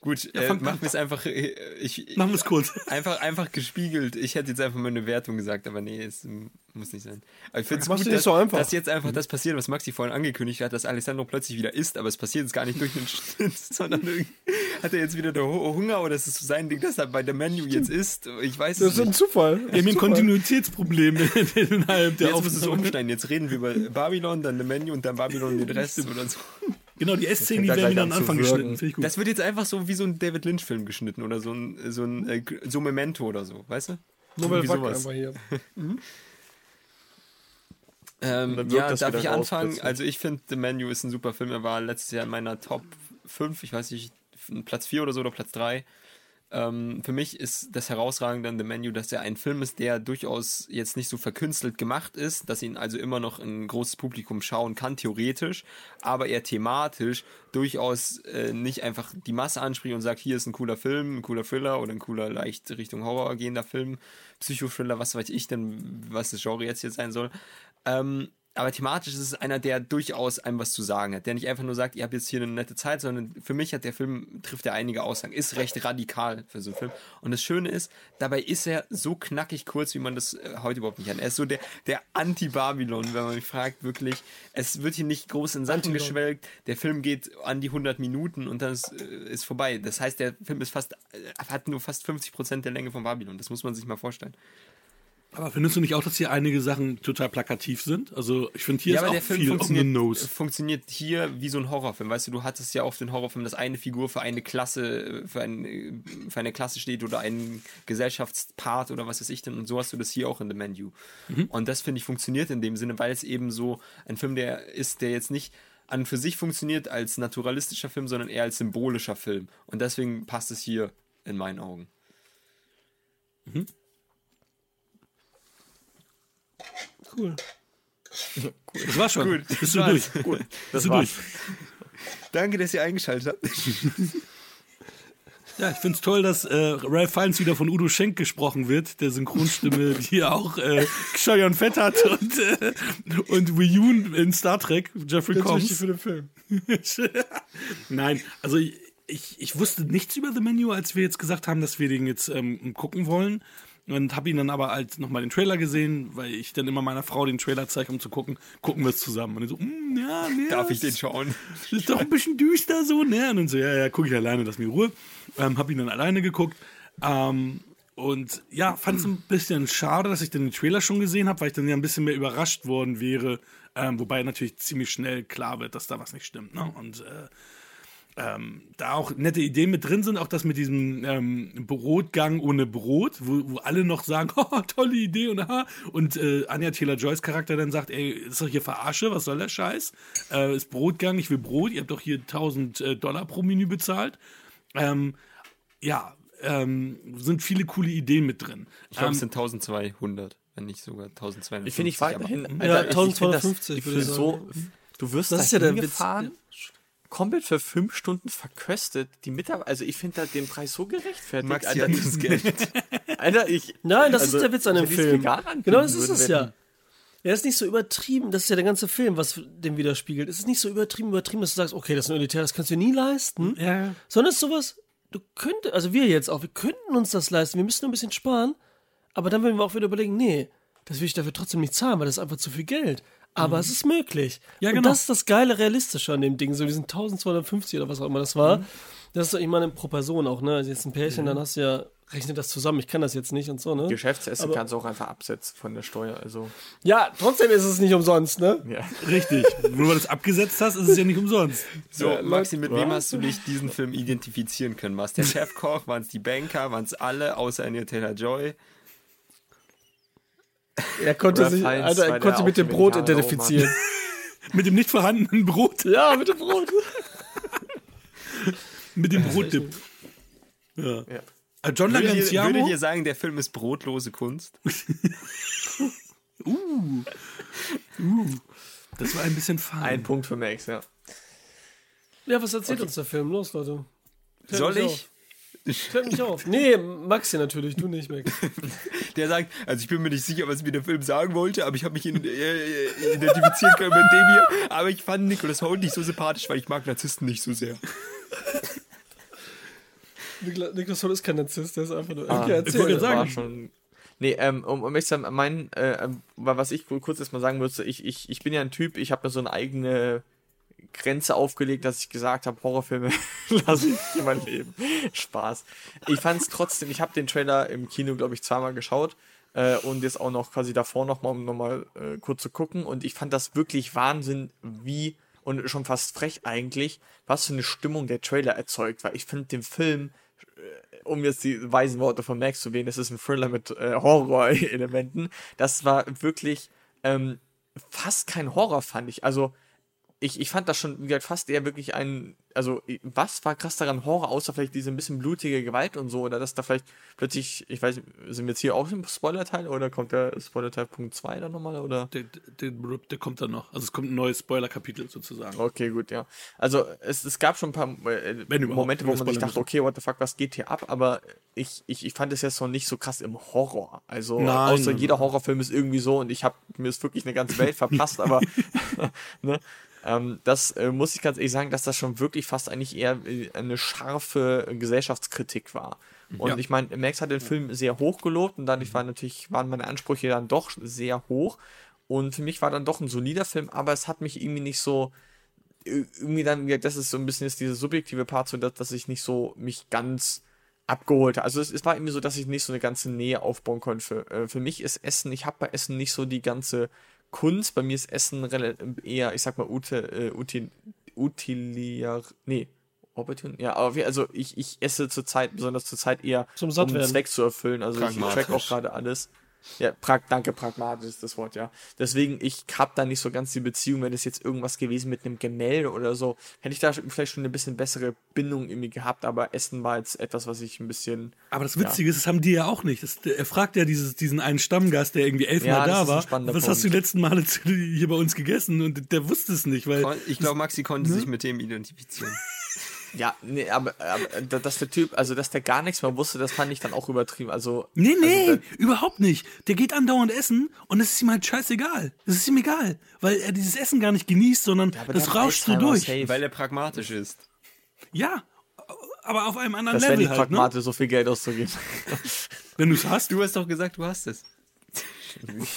Gut, äh, fang- machen wir es einfach. äh, Ich, Machen wir es kurz. Einfach, einfach gespiegelt. Ich hätte jetzt einfach mal eine Wertung gesagt, aber nee, es muss nicht sein. Aber ich finde es gut, nicht dass, so einfach. dass jetzt einfach das passiert, was Maxi vorhin angekündigt hat, dass Alessandro plötzlich wieder isst, aber es passiert jetzt gar nicht durch den Schnitt, sondern hat er jetzt wieder der Hu- Hunger oder ist es so sein Ding, dass er bei der Menu jetzt isst? Ich weiß Das es ist ein nicht. Zufall. Wir haben ein Kontinuitätsproblem innerhalb der Jetzt muss es umschneiden. Jetzt reden wir über Babylon, dann The Menu und dann Babylon und den Rest oder so. Genau, die S-Szenen, die werden wieder an Anfang wirken. geschnitten. Finde ich gut. Das wird jetzt einfach so wie so ein David Lynch-Film geschnitten oder so ein, so ein äh, so Memento oder so, weißt du? Nur weil Irgendwie Wack sowas. einfach hier. Ähm, dann wirkt ja, das darf ich anfangen? plötzlich. Also ich finde, The Menu ist ein super Film. Er war letztes Jahr in meiner Top 5, ich weiß nicht, Platz 4 oder so oder Platz 3. Ähm, für mich ist das Herausragende an The Menu, dass er ein Film ist, der durchaus jetzt nicht so verkünstelt gemacht ist, dass ihn also immer noch ein großes Publikum schauen kann, theoretisch, aber er thematisch durchaus äh, nicht einfach die Masse anspricht und sagt, hier ist ein cooler Film, ein cooler Thriller oder ein cooler leicht Richtung Horror gehender Film, Psychothriller, was weiß ich denn, was das Genre jetzt hier sein soll. Ähm, aber thematisch ist es einer, der durchaus einem was zu sagen hat, der nicht einfach nur sagt, ihr habt jetzt hier eine nette Zeit, sondern für mich hat der Film, trifft er einige Aussagen, ist recht radikal für so einen Film. Und das Schöne ist, dabei ist er so knackig kurz, wie man das äh, heute überhaupt nicht hat. Er ist so der, der Anti-Babylon, wenn man mich fragt, wirklich. Es wird hier nicht groß in Sachen geschwelgt, der Film geht an die 100 Minuten und dann ist, äh, ist vorbei. Das heißt, der Film ist fast, äh, hat nur fast 50 Prozent der Länge von Babylon. Das muss man sich mal vorstellen. Aber findest du nicht auch, dass hier einige Sachen total plakativ sind? Also ich finde, hier ja, ist aber auch der Film viel funktioniert, nose. funktioniert hier wie so ein Horrorfilm. Weißt du, du hattest ja oft den Horrorfilm, dass eine Figur für eine Klasse, für, ein, für eine Klasse steht oder einen Gesellschaftspart oder was weiß ich denn. Und so hast du das hier auch in The Menu. Und das finde ich funktioniert in dem Sinne, weil es eben so ein Film, der ist, der jetzt nicht an für sich funktioniert als naturalistischer Film, sondern eher als symbolischer Film. Und deswegen passt es hier in meinen Augen. Cool. Das war schon. Gut, Bist du das durch? Gut. Das Bist du durch? Danke, dass ihr eingeschaltet habt. Ja, ich find's toll, dass äh, Ralph Fiennes wieder von Udo Schenk gesprochen wird, der Synchronstimme, die ja auch äh, Cheyenne Fett hat und, äh, und Wiyun in Star Trek, Jeffrey wichtig Combs. für den Film. Nein, also ich, ich, ich wusste nichts über The Menu, als wir jetzt gesagt haben, dass wir den jetzt ähm, gucken wollen. Und habe ihn dann aber halt nochmal den Trailer gesehen, weil ich dann immer meiner Frau den Trailer zeige, um zu gucken, gucken wir es zusammen. Und dann so, mm, ja, nee, Darf ich den schauen? das ist doch ein bisschen düster so, ne? Und dann so, ja, ja, gucke ich alleine, lass mir Ruhe. Ähm, hab ihn dann alleine geguckt. Ähm, und ja, fand es ein bisschen schade, dass ich dann den Trailer schon gesehen habe, weil ich dann ja ein bisschen mehr überrascht worden wäre. Ähm, wobei natürlich ziemlich schnell klar wird, dass da was nicht stimmt. Ne? Und äh, ähm, da auch nette Ideen mit drin sind, auch das mit diesem ähm, Brotgang ohne Brot, wo, wo alle noch sagen, oh, tolle Idee und aha. Und äh, Anja Taylor-Joyce Charakter dann sagt, ey, ist doch hier Verarsche, was soll der Scheiß? Äh, ist Brotgang, ich will Brot, ihr habt doch hier 1000 äh, Dollar pro Menü bezahlt. Ähm, ja, ähm, sind viele coole Ideen mit drin. Ich glaube, ähm, es sind 1200, wenn nicht sogar 1250. Ich finde ich weiterhin. aber- Ja, Alter, ich- ich find das- 1250 Ich ich so. Du wirst Das da ist ja der hingefahren, komplett für fünf Stunden verköstet. Die Mitarbeiter, also ich finde da den Preis so gerechtfertigt. Maxi Alter, das Geld. Alter, ich. Nein, das also, ist der Witz an dem Film. Genau, das ist es ja. Er ist nicht so übertrieben, das ist ja der ganze Film, was dem widerspiegelt. Es ist nicht so übertrieben, übertrieben, dass du sagst, okay, das ist ein Elitär, das kannst du dir nie leisten. ja, Sondern es ist sowas, du könntest, also wir jetzt auch, wir könnten uns das leisten, wir müssen nur ein bisschen sparen, aber dann würden wir auch wieder überlegen, nee, das will ich dafür trotzdem nicht zahlen, weil das ist einfach zu viel Geld. Aber es ist möglich. Ja, Und genau. das ist das geile Realistische an dem Ding, so diesen 1250 oder was auch immer das war. Das ist doch, ich meine, pro Person auch, ne? Also jetzt ein Pärchen, dann hast du ja, rechne das zusammen, ich kann das jetzt nicht und so, ne? Geschäftsessen Aber- kannst du auch einfach absetzen von der Steuer. Also, Ja, trotzdem ist es nicht umsonst, ne? ja. richtig. Nur weil du das abgesetzt hast, ist es ja nicht umsonst. So, Ja, Maxi, mit wem hast du dich diesen Film identifizieren können? War es der Chefkoch? Waren es die Banker? Waren es alle, außer Anya Taylor-Joy? Er konnte sich, Alter, er konnte mit dem Brot identifizieren. Mit dem nicht vorhandenen Brot. ja, mit dem Brot. Mit dem Brotdip. Ja. Ja. Äh, John Würdet ihr, würdet ihr sagen, der Film ist brotlose Kunst? Das war ein bisschen fein. Ein Punkt für Max, ja. Ja, was erzählt uns der Film? Los, Leute. Soll mich ich? Klärt mich auf. Nee, Maxi natürlich, du nicht, Max. Der sagt, also ich bin mir nicht sicher, was mir der Film sagen wollte, aber ich habe mich in, äh, identifizieren können mit dem hier. Aber ich fand Nicholas Holt nicht so sympathisch, weil ich mag Narzissten nicht so sehr. Niklas Holt ist kein Narzisst, der ist einfach nur. Ah, okay, ich erzähl. sagen. war schon. Nee, ähm, um, um ehrlich zu sein, mein, äh, ähm, was ich kurz erstmal sagen müsste, ich, ich, ich bin ja ein Typ, ich habe mir so eine eigene Grenze aufgelegt, dass ich gesagt habe, Horrorfilme lasse ich in mein Leben. Spaß. Ich fand es trotzdem, ich habe den Trailer im Kino, glaube ich, zweimal geschaut äh, und jetzt auch noch quasi davor nochmal, um nochmal äh, kurz zu gucken und ich fand das wirklich Wahnsinn, wie und schon fast frech eigentlich, was für eine Stimmung der Trailer erzeugt, weil ich finde den Film um jetzt die weisen Worte von Max zu wählen, es ist ein Thriller mit äh, Horror-Elementen. Das war wirklich ähm, fast kein Horror, fand ich. Also, ich, ich fand das schon wie gesagt, fast eher wirklich ein. Also, was war krass daran Horror, außer vielleicht diese ein bisschen blutige Gewalt und so? Oder dass da vielleicht plötzlich, ich weiß, sind wir jetzt hier auch im Spoiler-Teil oder kommt der Spoiler-Teil Punkt 2 dann nochmal? Oder? Der, der, der kommt dann noch. Also es kommt ein neues Spoiler-Kapitel sozusagen. Okay, gut, ja. Also es, es gab schon ein paar äh, überhaupt, Momente, wo man sich dachte, okay, what the fuck, was geht hier ab? Aber ich, ich, ich fand es jetzt noch nicht so krass im Horror. Also Nein, außer jeder. Horrorfilm ist irgendwie so und ich habe mir ist wirklich eine ganze Welt verpasst, aber ne? Ähm, das äh, muss ich ganz ehrlich sagen, dass das schon wirklich fast eigentlich eher äh, eine scharfe Gesellschaftskritik war. Und Ja. ich meine, Max hat den Film sehr hoch gelobt und dadurch waren natürlich, waren meine Ansprüche dann doch sehr hoch. Und für mich war dann doch ein solider Film, aber es hat mich irgendwie nicht so, irgendwie dann, das ist so ein bisschen jetzt dieser subjektive Part, so dass, dass ich nicht so mich ganz abgeholt habe. Also es, es war irgendwie so, dass ich nicht so eine ganze Nähe aufbauen konnte. Für, äh, für mich ist Essen, ich habe bei Essen nicht so die ganze Kunst. Bei mir ist Essen eher, ich sag mal, ute, äh, util, utiliar, nee, opportun, ja, aber wir, also ich, ich esse zurzeit, besonders zurzeit eher, Zum Sattwerden. um einen Zweck zu erfüllen. Also ich track auch gerade alles. Ja, prag danke, pragmatisch ist das Wort, ja. Deswegen, ich habe da nicht so ganz die Beziehung, wenn es jetzt irgendwas gewesen mit einem Gemälde oder so, hätte ich da vielleicht schon eine bisschen bessere Bindung irgendwie gehabt, aber Essen war jetzt etwas, was ich ein bisschen. Aber das Witzige ist, das haben die ja auch nicht. Das, er fragt ja dieses, diesen einen Stammgast, der irgendwie elfmal Ja, das da ist ein war. Was hast du die Punkt. letzten Male hier bei uns gegessen? Und der wusste es nicht, weil. Ich glaube, Maxi Ne? konnte sich mit dem identifizieren. Ja, nee, aber, aber da- dass der Typ, also dass der gar nichts mehr wusste, das fand ich dann auch übertrieben. Also. Nee, nee, Also, überhaupt nicht. Der geht andauernd essen und es ist ihm halt scheißegal. Es ist ihm egal, weil er dieses Essen gar nicht genießt, sondern aber das rauscht so durch. safe. Weil er pragmatisch ist. Ja, aber auf einem anderen das wäre Level nicht halt, ne? pragmatisch, so viel Geld auszugeben. Wenn du es hast. Du hast doch gesagt, du hast es.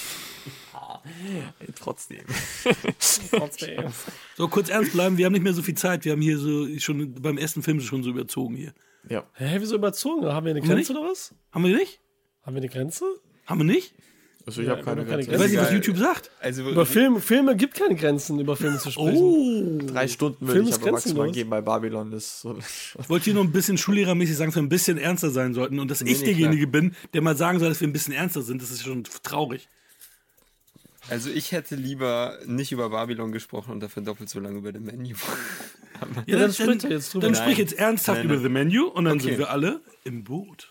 Trotzdem. So, kurz ernst bleiben, wir haben nicht mehr so viel Zeit. Wir haben hier so schon beim ersten Film schon so überzogen hier. Ja. Hä, wieso überzogen? Haben wir eine Haben wir Grenze nicht? oder was? Haben wir nicht? Haben wir eine Grenze? Haben wir nicht? Also ich Ja, habe keine, wir keine Ich Grenze. weiß nicht, was. YouTube sagt. Also, Über Filme, Filme gibt keine Grenzen, über Filme zu sprechen. Oh. Drei Stunden würde Film ich aber maximal geben bei Babylon. Das so. Ich wollte hier nur ein bisschen schullehrermäßig sagen, dass wir ein bisschen ernster sein sollten und dass ich nee, derjenige bin, der mal sagen soll, dass wir ein bisschen ernster sind. Das ist schon traurig. Also ich hätte lieber nicht über Babylon gesprochen und dafür doppelt so lange über The Menu. Ja, dann sprich doch jetzt drüber. Dann sprich jetzt ernsthaft Nein, über nein. The Menu und dann Okay. sind wir alle im Boot.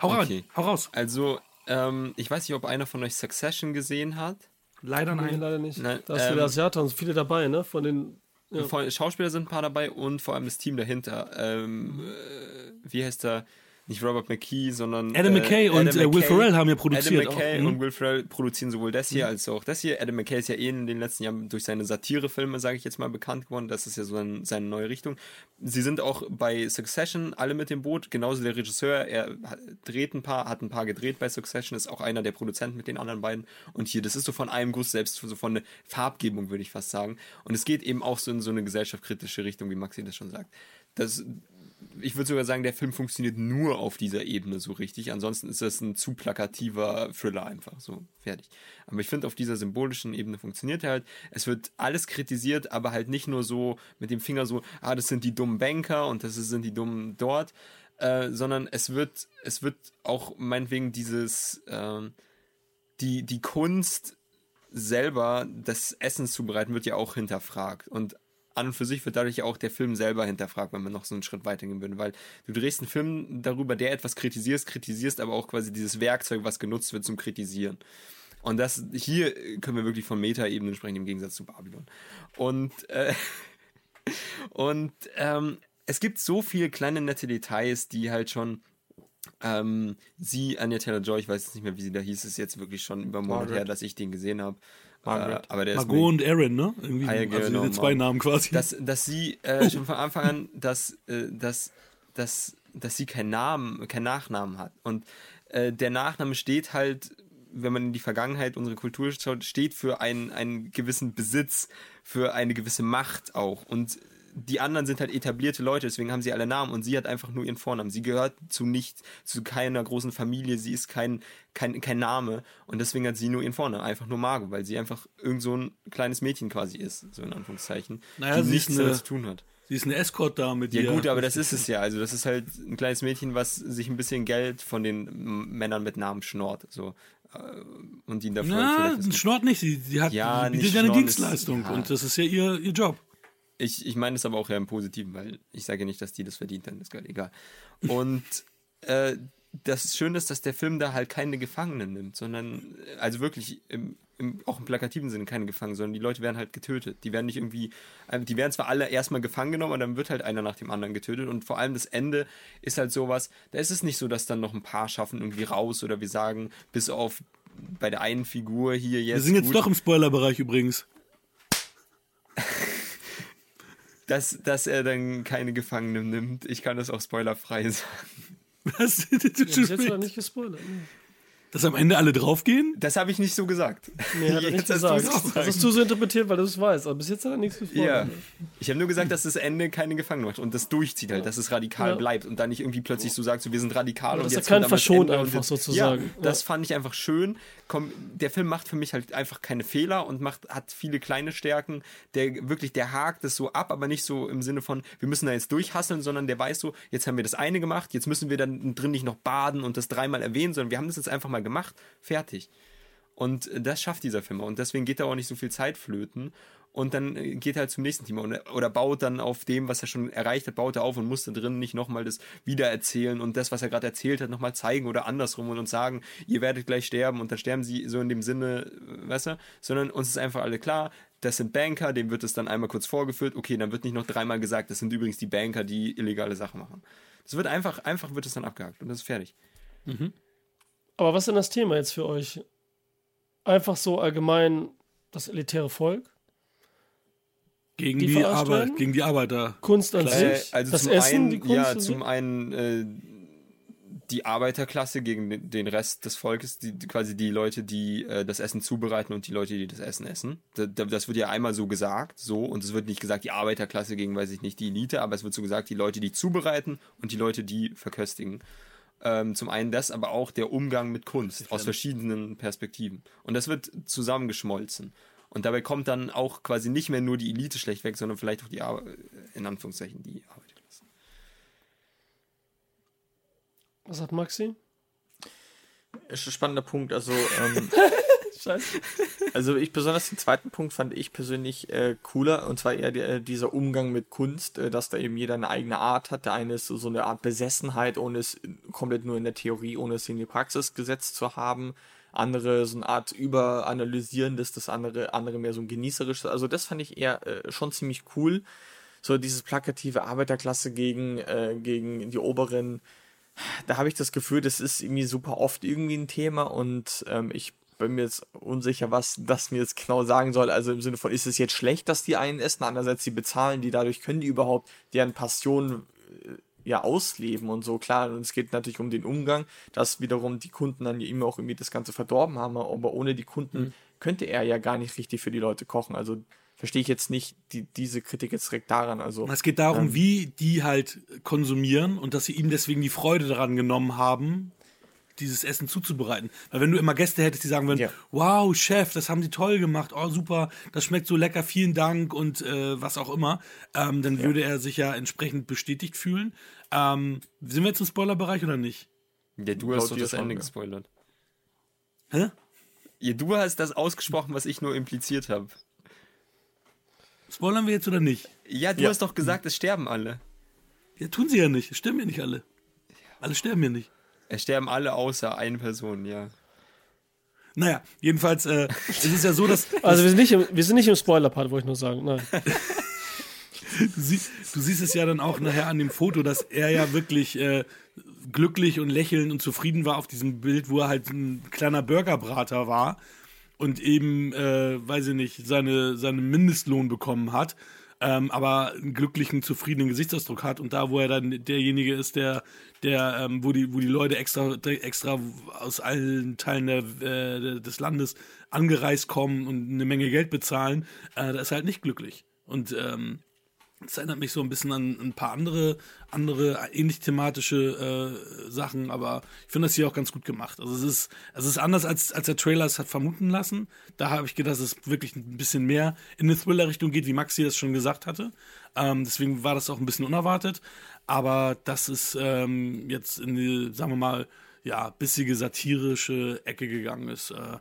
Hau Okay. rein, hau raus. Also, ähm, ich weiß nicht, ob einer von euch Succession gesehen hat. Leider Nee, nein. leider nicht. Nein, da ist ähm, wieder Asiater und viele dabei, ne? Von den. Ja. Vor- Schauspieler sind ein paar dabei und vor allem das Team dahinter. Ähm, äh, wie heißt er? Nicht Robert McKee, sondern Adam äh, McKay und Adam äh, Will McKay. Ferrell haben ja produziert. Adam McKay auch. Mhm. und Will Ferrell produzieren sowohl das hier als auch das hier. Adam McKay ist ja eh in den letzten Jahren durch seine Satirefilme, sage ich jetzt mal, bekannt geworden. Das ist ja so ein, seine neue Richtung. Sie sind auch bei Succession alle mit dem Boot, genauso der Regisseur. Er dreht ein paar, hat ein paar gedreht bei Succession, ist auch einer der Produzenten mit den anderen beiden. Und hier, das ist so von einem Guss, selbst so von der Farbgebung, würde ich fast sagen. Und es geht eben auch so in so eine gesellschaftskritische Richtung, wie Maxi das schon sagt. Das, ich würde sogar sagen, der Film funktioniert nur auf dieser Ebene so richtig. Ansonsten ist das ein zu plakativer Thriller einfach. So, fertig. Aber ich finde, auf dieser symbolischen Ebene funktioniert er halt. Es wird alles kritisiert, aber halt nicht nur so mit dem Finger so, ah, das sind die dummen Banker und das sind die dummen dort, äh, sondern es wird, es wird auch meinetwegen dieses, ähm, die, die Kunst selber das Essen zubereiten wird ja auch hinterfragt. Und an und für sich wird dadurch auch der Film selber hinterfragt, wenn man noch so einen Schritt weitergehen würde. Weil du drehst einen Film darüber, der etwas kritisierst, kritisierst aber auch quasi dieses Werkzeug, was genutzt wird zum Kritisieren. Und das hier können wir wirklich von Metaebenen sprechen, im Gegensatz zu Babylon. Und, äh, und ähm, es gibt so viele kleine nette Details, die halt schon ähm, sie, Anya Taylor-Joy, ich weiß jetzt nicht mehr, wie sie da hieß, ist jetzt wirklich schon über einen Monat her, dass ich den gesehen habe. Äh, Margaret. aber der ist Margot und Aaron, ne? Irgendwie, Ah, ja, also genau, diese zwei Namen quasi. dass, dass sie äh, schon von Anfang an, dass, äh, dass, dass, dass sie keinen Namen, keinen Nachnamen hat. Und äh, der Nachname steht halt, wenn man in die Vergangenheit, unsere Kultur schaut, steht für einen, einen gewissen Besitz, für eine gewisse Macht auch. Und die anderen sind halt etablierte Leute, deswegen haben sie alle Namen und sie hat einfach nur ihren Vornamen. Sie gehört zu nicht, zu keiner großen Familie, sie ist kein, kein, kein Name und deswegen hat sie nur ihren Vornamen, einfach nur Margot, weil sie einfach irgend so ein kleines Mädchen quasi ist, so in Anführungszeichen, Naja, die nichts eine- damit zu tun hat. Sie ist eine Escort-Dame, die. Ja gut, aber das ist es ja. Also das ist halt ein kleines Mädchen, was sich ein bisschen Geld von den Männern mit Namen schnort. So. äh, Und ihn dafür Na, Schnort nicht. Sie, sie hat Ja, bietet ja eine Schnorren ist- Dienstleistung ja. und das ist ja ihr, ihr Job. Ich, ich meine es aber auch eher im Positiven, weil ich sage nicht, dass die das verdient haben, ist gerade egal. Und äh, das Schöne ist, dass der Film da halt keine Gefangenen nimmt, sondern, äh, also wirklich, im, im, auch im plakativen Sinne keine Gefangenen, sondern die Leute werden halt getötet. Die werden nicht irgendwie, äh, die werden zwar alle erstmal gefangen genommen, aber dann wird halt einer nach dem anderen getötet. Und vor allem das Ende ist halt sowas, da ist es nicht so, dass dann noch ein paar schaffen irgendwie raus oder wir sagen, bis auf bei der einen Figur hier jetzt. Wir sind jetzt gut, doch im Spoilerbereich übrigens. Dass, dass er dann keine Gefangenen nimmt. Ich kann das auch spoilerfrei sagen. Was? Du jetzt hat er tust- nicht gespoilert. ne? Dass am Ende alle draufgehen? Das habe ich nicht so gesagt. Nee, hat er nicht gesagt. Das hast du so interpretiert, weil du es weißt. Aber bis jetzt hat er nichts Ja. gespoilert. Ich habe nur gesagt, dass das Ende keine Gefangenen macht und das durchzieht halt, dass es radikal Ja. bleibt und dann nicht irgendwie plötzlich so sagt, so, wir sind radikal und dass er jetzt das verschont und einfach jetzt- sozusagen. Ja, das fand ich einfach schön. Komm, der Film macht für mich halt einfach keine Fehler und macht hat viele kleine Stärken. Der wirklich der hakt es so ab, aber nicht so im Sinne von, wir müssen da jetzt durchhasseln, sondern der weiß so, jetzt haben wir das eine gemacht, jetzt müssen wir dann drin nicht noch baden und das dreimal erwähnen, sondern wir haben das jetzt einfach mal einmal gemacht, fertig. Und das schafft dieser Film auch. Und deswegen geht da auch nicht so viel Zeit flöten. Und dann äh, geht er halt zum nächsten Thema und, oder baut dann auf dem, was er schon erreicht hat, baut er auf und muss da drin nicht nochmal das wiedererzählen und das, was er gerade erzählt hat, nochmal zeigen oder andersrum und uns sagen, ihr werdet gleich sterben und dann sterben sie so in dem Sinne, äh, weißt du, sondern uns ist einfach alle klar, das sind Banker, dem wird es dann einmal kurz vorgeführt, okay, dann wird nicht noch dreimal gesagt, das sind übrigens die Banker, die illegale Sachen machen. Das wird einfach, einfach wird es dann abgehakt und das ist fertig. Aber was ist denn das Thema jetzt für euch? Einfach so allgemein das elitäre Volk? Gegen Die die, Arbeit, gegen die Arbeiter. Kunst an Äh, sich? also das zum Essen, einen, die Kunst ja, an sich? zum einen äh, die Arbeiterklasse gegen den- den Rest des Volkes, die, die, quasi die Leute, die äh, das Essen zubereiten und die Leute, die das Essen essen. Da, da, das wird ja einmal so gesagt, so, und es wird nicht gesagt, die Arbeiterklasse gegen, weiß ich nicht, die Elite, aber es wird so gesagt, die Leute, die zubereiten und die Leute, die verköstigen. Ähm, zum einen das, aber auch der Umgang mit Kunst aus verschiedenen Perspektiven. Und das wird zusammengeschmolzen. Und dabei kommt dann auch quasi nicht mehr nur die Elite schlecht weg, sondern vielleicht auch die, Ar in Anführungszeichen, die Arbeiterklasse. Was sagt Maxi? Ist ein spannender Punkt. Also, ähm, Scheiße. also ich besonders den zweiten Punkt fand ich persönlich äh, cooler und zwar eher der, äh, dieser Umgang mit Kunst, äh, dass da eben jeder eine eigene Art hat. Der eine ist so, eine Art Besessenheit, ohne es komplett nur in der Theorie, ohne es in die Praxis gesetzt zu haben. Andere so eine Art überanalysierendes, das andere, andere mehr so ein genießerisches. Also das fand ich eher äh, schon ziemlich cool. So dieses plakative Arbeiterklasse gegen, äh, gegen die oberen da habe ich das Gefühl, das ist irgendwie super oft irgendwie ein Thema und ähm, ich bin mir jetzt unsicher, was das mir jetzt genau sagen soll. Also im Sinne von, ist es jetzt schlecht, dass die einen essen, andererseits die bezahlen die, dadurch können die überhaupt deren Passion äh, ja ausleben und so. Klar, und es geht natürlich um den Umgang, dass wiederum die Kunden dann ja immer auch irgendwie das Ganze verdorben haben, aber ohne die Kunden könnte er ja gar nicht richtig für die Leute kochen. Also verstehe ich jetzt nicht die, diese Kritik jetzt direkt daran. Also Es geht darum, wie die halt konsumieren und dass sie ihm deswegen die Freude daran genommen haben, dieses Essen zuzubereiten. Weil wenn du immer Gäste hättest, die sagen würden, Ja. wow, Chef, das haben die toll gemacht, oh super, das schmeckt so lecker, vielen Dank und äh, was auch immer, ähm, dann würde er sich ja entsprechend bestätigt fühlen. Ähm, sind wir jetzt im Spoilerbereich oder nicht? Ja, du hast doch das Ende ja. gespoilert. Hä? Ja, du hast das ausgesprochen, was ich nur impliziert habe. Spoilern wir jetzt oder nicht? Ja, du Ja. hast doch gesagt, es sterben alle. Ja, tun sie ja nicht. Es sterben ja nicht alle. Alle sterben ja nicht. Es sterben alle außer eine Person, ja. Naja, jedenfalls äh, es ist ja so, dass Also wir sind nicht im, wir sind nicht im Spoiler-Part, wollte ich nur sagen. Nein. du, sie, du siehst es ja dann auch nachher an dem Foto, dass er ja wirklich äh, glücklich und lächelnd und zufrieden war auf diesem Bild, wo er halt ein kleiner Burgerbrater war und eben, äh, weiß ich nicht, seine, seinen Mindestlohn bekommen hat, ähm, aber einen glücklichen, zufriedenen Gesichtsausdruck hat und da, wo er dann derjenige ist, der, der, ähm, wo die, wo die Leute extra, extra aus allen Teilen der, äh, des Landes angereist kommen und eine Menge Geld bezahlen, äh, da ist er halt nicht glücklich. Und ähm, das erinnert mich so ein bisschen an ein paar andere, andere ähnlich thematische äh, Sachen, aber ich finde das hier auch ganz gut gemacht. Also es ist, es ist anders, als, als der Trailer es hat vermuten lassen. Da habe ich gedacht, dass es wirklich ein bisschen mehr in eine Thriller-Richtung geht, wie Maxi das schon gesagt hatte. Ähm, deswegen war das auch ein bisschen unerwartet. Aber das ist ähm, jetzt in die, sagen wir mal, ja, bissige satirische Ecke gegangen ist. Äh,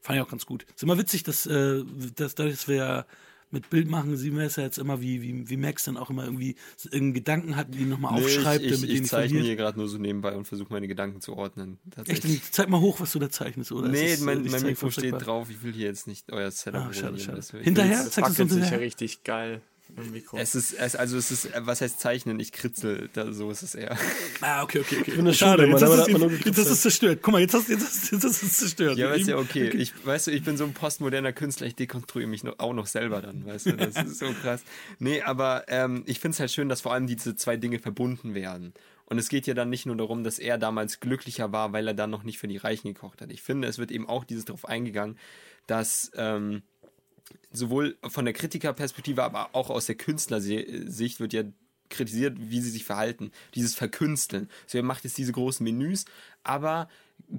fand ich auch ganz gut. Ist immer witzig, dass, äh, dass, dass wir mit Bild machen, sehen wir es ja jetzt immer, wie, wie, wie Max dann auch immer irgendwie so irgendeinen Gedanken hat, den nochmal aufschreibt, ich, damit ich, zeichne hier gerade nur so nebenbei und versuche meine Gedanken zu ordnen. Echt, dann zeig mal hoch, was du da zeichnest, oder? nee, Ist das, äh, mein, nicht mein Mikro zeigversteckbar? steht drauf. Ich will hier jetzt nicht euer Setup Ah, schade, schade. Hinterher? das Zeigst du es uns sich ja hinterher? richtig geil. Es ist, es, also es ist, was heißt zeichnen? Ich kritzel, da, so ist es eher. Ah, okay, okay, okay. eine Schade, jetzt Mann, du es nur jetzt hast du es zerstört. Guck mal, jetzt hast, jetzt hast, jetzt du es zerstört. Ja, aber ist ja Eben- okay. Ich, weißt du, ich bin so ein postmoderner Künstler, ich dekonstruiere mich noch, auch noch selber dann, weißt du, das ist so krass. Nee, aber ähm, ich finde es halt schön, dass vor allem diese zwei Dinge verbunden werden. Und es geht ja dann nicht nur darum, dass er damals glücklicher war, weil er dann noch nicht für die Reichen gekocht hat. Ich finde, es wird eben auch dieses darauf eingegangen, dass ähm, sowohl von der Kritikerperspektive, aber auch aus der Künstlersicht wird ja kritisiert, wie sie sich verhalten. Dieses Verkünsteln. So, er macht jetzt diese großen Menüs, aber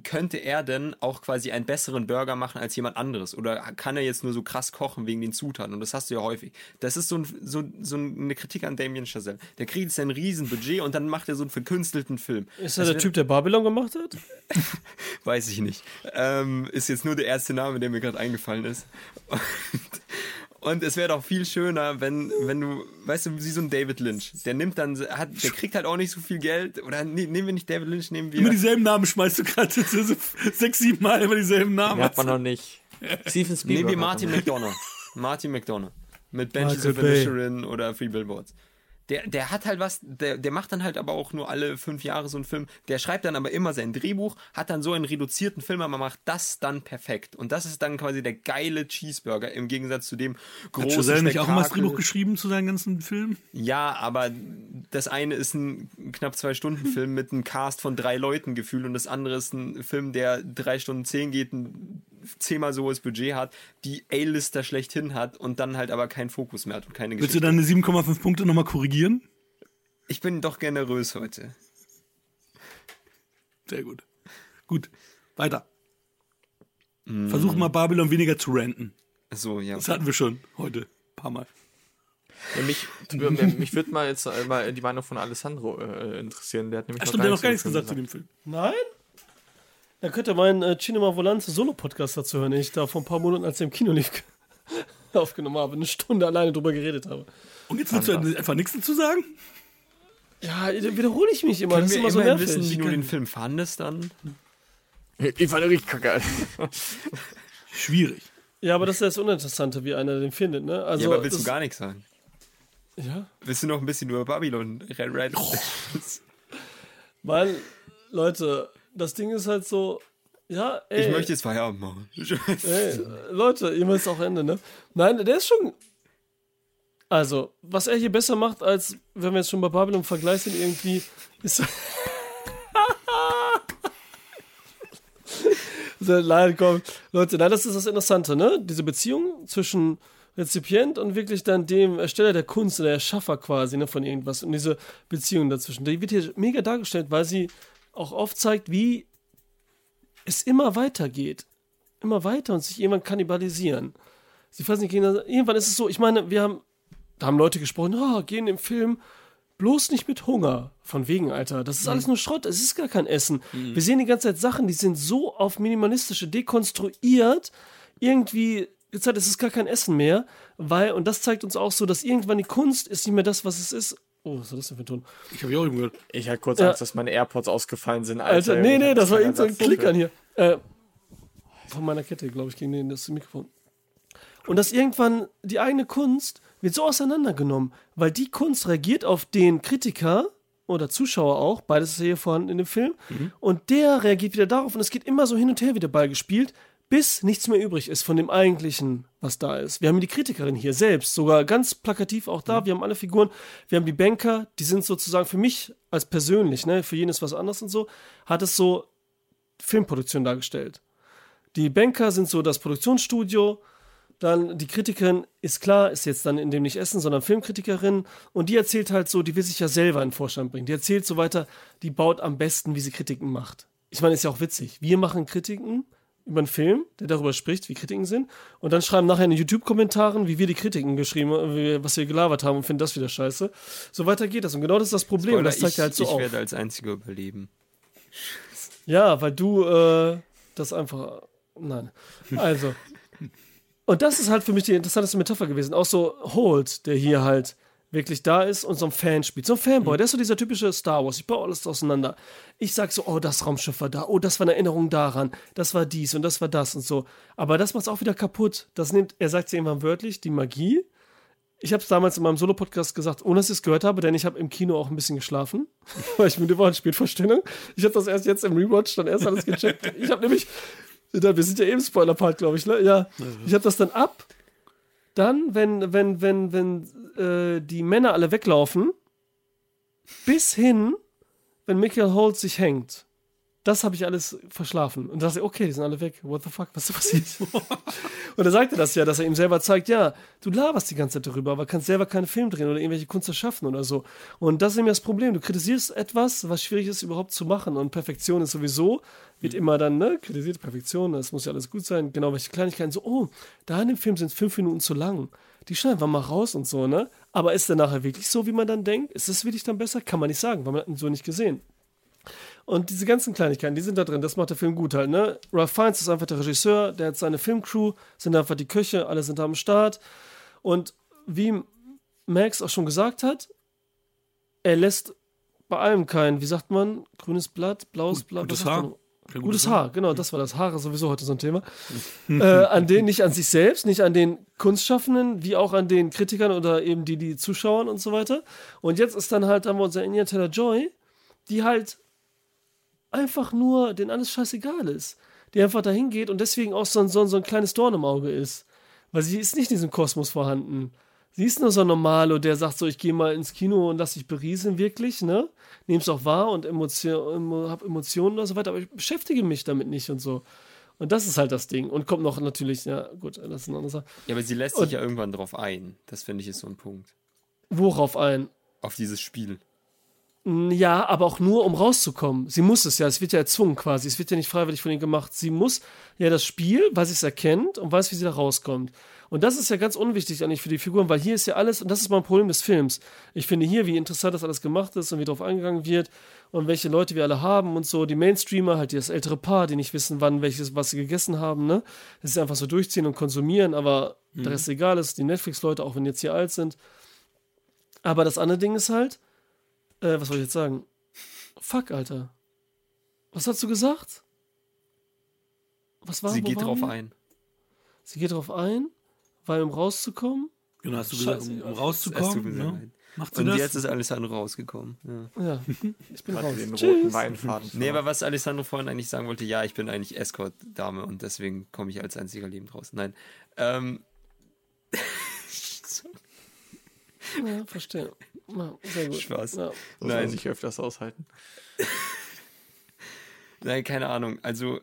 könnte er denn auch quasi einen besseren Burger machen als jemand anderes? Oder kann er jetzt nur so krass kochen wegen den Zutaten? Und das hast du ja häufig. Das ist so, ein, so, so eine Kritik an Damien Chazelle. Der kriegt jetzt ein Riesenbudget und dann macht er so einen verkünstelten Film. Ist er Das der Typ, der Babylon gemacht hat? Weiß ich nicht. Ähm, ist jetzt nur der erste Name, der mir gerade eingefallen ist. Und, und es wäre doch viel schöner, wenn, wenn du, weißt du, wie so ein David Lynch. Der nimmt dann, hat, der kriegt halt auch nicht so viel Geld. Oder ne, nehmen wir nicht David Lynch, nehmen wir. Immer dieselben Namen schmeißt du gerade so sechs, sieben Mal immer dieselben Namen. Den hat man noch nicht. Steven Spielberg. Nehmen wir Martin. McDonough. Martin McDonough. Mit Benches Michael of. Inisherin oder Free Billboards. Der, der hat halt was, der, der macht dann halt aber auch nur alle fünf Jahre so einen Film. Der schreibt dann aber immer sein Drehbuch, hat dann so einen reduzierten Film, aber macht das dann perfekt. Und das ist dann quasi der geile Cheeseburger im Gegensatz zu dem Hat großen Giselle nicht auch mal das. Drehbuch geschrieben zu seinen ganzen Filmen? Ja, aber das eine ist ein knapp zwei Stunden Film mit einem Cast von drei Leuten gefühlt und das andere ist ein Film, der drei Stunden zehn geht, ein zehnmal so hohes Budget hat, die A-Lister schlechthin hat und dann halt aber keinen Fokus mehr hat und keine Willst du Geschichte. deine 7,5 Punkte nochmal korrigieren? Ich bin doch generös heute. Sehr gut. Gut, weiter. Mm. Versuch mal Babylon weniger zu ranten. So, ja. Das hatten wir schon heute. Ein paar Mal. Ja, mich mich würde mal jetzt äh, mal die Meinung von Alessandro äh, interessieren. Der hat nämlich Ach stimmt, der hat noch gar nichts gesagt zu dem Film. Nein? Dann könnt ihr meinen äh, Cinema Volante Solo-Podcast dazu hören, den ich da vor ein paar Monaten, als der im Kino lief, aufgenommen habe. Eine Stunde alleine drüber geredet habe. Und jetzt willst du einfach nichts dazu sagen? Ja, da wiederhole ich mich immer. Können das ist wir immer so nervig. wissen, wie du den Film fandest dann? Ich fand den richtig kacke. Schwierig. ja, aber das ist das Uninteressante, wie einer den findet, ne? Also, ja, aber willst du gar nichts sagen? Ja, Willst du noch ein bisschen über Babylon Red Red? weil, Leute, das Ding ist halt so, ja, ey. Ich möchte jetzt Feierabend machen. Ey, Leute, ihr müsst auch Ende, ne? Nein, der ist schon. Also, was er hier besser macht, als wenn wir jetzt schon bei Babylon im Vergleich sind, irgendwie, ist. nein, komm. Leute, nein, das ist das Interessante, ne? Diese Beziehung zwischen Rezipient und wirklich dann dem Ersteller der Kunst oder der Schaffer quasi, ne, von irgendwas. Und diese Beziehung dazwischen. Die wird hier mega dargestellt, weil sie auch aufzeigt, wie es immer weitergeht. Immer weiter und sich irgendwann kannibalisieren. Sie fassen nicht gegeneinander. Irgendwann ist es so, ich meine, wir haben, da haben Leute gesprochen, oh, gehen im Film bloß nicht mit Hunger. Von wegen, Alter. Das ist alles nur Schrott. Es ist gar kein Essen. Wir sehen die ganze Zeit Sachen, die sind so auf minimalistische dekonstruiert. Irgendwie gezeigt, es ist gar kein Essen mehr. Weil, und das zeigt uns auch so, dass irgendwann die Kunst ist nicht mehr das, was es ist. Oh, was ist das denn für ein Ton? Ich habe ja auch eben gehört. Ich hatte kurz Ja. Angst, dass meine AirPods ausgefallen sind. Alter, Alter, nee, nee, das war irgendein Ersatz Klick an hier. Äh, von meiner Kette, glaube ich, gegen den, das Mikrofon. Und dass irgendwann die eigene Kunst wird so auseinandergenommen, weil die Kunst reagiert auf den Kritiker oder Zuschauer auch, beides ist hier vorhanden in dem Film, und der reagiert wieder darauf und es geht immer so hin und her wieder Ball gespielt, bis nichts mehr übrig ist von dem eigentlichen, was da ist. Wir haben die Kritikerin hier selbst, sogar ganz plakativ auch da, wir haben alle Figuren, wir haben die Banker, die sind sozusagen für mich als persönlich, ne, für jeden ist was anderes und so, hat es so Filmproduktion dargestellt. Die Banker sind so das Produktionsstudio, dann die Kritikerin ist klar, ist jetzt dann in dem nicht Essen, sondern Filmkritikerin und die erzählt halt so, die will sich ja selber in den Vorstand bringen. Die erzählt so weiter, die baut am besten, wie sie Kritiken macht. Ich meine, ist ja auch witzig. Wir machen Kritiken über einen Film, der darüber spricht, wie Kritiken sind und dann schreiben nachher in den YouTube-Kommentaren, wie wir die Kritiken geschrieben haben, wie- was wir gelabert haben und finden das wieder scheiße. So weiter geht das und genau das ist das Problem. Spoiler, das zeigt ich, halt so ich auf. werde als einziger überleben. Ja, weil du äh, das einfach. Nein. Also. Und das ist halt für mich die interessanteste Metapher gewesen. Auch so Holt, der hier halt wirklich da ist und so ein Fan spielt. So ein Fanboy, der ist so dieser typische Star Wars. Ich baue alles auseinander. Ich sag so, oh, das Raumschiff war da, oh, das war eine Erinnerung daran, das war dies und das war das und so. Aber das macht's auch wieder kaputt. Das nimmt, er sagt ja irgendwann wörtlich, die Magie. Ich habe es damals in meinem Solo-Podcast gesagt, ohne dass ich es gehört habe, denn ich habe im Kino auch ein bisschen geschlafen, weil ich müde war in Spätvorstellung. Ich habe das erst jetzt im Rewatch dann erst alles gecheckt. Ich habe nämlich, wir sind ja eben Spoiler-Part, glaube ich, ne? Ja, ich habe das dann ab. Dann, wenn, wenn, wenn, wenn äh, die Männer alle weglaufen, bis hin, wenn Michael Holt sich hängt. Das habe ich alles verschlafen. Und dachte, okay, die sind alle weg. What the fuck, was ist passiert? Und er sagte das ja, dass er ihm selber zeigt, ja, du laberst die ganze Zeit darüber, aber kannst selber keinen Film drehen oder irgendwelche Kunst erschaffen oder so. Und das ist eben das Problem. Du kritisierst etwas, was schwierig ist überhaupt zu machen. Und Perfektion ist sowieso, wird immer dann, ne, kritisiert Perfektion, das muss ja alles gut sein. Genau, welche Kleinigkeiten. So, oh, da in dem Film sind fünf Minuten zu lang. Die schneiden wir mal raus und so, ne? Aber ist der nachher wirklich so, wie man dann denkt? Ist es wirklich dann besser? Kann man nicht sagen, weil man hat ihn so nicht gesehen. Und diese ganzen Kleinigkeiten, die sind da drin, das macht der Film gut halt, ne? Ralph Fiennes ist einfach der Regisseur, der hat seine Filmcrew, sind einfach die Köche, alle sind da am Start. Und wie Max auch schon gesagt hat, er lässt bei allem kein, wie sagt man, grünes Blatt, blaues Blatt, gutes Haar. Kein Gutes Haar, genau, das war das. Haare sowieso heute so ein Thema. äh, an den, nicht an sich selbst, nicht an den Kunstschaffenden, wie auch an den Kritikern oder eben die, die Zuschauern und so weiter. Und jetzt ist dann halt, haben wir unser Anya Taylor Joy, die halt einfach nur, denen alles scheißegal ist. Die einfach dahin geht und deswegen auch so ein, so, ein, so ein kleines Dorn im Auge ist. Weil sie ist nicht in diesem Kosmos vorhanden. Sie ist nur so ein Normalo, der sagt so, ich gehe mal ins Kino und lass dich berieseln, wirklich, ne? Nehm's auch wahr und Emotion, emo, hab Emotionen und so weiter, aber ich beschäftige mich damit nicht und so. Und das ist halt das Ding. Und kommt noch natürlich, ja, gut, das ist eine andere Sache. Ja, aber sie lässt Und- sich ja irgendwann drauf ein. Das finde ich ist so ein Punkt. Worauf ein? Auf dieses Spiel. Ja, aber auch nur, um rauszukommen. Sie muss es ja, es wird ja erzwungen quasi. Es wird ja nicht freiwillig von ihr gemacht. Sie muss ja das Spiel, weil sie es erkennt und weiß, wie sie da rauskommt. Und das ist ja ganz unwichtig eigentlich für die Figuren, weil hier ist ja alles, und das ist mein Problem des Films. Ich finde hier, wie interessant das alles gemacht ist und wie drauf eingegangen wird und welche Leute wir alle haben und so. Die Mainstreamer, halt das ältere Paar, die nicht wissen, wann welches, was sie gegessen haben, ne? Das ist einfach so durchziehen und konsumieren, aber der Rest egal ist. Die Netflix-Leute, auch wenn die jetzt hier alt sind. Aber das andere Ding ist halt, äh, was soll ich jetzt sagen? Fuck, Alter. Was hast du gesagt? Was war sie geht drauf wir? ein. Sie geht drauf ein, weil um rauszukommen. Genau, hast du gesagt, Scheiße, um, um rauszukommen. Ne? Macht sie Und das? jetzt ist Alessandro rausgekommen. Ja. Ja, ich bin raus. den roten. Weinfaden. Nee, aber was Alessandro vorhin eigentlich sagen wollte, ja, ich bin eigentlich Escort-Dame und deswegen komme ich als einziger lebend raus. Nein. Ähm, Ja, verstehe. Ja, sehr gut. Spaß. Ja. Das Nein. sich öfters aushalten. Nein, keine Ahnung. Also,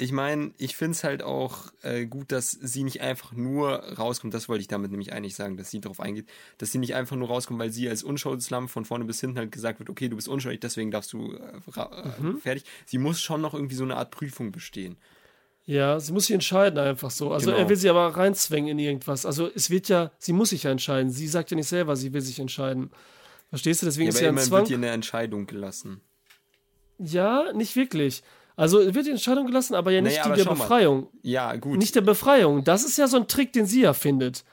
ich meine, ich finde es halt auch äh, gut, dass sie nicht einfach nur rauskommt. Das wollte ich damit nämlich eigentlich sagen, dass sie darauf eingeht, dass sie nicht einfach nur rauskommt, weil sie als Unschuldslamm von vorne bis hinten halt gesagt wird, okay, du bist unschuldig, deswegen darfst du äh, äh, Mhm. fertig. Sie muss schon noch irgendwie so eine Art Prüfung bestehen. Ja, sie muss sich entscheiden einfach so. Also Genau. er will sie aber reinzwängen in irgendwas. Also es wird ja, sie muss sich ja entscheiden. Sie sagt ja nicht selber, sie will sich entscheiden. Verstehst du? Deswegen Ja, ist ja ein Zwang. wird ihr eine Entscheidung gelassen. Ja, nicht wirklich. Also wird die Entscheidung gelassen, aber ja nicht Naja, die aber der schau mal. Befreiung. Ja, gut. Nicht der Befreiung. Das ist ja so ein Trick, den sie ja findet.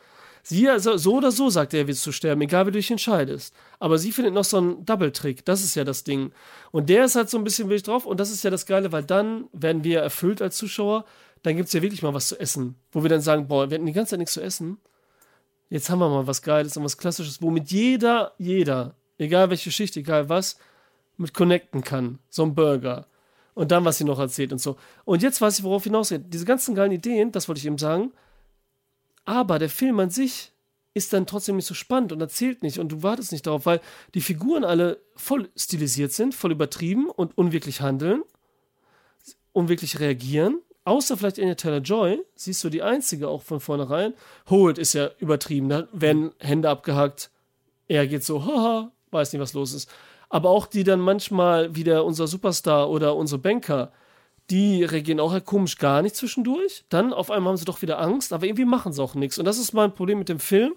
Sie, also, so oder so sagt er, willst du sterben, egal wie du dich entscheidest. Aber sie findet noch so einen Double-Trick. Das ist ja das Ding. Und der ist halt so ein bisschen wild drauf. Und das ist ja das Geile, weil dann werden wir erfüllt als Zuschauer. Dann gibt es ja wirklich mal was zu essen. Wo wir dann sagen, boah, wir hatten die ganze Zeit nichts zu essen. Jetzt haben wir mal was Geiles und was Klassisches, womit jeder, jeder, egal welche Schicht, egal was, mit connecten kann. So ein Burger. Und dann, was sie noch erzählt und so. Und jetzt weiß ich, worauf hinausgeht. Diese ganzen geilen Ideen, das wollte ich eben sagen. Aber der Film an sich ist dann trotzdem nicht so spannend und erzählt nicht und du wartest nicht darauf, weil die Figuren alle voll stilisiert sind, voll übertrieben und unwirklich handeln, unwirklich reagieren. Außer vielleicht Anya Taylor Joy, siehst du die einzige auch von vornherein. Holt ist ja übertrieben, da werden Hände abgehackt. Er geht so, haha, weiß nicht, was los ist. Aber auch die dann manchmal wieder unser Superstar oder unsere Banker, die reagieren auch komisch gar nicht zwischendurch. Dann auf einmal haben sie doch wieder Angst, aber irgendwie machen sie auch nichts. Und das ist mein Problem mit dem Film,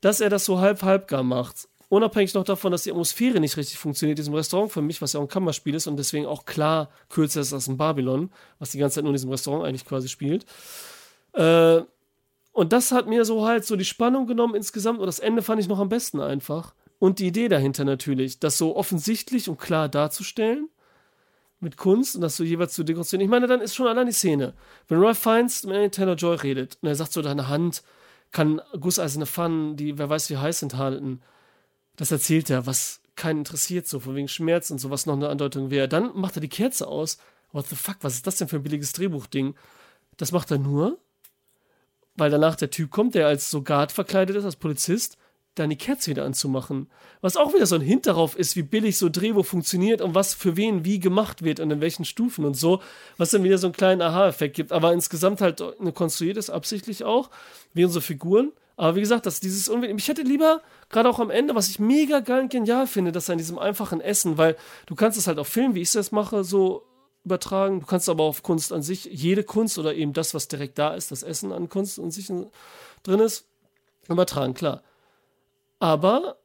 dass er das so halb-halb gar macht. Unabhängig noch davon, dass die Atmosphäre nicht richtig funktioniert in diesem Restaurant für mich, was ja auch ein Kammerspiel ist und deswegen auch klar kürzer ist als in Babylon, was die ganze Zeit nur in diesem Restaurant eigentlich quasi spielt. Äh, und das hat mir so halt so die Spannung genommen insgesamt und das Ende fand ich noch am besten einfach. Und die Idee dahinter natürlich, das so offensichtlich und klar darzustellen mit Kunst und das so jeweils zu dekonstruieren. Ich meine, dann ist schon allein die Szene. Wenn Ralph Fiennes mit Taylor Joy redet und er sagt so, deine Hand kann gusseiserne Pfannen, die wer weiß wie heiß sind, halten. Das erzählt er, was keinen interessiert, so von wegen Schmerz und so, was noch eine Andeutung wäre. Dann macht er die Kerze aus. What the fuck, was ist das denn für ein billiges Drehbuchding? Das macht er nur, weil danach der Typ kommt, der als Soldat verkleidet ist, als Polizist, dann die Kerze wieder anzumachen. Was auch wieder so ein Hint darauf ist, wie billig so Drehbuch funktioniert und was für wen wie gemacht wird und in welchen Stufen und so, was dann wieder so einen kleinen Aha-Effekt gibt. Aber insgesamt halt eine konstruiert ist, absichtlich auch, wie unsere Figuren. Aber wie gesagt, dass dieses Unwillen, ich hätte lieber, gerade auch am Ende, was ich mega geil und genial finde, dass in diesem einfachen Essen, weil du kannst es halt auf Film, wie ich das mache, so übertragen. Du kannst aber auf Kunst an sich, jede Kunst oder eben das, was direkt da ist, das Essen an Kunst an sich drin ist, übertragen, klar. Aber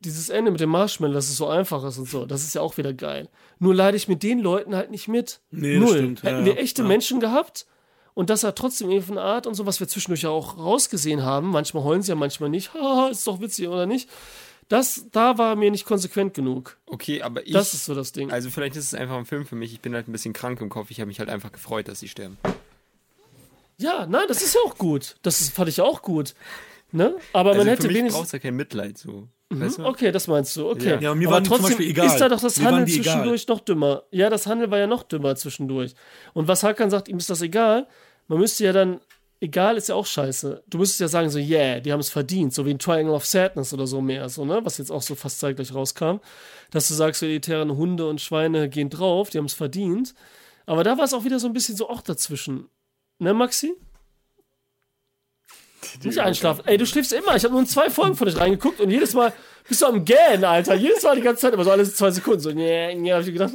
dieses Ende mit dem Marshmallow, dass es so einfach ist und so, das ist ja auch wieder geil. Nur leide ich mit den Leuten halt nicht mit. Nee, Null. stimmt. Ja, Hätten wir echte Ja. Menschen gehabt und das hat trotzdem irgendwie eine Art und so, was wir zwischendurch ja auch rausgesehen haben. Manchmal heulen sie ja, manchmal nicht. Haha, ist doch witzig oder nicht. Das, da war mir nicht konsequent genug. Okay, aber ich. Das ist so das Ding. also vielleicht ist es einfach ein Film für mich. Ich bin halt ein bisschen krank im Kopf. Ich habe mich halt einfach gefreut, dass sie sterben. Ja, nein, das ist ja auch gut. Das ist, fand ich auch gut. Ne? Aber Also man hätte wenigstens. brauchst ja kein Mitleid so. Weißt du? Okay, das meinst du. Okay. Ja. Ja, mir zum trotzdem ist da doch das Mir waren Handeln die egal. zwischendurch noch dümmer. Ja, das Handeln war ja noch dümmer zwischendurch. Und was Hakan sagt, ihm ist das egal. Man müsste ja dann, egal ist ja auch scheiße. Du müsstest ja sagen so, yeah, die haben es verdient. So wie ein Triangle of Sadness oder so mehr. So, ne? Was jetzt auch so fast zeitgleich rauskam. Dass du sagst, so elitären Hunde und Schweine gehen drauf, die haben es verdient. Aber da war es auch wieder so ein bisschen so auch dazwischen. Ne, Maxi? Nicht einschlafen. Ey, du schläfst immer. Ich habe nur in zwei Folgen von dich reingeguckt und jedes Mal bist du am Gähnen, Alter. Jedes Mal die ganze Zeit, aber so alle zwei Sekunden. So, nee, nee, hab ich gedacht.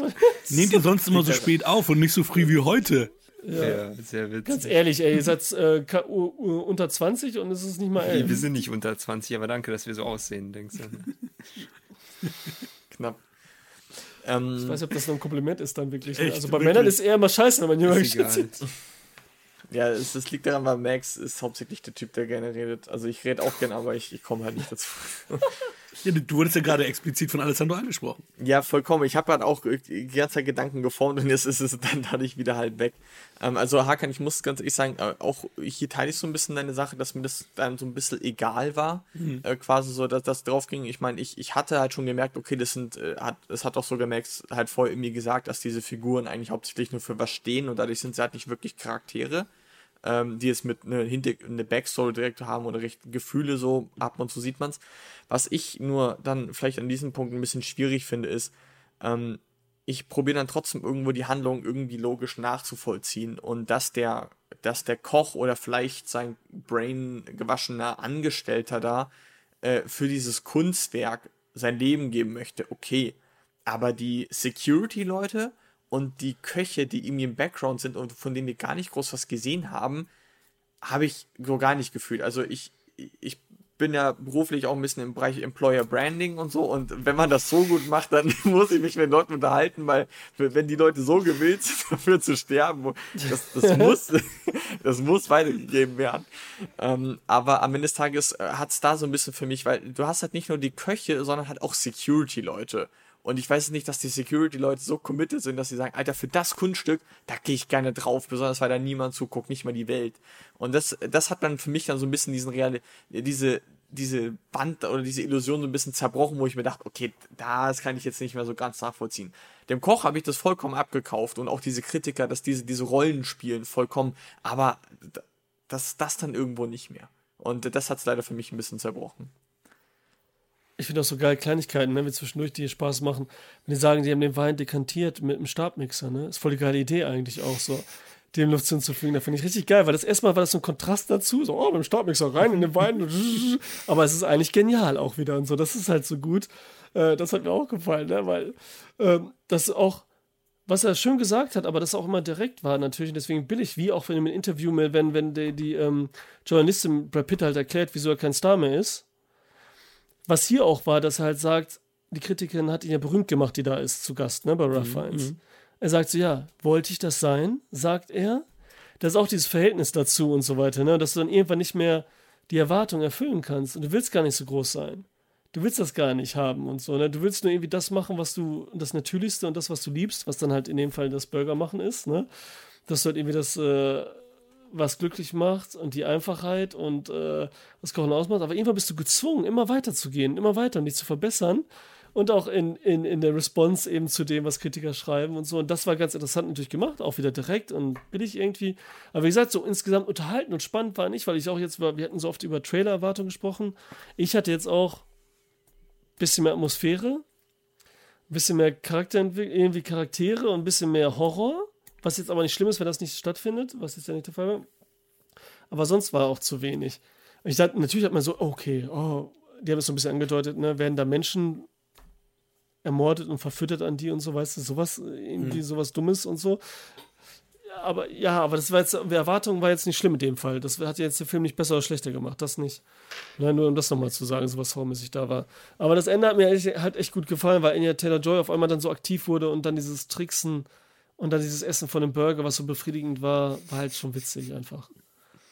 Nehmt ihr sonst immer so spät auf und nicht so früh wie heute? Ja, sehr Ganz witzig. ehrlich, ey, ihr seid äh, unter 20 und es ist nicht mal Nee, wir elf. sind nicht unter 20, aber danke, dass wir so aussehen, denkst du. Knapp. Ähm, Ich weiß nicht, ob das noch ein Kompliment ist dann wirklich. ne? Echt? also bei Wirklich? Männern ist eher immer scheiße, wenn man jünger Ist geschätzt ja, es, es liegt daran, weil Max ist hauptsächlich der Typ, der gerne redet. Also ich rede auch gerne, aber ich, ich komme halt nicht dazu. Ja, du wurdest ja gerade explizit von Alessandro angesprochen. Ja, vollkommen. Ich habe halt auch die ganze Zeit Gedanken geformt und jetzt ist es dann dadurch wieder halt weg. Ähm, also Hakan, ich muss ganz ehrlich sagen, äh, auch hier teile ich so ein bisschen deine Sache, dass mir das dann so ein bisschen egal war. Äh, quasi so, dass das drauf ging. Ich meine, ich, ich hatte halt schon gemerkt, okay, das sind, äh, hat, es hat auch sogar Max halt vorher mir gesagt, dass diese Figuren eigentlich hauptsächlich nur für was stehen und dadurch sind sie halt nicht wirklich Charaktere ähm, die es mit eine, eine Backstory direkt haben oder recht Gefühle so ab und zu sieht man's. Was ich nur dann vielleicht an diesem Punkt ein bisschen schwierig finde, ist, ähm, ich probiere dann trotzdem irgendwo die Handlung irgendwie logisch nachzuvollziehen und dass der, dass der Koch oder vielleicht sein Brain gewaschener Angestellter da äh, für dieses Kunstwerk sein Leben geben möchte, okay. Aber die Security-Leute und die Köche, die irgendwie im Background sind und von denen wir gar nicht groß was gesehen haben, habe ich so gar nicht gefühlt. Also ich, ich bin ja beruflich auch ein bisschen im Bereich Employer Branding und so und wenn man das so gut macht, dann muss ich mich mit den Leuten unterhalten, weil wenn die Leute so gewillt sind, dafür zu sterben, das, das muss, das muss weitergegeben werden. Ähm, aber am Ende des Tages hat es da so ein bisschen für mich, weil du hast halt nicht nur die Köche, sondern halt auch Security-Leute. Und ich weiß nicht, dass die Security-Leute so committed sind, dass sie sagen, Alter, für das Kunststück, da gehe ich gerne drauf, besonders weil da niemand zuguckt, nicht mal die Welt. Und das, das hat dann für mich dann so ein bisschen diesen reale, diese, diese Band oder diese Illusion so ein bisschen zerbrochen, wo ich mir dachte, okay, das kann ich jetzt nicht mehr so ganz nachvollziehen. Dem Koch habe ich das vollkommen abgekauft und auch diese Kritiker, dass diese, diese Rollen spielen, vollkommen, aber das, das dann irgendwo nicht mehr. Und das hat es leider für mich ein bisschen zerbrochen. Ich finde auch so geil Kleinigkeiten, ne, wie zwischendurch die Spaß machen. Wenn die sagen, die haben den Wein dekantiert mit einem Stabmixer, ne? Ist voll die geile Idee eigentlich auch so. Dem Luft hinzufügen, da finde ich richtig geil, weil das erstmal war das so ein Kontrast dazu, so, oh, mit dem Stabmixer rein in den Wein, aber es ist eigentlich genial auch wieder und so, das ist halt so gut. Äh, das hat mir auch gefallen, ne, weil ähm, das auch, was er schön gesagt hat, aber das auch immer direkt war natürlich, deswegen billig, wie auch wenn im Interview, wenn, wenn die, die ähm, Journalistin Brad Pitt halt erklärt, wieso er kein Star mehr ist, was hier auch war, dass er halt sagt, die Kritikerin hat ihn ja berühmt gemacht, die da ist, zu Gast, ne, bei Rough Fiends. Er sagt so, ja, wollte ich das sein, sagt er. Das ist auch dieses Verhältnis dazu und so weiter, ne, dass du dann irgendwann nicht mehr die Erwartung erfüllen kannst und du willst gar nicht so groß sein. Du willst das gar nicht haben und so, ne? Du willst nur irgendwie das machen, was du, das Natürlichste und das, was du liebst, was dann halt in dem Fall das Burger machen ist, ne? Dass du halt irgendwie das, äh, was glücklich macht und die Einfachheit und äh, was Kochen ausmacht. Aber irgendwann bist du gezwungen, immer weiter zu gehen, immer weiter und dich zu verbessern. Und auch in, in, in der Response eben zu dem, was Kritiker schreiben und so. Und das war ganz interessant natürlich gemacht, auch wieder direkt und billig irgendwie. Aber wie gesagt, so insgesamt unterhalten und spannend war nicht, weil ich auch jetzt, war, wir hatten so oft über Trailer-Erwartungen gesprochen. Ich hatte jetzt auch ein bisschen mehr Atmosphäre, ein bisschen mehr Charakterentwicklung, irgendwie Charaktere und ein bisschen mehr Horror. Was jetzt aber nicht schlimm ist, wenn das nicht stattfindet, was jetzt ja nicht der Fall war. Aber sonst war auch zu wenig. Ich dachte, natürlich hat man so, okay, oh, die haben es so ein bisschen angedeutet, ne, werden da Menschen ermordet und verfüttert an die und so, weißt du, sowas, irgendwie sowas Dummes und so. aber ja, aber das war jetzt, die Erwartung war jetzt nicht schlimm in dem Fall. Das hat jetzt den Film nicht besser oder schlechter gemacht, das nicht. Nein, nur um das nochmal zu sagen, so was hormäßig da war. Aber das Ende hat mir echt, hat echt gut gefallen, weil Anya Taylor-Joy auf einmal dann so aktiv wurde und dann dieses Tricksen und dann dieses Essen von dem Burger, was so befriedigend war, war halt schon witzig einfach.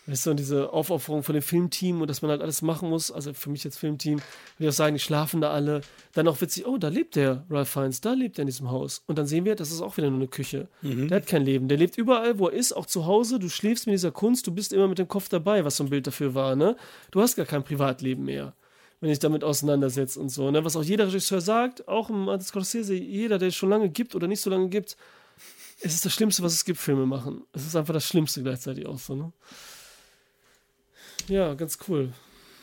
Weißt du, und diese Aufopferung von dem Filmteam und dass man halt alles machen muss, also für mich als Filmteam, würde ich auch sagen, die schlafen da alle. Dann auch witzig, oh, da lebt der Ralph Fiennes, da lebt er in diesem Haus. Und dann sehen wir, das ist auch wieder nur eine Küche. Der hat kein Leben. Der lebt überall, wo er ist, auch zu Hause. Du schläfst mit dieser Kunst, du bist immer mit dem Kopf dabei, was so ein Bild dafür war, ne? Du hast gar kein Privatleben mehr, wenn ich damit auseinandersetzt und so, ne? Was auch jeder Regisseur sagt, auch im Martin Scorsese, jeder, der es schon lange gibt oder nicht so lange gibt, es ist das Schlimmste, was es gibt, Filme machen. Es ist einfach das Schlimmste gleichzeitig auch so, ne? Ja, ganz cool.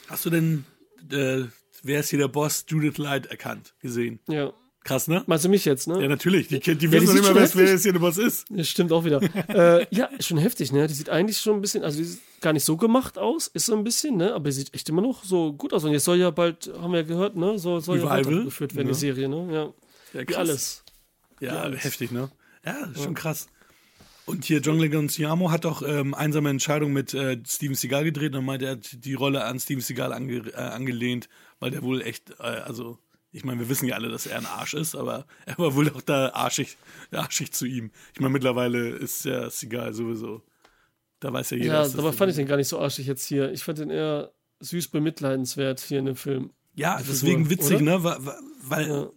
Hast du denn, äh, wer ist hier der Boss, Judith Light erkannt, gesehen? Ja. Krass, ne? Meinst du mich jetzt, ne? Ja, natürlich. Die, die Ja, wissen die nicht schon wer, jetzt hier der Boss ist. Das stimmt auch wieder. äh, ja, ist schon heftig, ne? Die sieht eigentlich schon ein bisschen, also die sieht gar nicht so gemacht aus, ist so ein bisschen, ne? Aber die sieht echt immer noch so gut aus. Und jetzt soll ja bald, haben wir ja gehört, ne? So, soll ja Revival, weitergeführt werden, ne? die Serie, ne? Ja. Ja, Wie krass. alles. Ja, alles. heftig, ne? Ja, schon krass. Und hier John Leguizamo hat auch ähm, einsame Entscheidung mit äh, Steven Seagal gedreht und meinte, er hat die Rolle an Steven Seagal ange, äh, angelehnt, weil der wohl echt, äh, also ich meine, wir wissen ja alle, dass er ein Arsch ist, aber er war wohl auch da arschig, arschig zu ihm. Ich meine, mittlerweile ist ja Seagal sowieso, da weiß ja jeder. Ja, dabei fand ich den gar nicht so arschig jetzt hier. Ich fand den eher süß bemitleidenswert hier in dem Film. Ja, deswegen Figur, witzig, oder? ne? Wa- Weil, Ja.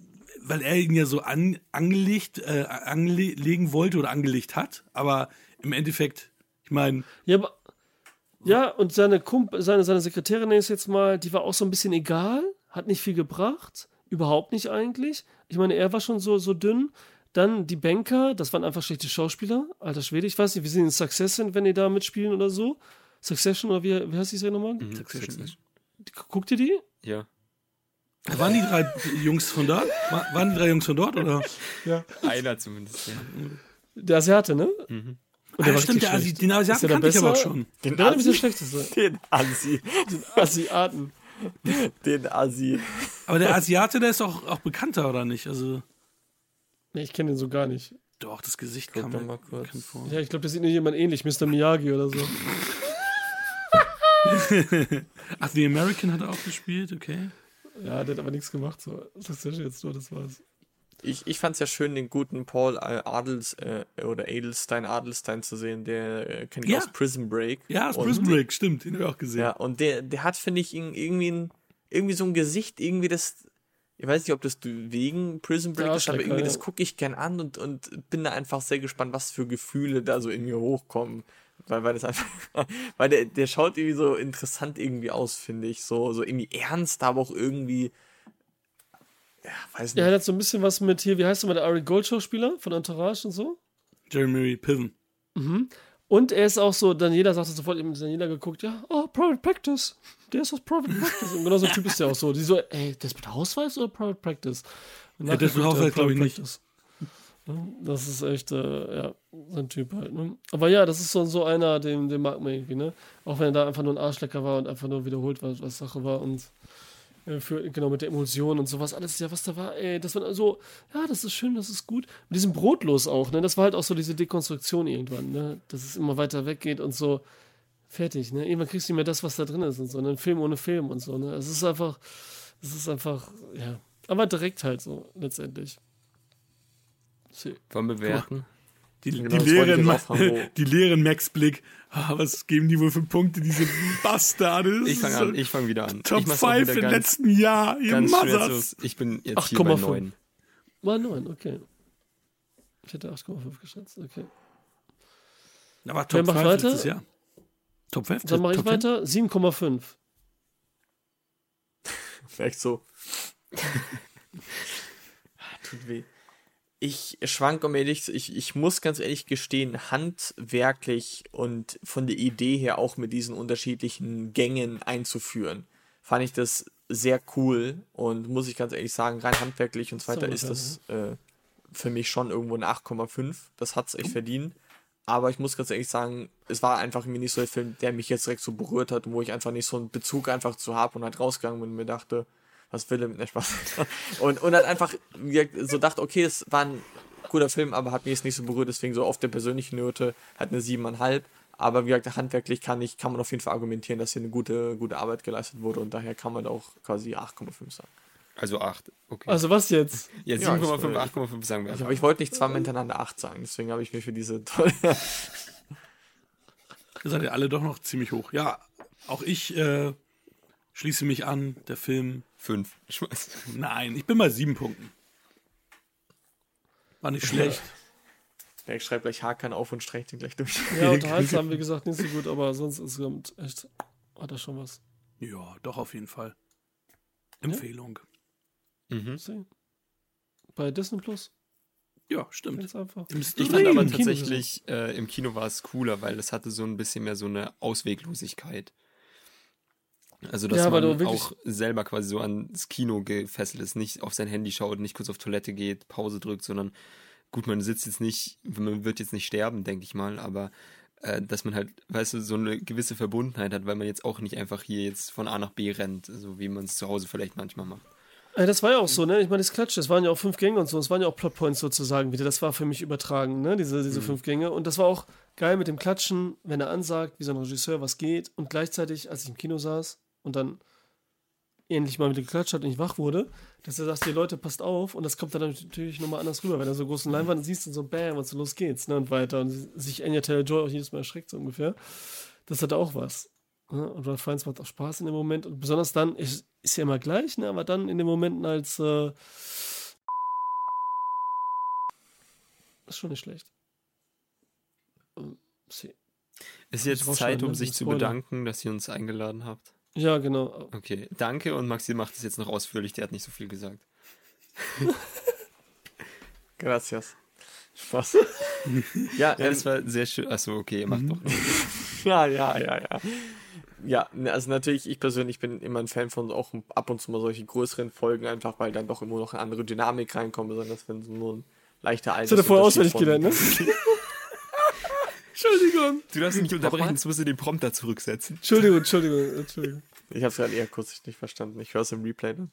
Weil er ihn ja so an, angelegt, äh, anlegen wollte oder angelegt hat, aber im Endeffekt, ich meine, Ja, aber. Ja, und seine, Kump seine, seine Sekretärin nenne ich es jetzt mal, die war auch so ein bisschen egal, hat nicht viel gebracht, überhaupt nicht eigentlich. Ich meine, er war schon so, so dünn. Dann die Banker, das waren einfach schlechte Schauspieler. Alter Schwede, ich weiß nicht, wie sie in Succession, wenn die da mitspielen oder so. Succession oder wie, wie heißt die Serie nochmal? Succession. Guckt ihr die? Ja. Waren die drei Jungs von dort? Wa- Waren die drei Jungs von dort oder? Einer zumindest. Ja. Der Asiate, ne? Und Ah, war stimmt, richtig der Asi, den Asiaten Ist der kannte ich aber auch besser? schon. Den Der war nämlich der schlechteste. Den Assi. Asiaten. Den Assi. Aber der Asiate, der ist auch, auch bekannter, oder nicht? Also, Nee, ich kenne den so gar nicht. doch, das Gesicht Guck kam mir mal kurz. vor. Ja, ich glaube, der sieht nur jemand ähnlich, Mr. Miyagi oder so. Ach, The American hat er auch gespielt, okay. Ja, der hat aber nichts gemacht. So. Das ist jetzt nur, das war's. Ich, ich fand es ja schön, den guten Paul äh, Adels äh, oder Edelstein Adelstein zu sehen, der äh, kennt ich Ja. aus Prison Break. Ja, Und- Prison Break, stimmt, den habe ich auch gesehen. Ja, und der, der hat, finde ich, irgendwie, ein, irgendwie so ein Gesicht, irgendwie das, ich weiß nicht, ob das wegen Prison Break ist, aber irgendwie ja. das gucke ich gern an und, und bin da einfach sehr gespannt, was für Gefühle da so in mir hochkommen. Weil, weil das einfach, weil der, der schaut irgendwie so interessant irgendwie aus, finde ich. So, so irgendwie ernst, aber auch irgendwie, ja, weiß Ja, nicht. er hat so ein bisschen was mit hier, wie heißt der mal, der Ari Gold Schauspieler von Entourage und so. Jeremy Piven. Und er ist auch so, Daniela sagte sofort, eben Daniela geguckt, ja, oh, Private Practice. Der ist aus Private Practice. Und genau so ein Typ ist der auch so. Die so, ey, der ist mit Hausweis oder Private Practice? Und Ja, das mit er Hausweis glaub ich Private nicht. Das ist echt, äh, ja, so ein Typ halt. Ne? Aber ja, das ist so, so einer, den, den mag man irgendwie, ne? Auch wenn er da einfach nur ein Arschlecker war und einfach nur wiederholt, was, was Sache war und äh, für, genau mit der Emulsion und sowas, alles, ja, was da war, ey, das war so, ja, das ist schön, das ist gut. Mit diesem Brotlos auch, ne? Das war halt auch so diese Dekonstruktion irgendwann, ne? Dass es immer weiter weggeht und so fertig, ne? Irgendwann kriegst du nicht mehr das, was da drin ist und so, ne? Ein Film ohne Film und so, ne? Es ist einfach, es ist einfach, ja. Aber direkt halt so, letztendlich. Wir bewerten? Die, Genau, die, leeren, die leeren Max-Blick. Ah, was geben die wohl für Punkte, diese Bastarde? Ich fange an, ich fange wieder an. Top ich mach's auch 5 wieder im ganz, letzten Jahr, ihr Mothers. Ich bin jetzt hier bei 8,5. 9. War 9, okay. Ich hätte 8,5 geschätzt, okay. Aber Wer Top macht 5 weiter? letztes Jahr. Top 5? Dann mache ich Top 10? weiter. 7,5. Echt so. Tut weh. Ich schwank um ehrlich, zu- ich, ich muss ganz ehrlich gestehen, handwerklich und von der Idee her auch mit diesen unterschiedlichen Gängen einzuführen, fand ich das sehr cool und muss ich ganz ehrlich sagen, rein handwerklich und so weiter So, ist das äh, für mich schon irgendwo eine 8,5. Das hat es echt verdient. Aber ich muss ganz ehrlich sagen, es war einfach irgendwie nicht so ein Film, der mich jetzt direkt so berührt hat und wo ich einfach nicht so einen Bezug einfach zu habe und halt rausgegangen bin und mir dachte, was will er mit der Spaß? und, und dann einfach so dachte, okay, es war ein guter Film, aber hat mich jetzt nicht so berührt, deswegen so auf der persönlichen Note hat eine 7,5. Aber wie gesagt, handwerklich kann, ich, kann man auf jeden Fall argumentieren, dass hier eine gute, gute Arbeit geleistet wurde und daher kann man auch quasi 8,5 sagen. Also 8. Okay. Also was jetzt? ja, ja, 7,5, ich- 8,5 sagen wir. Ich, aber ich wollte nicht zweimal hintereinander 8 sagen, deswegen habe ich mir für diese tolle. Ihr seid ja alle doch noch ziemlich hoch. Ja, auch ich äh, schließe mich an. Der Film. 5. Spaß. Nein, ich bin bei sieben Punkten. War nicht schlecht. Ja, ich schreibe gleich Hakan auf und streiche den gleich durch. Ja, unterhaltsam, wie gesagt, nicht so gut, aber sonst insgesamt echt hat er schon was. Ja, doch auf jeden Fall. Empfehlung. Sehen. Bei Disney Plus, Ja, stimmt. ganz einfach. Im Ich fand aber tatsächlich, äh, im Kino war es cooler, weil es hatte so ein bisschen mehr so eine Ausweglosigkeit. Also, dass Ja, man auch selber quasi so ans Kino gefesselt ist, nicht auf sein Handy schaut, nicht kurz auf Toilette geht, Pause drückt, sondern gut, man sitzt jetzt nicht, man wird jetzt nicht sterben, denke ich mal, aber äh, dass man halt, weißt du, so eine gewisse Verbundenheit hat, weil man jetzt auch nicht einfach hier jetzt von A nach B rennt, so wie man es zu Hause vielleicht manchmal macht. Äh, das war ja auch so, ne? Ich meine, das Klatsch, das waren ja auch fünf Gänge und so. Das waren ja auch Plotpoints sozusagen wieder. Das war für mich übertragen, ne? Diese, diese fünf Gänge. Und das war auch geil mit dem Klatschen, wenn er ansagt, wie so ein Regisseur, was geht. Und gleichzeitig, als ich im Kino saß und dann ähnlich mal wieder geklatscht hat und ich wach wurde, dass er sagt, die Leute, passt auf. Und das kommt dann natürlich nochmal anders rüber, wenn er so großen Leinwand siehst und so bam und so los geht's, ne? Und weiter. Und sich Anya Taylor-Joy auch jedes Mal erschreckt, so ungefähr. Das hat auch was. Ne? Und Ralph Fiennes macht auch Spaß in dem Moment. Und besonders dann, ist, ist ja immer gleich, ne? aber dann in den Momenten als. Äh, ist schon nicht schlecht. Ähm, see. Ist jetzt Zeit, um ne? sich zu bedanken, dass ihr uns eingeladen habt. Ja, genau. Okay, danke und Maxi macht es jetzt noch ausführlich, der hat nicht so viel gesagt. Gracias. Spaß. ja, Ja, ähm, das war sehr schön. Achso, okay, ihr macht doch. Ja, ja, ja, ja. Ja, ne, also natürlich, ich persönlich bin immer ein Fan von auch ab und zu mal solche größeren Folgen, einfach weil dann doch immer noch eine andere Dynamik reinkommt, besonders wenn so nur ein leichter Alter. Das hat er vorher auswendig gelernt, ne? Entschuldigung. Du darfst ihn nicht unterbrechen, jetzt musst du den Prompter zurücksetzen. Entschuldigung, Entschuldigung, Entschuldigung. Ich habe es gerade eher kurz nicht verstanden. Ich höre es im Replay dann.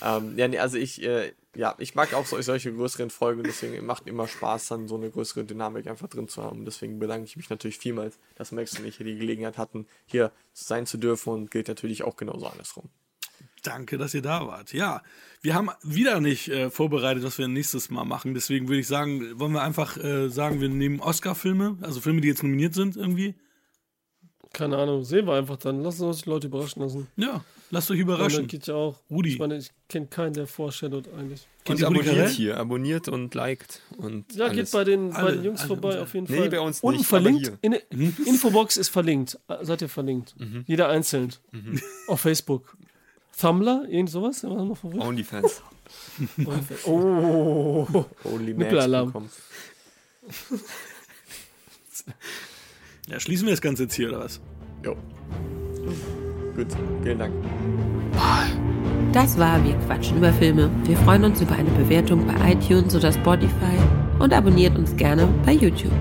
Ähm, ja, nee, also ich, äh, ja, ich mag auch so, solche größeren Folgen, deswegen macht immer Spaß, dann so eine größere Dynamik einfach drin zu haben. Deswegen bedanke ich mich natürlich vielmals, dass Max und ich hier die Gelegenheit hatten, hier sein zu dürfen und gilt natürlich auch genauso andersrum. Danke, dass ihr da wart. Ja, wir haben wieder nicht äh, vorbereitet, was wir nächstes Mal machen. Deswegen würde ich sagen, wollen wir einfach äh, sagen, wir nehmen Oscar-Filme, also Filme, die jetzt nominiert sind irgendwie. Keine Ahnung, sehen wir einfach dann. Lassen uns die Leute überraschen lassen. Ja, lasst euch Und dann überraschen. geht ja auch. Rudi. Ich meine, ich kenne keinen, der foreshadowt eigentlich. Kennt Und abonniert Carell? hier, abonniert und liked und Ja, alles. geht bei den, bei Alle- den Jungs alle vorbei unsere- auf jeden Nee, Fall. bei uns Unten nicht, verlinkt. aber In Infobox ist verlinkt. Äh, Seid ihr verlinkt. Jeder einzeln. Auf Facebook. Tumblr, irgend sowas? Wir noch verrückt? Onlyfans. Oh. Nippelalarm. Max bekommen. Ja, schließen wir das Ganze jetzt hier, oder was? Jo. Gut, vielen Dank. Das war Wir quatschen über Filme. Wir freuen uns über eine Bewertung bei iTunes oder Spotify und abonniert uns gerne bei YouTube.